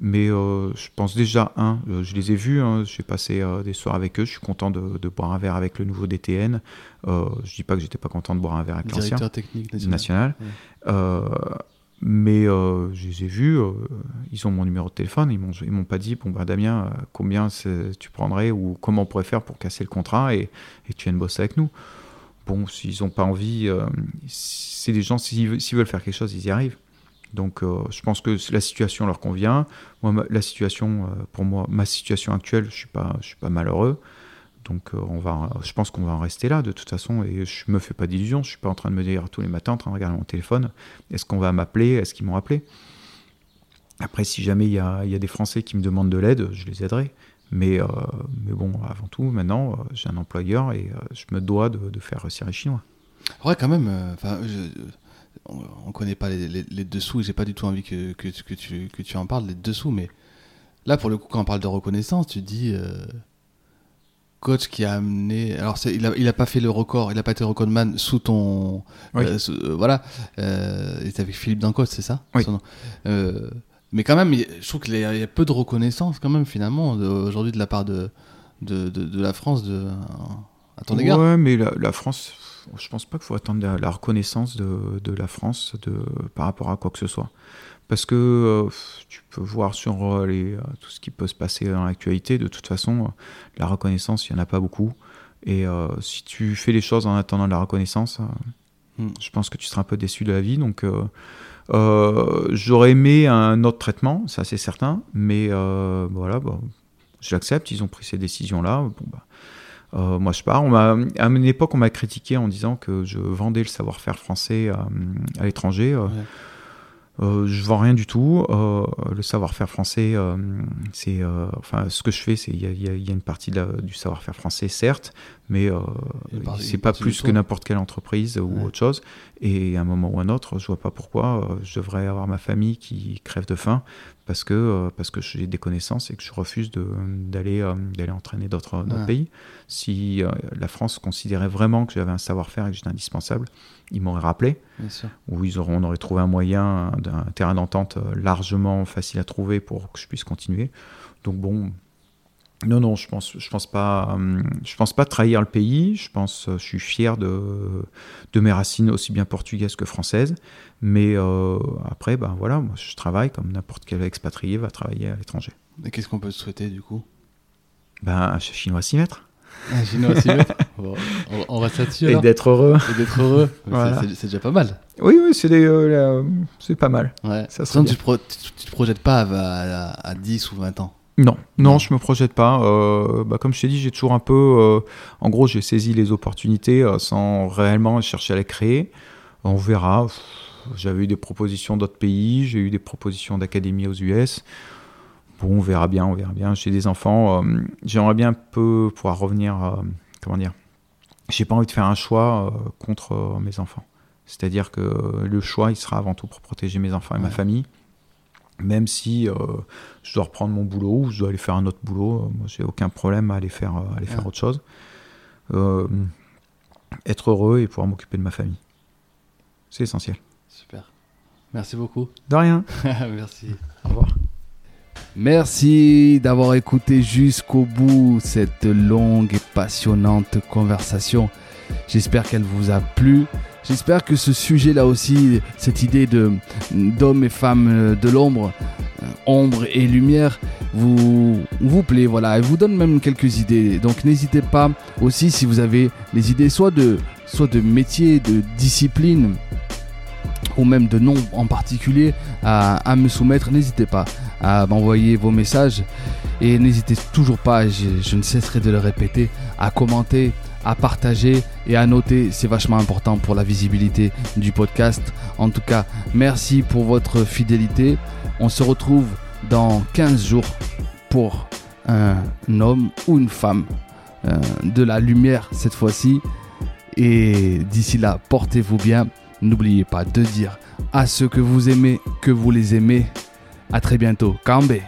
Mais euh, je pense déjà, un, euh, je les ai vus, hein, j'ai passé euh, des soirs avec eux, je suis content de, de boire un verre avec le nouveau DTN. Euh, je dis pas que j'étais pas content de boire un verre avec l'ancien Directeur technique national. national. Ouais. Mais je les ai vus, ils ont mon numéro de téléphone, ils m'ont, ils m'ont pas dit, bon bah Damien, combien tu prendrais ou comment on pourrait faire pour casser le contrat et, et tu viennes bosser avec nous. Bon, s'ils n'ont pas envie, c'est des gens, s'ils veulent faire quelque chose, ils y arrivent. Donc euh, je pense que la situation leur convient. Moi, la situation, euh, pour moi, ma situation actuelle, je je suis pas malheureux. Donc euh, on va, je pense qu'on va en rester là de toute façon et je me fais pas d'illusions. Je suis pas en train de me dire tous les matins en train de regarder mon téléphone. Est-ce qu'on va m'appeler Est-ce qu'ils m'ont appelé? Après, si jamais il y a, des Français qui me demandent de l'aide, je les aiderai. Mais, bon, avant tout, maintenant, j'ai un employeur et je me dois de, faire les Chinois. Ouais, quand même. On, on connaît pas les, les- les dessous et j'ai pas du tout envie que, que, que tu, que tu en parles, les dessous. Mais là, pour le coup, quand on parle de reconnaissance, tu dis euh, coach qui a amené. Alors, il, a, il a pas fait le record, il a pas été recordman sous ton. Oui. euh, sous- euh, voilà. Il était avec Philippe Dancos, c'est ça? Oui. son nom mais quand même, je trouve qu'il y, a il y a peu de reconnaissance, quand même, finalement, aujourd'hui, de la part de, de, de, de la France de, à ton égard. Ouais, mais la, la France, je pense pas qu'il faut attendre la, la reconnaissance de, de la France de, par rapport à quoi que ce soit. Parce que euh, tu peux voir sur euh, les, euh, tout ce qui peut se passer dans l'actualité, de toute façon, la reconnaissance, il n'y en a pas beaucoup. Et euh, si tu fais les choses en attendant la reconnaissance, euh, Hmm. je pense que tu seras un peu déçu de la vie. Donc, j'aurais aimé un autre traitement, ça c'est certain. Mais voilà, bon, je l'accepte, ils ont pris ces décisions-là. Bon, bah, euh, moi, je pars. On m'a, à une époque, on m'a critiqué en disant que je vendais le savoir-faire français à, à l'étranger. Euh. Euh, je vends rien du tout. Euh, le savoir-faire français, euh, c'est, euh, enfin, ce que je fais, c'est il y a, y y une partie de la- du savoir-faire français, certes, mais c'est pas plus que n'importe quelle entreprise ou Ouais. autre chose. Et à un moment ou un autre, je vois pas pourquoi je devrais avoir ma famille qui crève de faim parce que parce que j'ai des connaissances et que je refuse d'aller d'aller entraîner d'autres, Ouais. pays. Si la France considérait vraiment que j'avais un savoir-faire et que j'étais indispensable, ils m'auraient rappelé ils auront, on aurait trouvé un moyen d'un terrain d'entente euh, largement facile à trouver pour que je puisse continuer. Donc bon, non, non, je pense, je pense pas, hum, je pense pas trahir le pays. Je pense, euh, je suis fier de, de mes racines aussi bien portugaises que françaises. Mais euh, après, ben voilà, moi je travaille comme n'importe quel expatrié va travailler à l'étranger. Et qu'est-ce qu'on peut te souhaiter du coup? Ben un chinois s'y mettre Un chinois aussi vite Bon, on, on reste là-dessus et d'être heureux. Et d'être heureux. C'est- Voilà. C'est c'est déjà pas mal. Oui, oui, c'est des, euh, euh, c'est pas mal. Ouais. Ça tu, te pro- tu, tu te projettes pas à, à, à 10 ou 20 ans? Non, non, je me projette pas. Euh, bah, comme je t'ai dit, j'ai toujours un peu. euh, en gros, j'ai saisi les opportunités euh, sans réellement chercher à les créer. On verra. J'avais eu des propositions d'autres pays, j'ai eu des propositions d'académie aux US. Bon, on verra bien, on verra bien. J'ai des enfants. euh, J'aimerais bien un peu pouvoir revenir. euh, comment dire J'ai pas envie de faire un choix euh, contre mes enfants. C'est-à-dire que le choix, il sera avant tout pour protéger mes enfants et ma famille. Même si je dois reprendre mon boulot ou je dois aller faire un autre boulot, moi j'ai aucun problème à aller faire, aller faire autre chose. Être heureux et pouvoir m'occuper de ma famille. C'est essentiel. Super. Merci beaucoup. De rien. Merci. Au revoir. Merci d'avoir écouté jusqu'au bout cette longue et passionnante conversation. J'espère qu'elle vous a plu. J'espère que ce sujet-là aussi, cette idée de d'hommes et femmes de l'ombre, euh, ombre et lumière, vous vous plaît. Voilà, et vous donne même quelques idées. Donc n'hésitez pas aussi si vous avez des idées, soit de soit de métier, de discipline, ou même de noms en particulier à, à me soumettre. N'hésitez pas à m'envoyer vos messages et n'hésitez toujours pas, je, ne cesserai de le répéter, à commenter, à partager et à noter. C'est vachement important pour la visibilité du podcast. En tout cas, merci pour votre fidélité. On se retrouve dans 15 jours pour un homme ou une femme euh, de la lumière cette fois-ci. Et d'ici là, portez-vous bien. N'oubliez pas de dire à ceux que vous aimez que vous les aimez. À très bientôt. Kambe.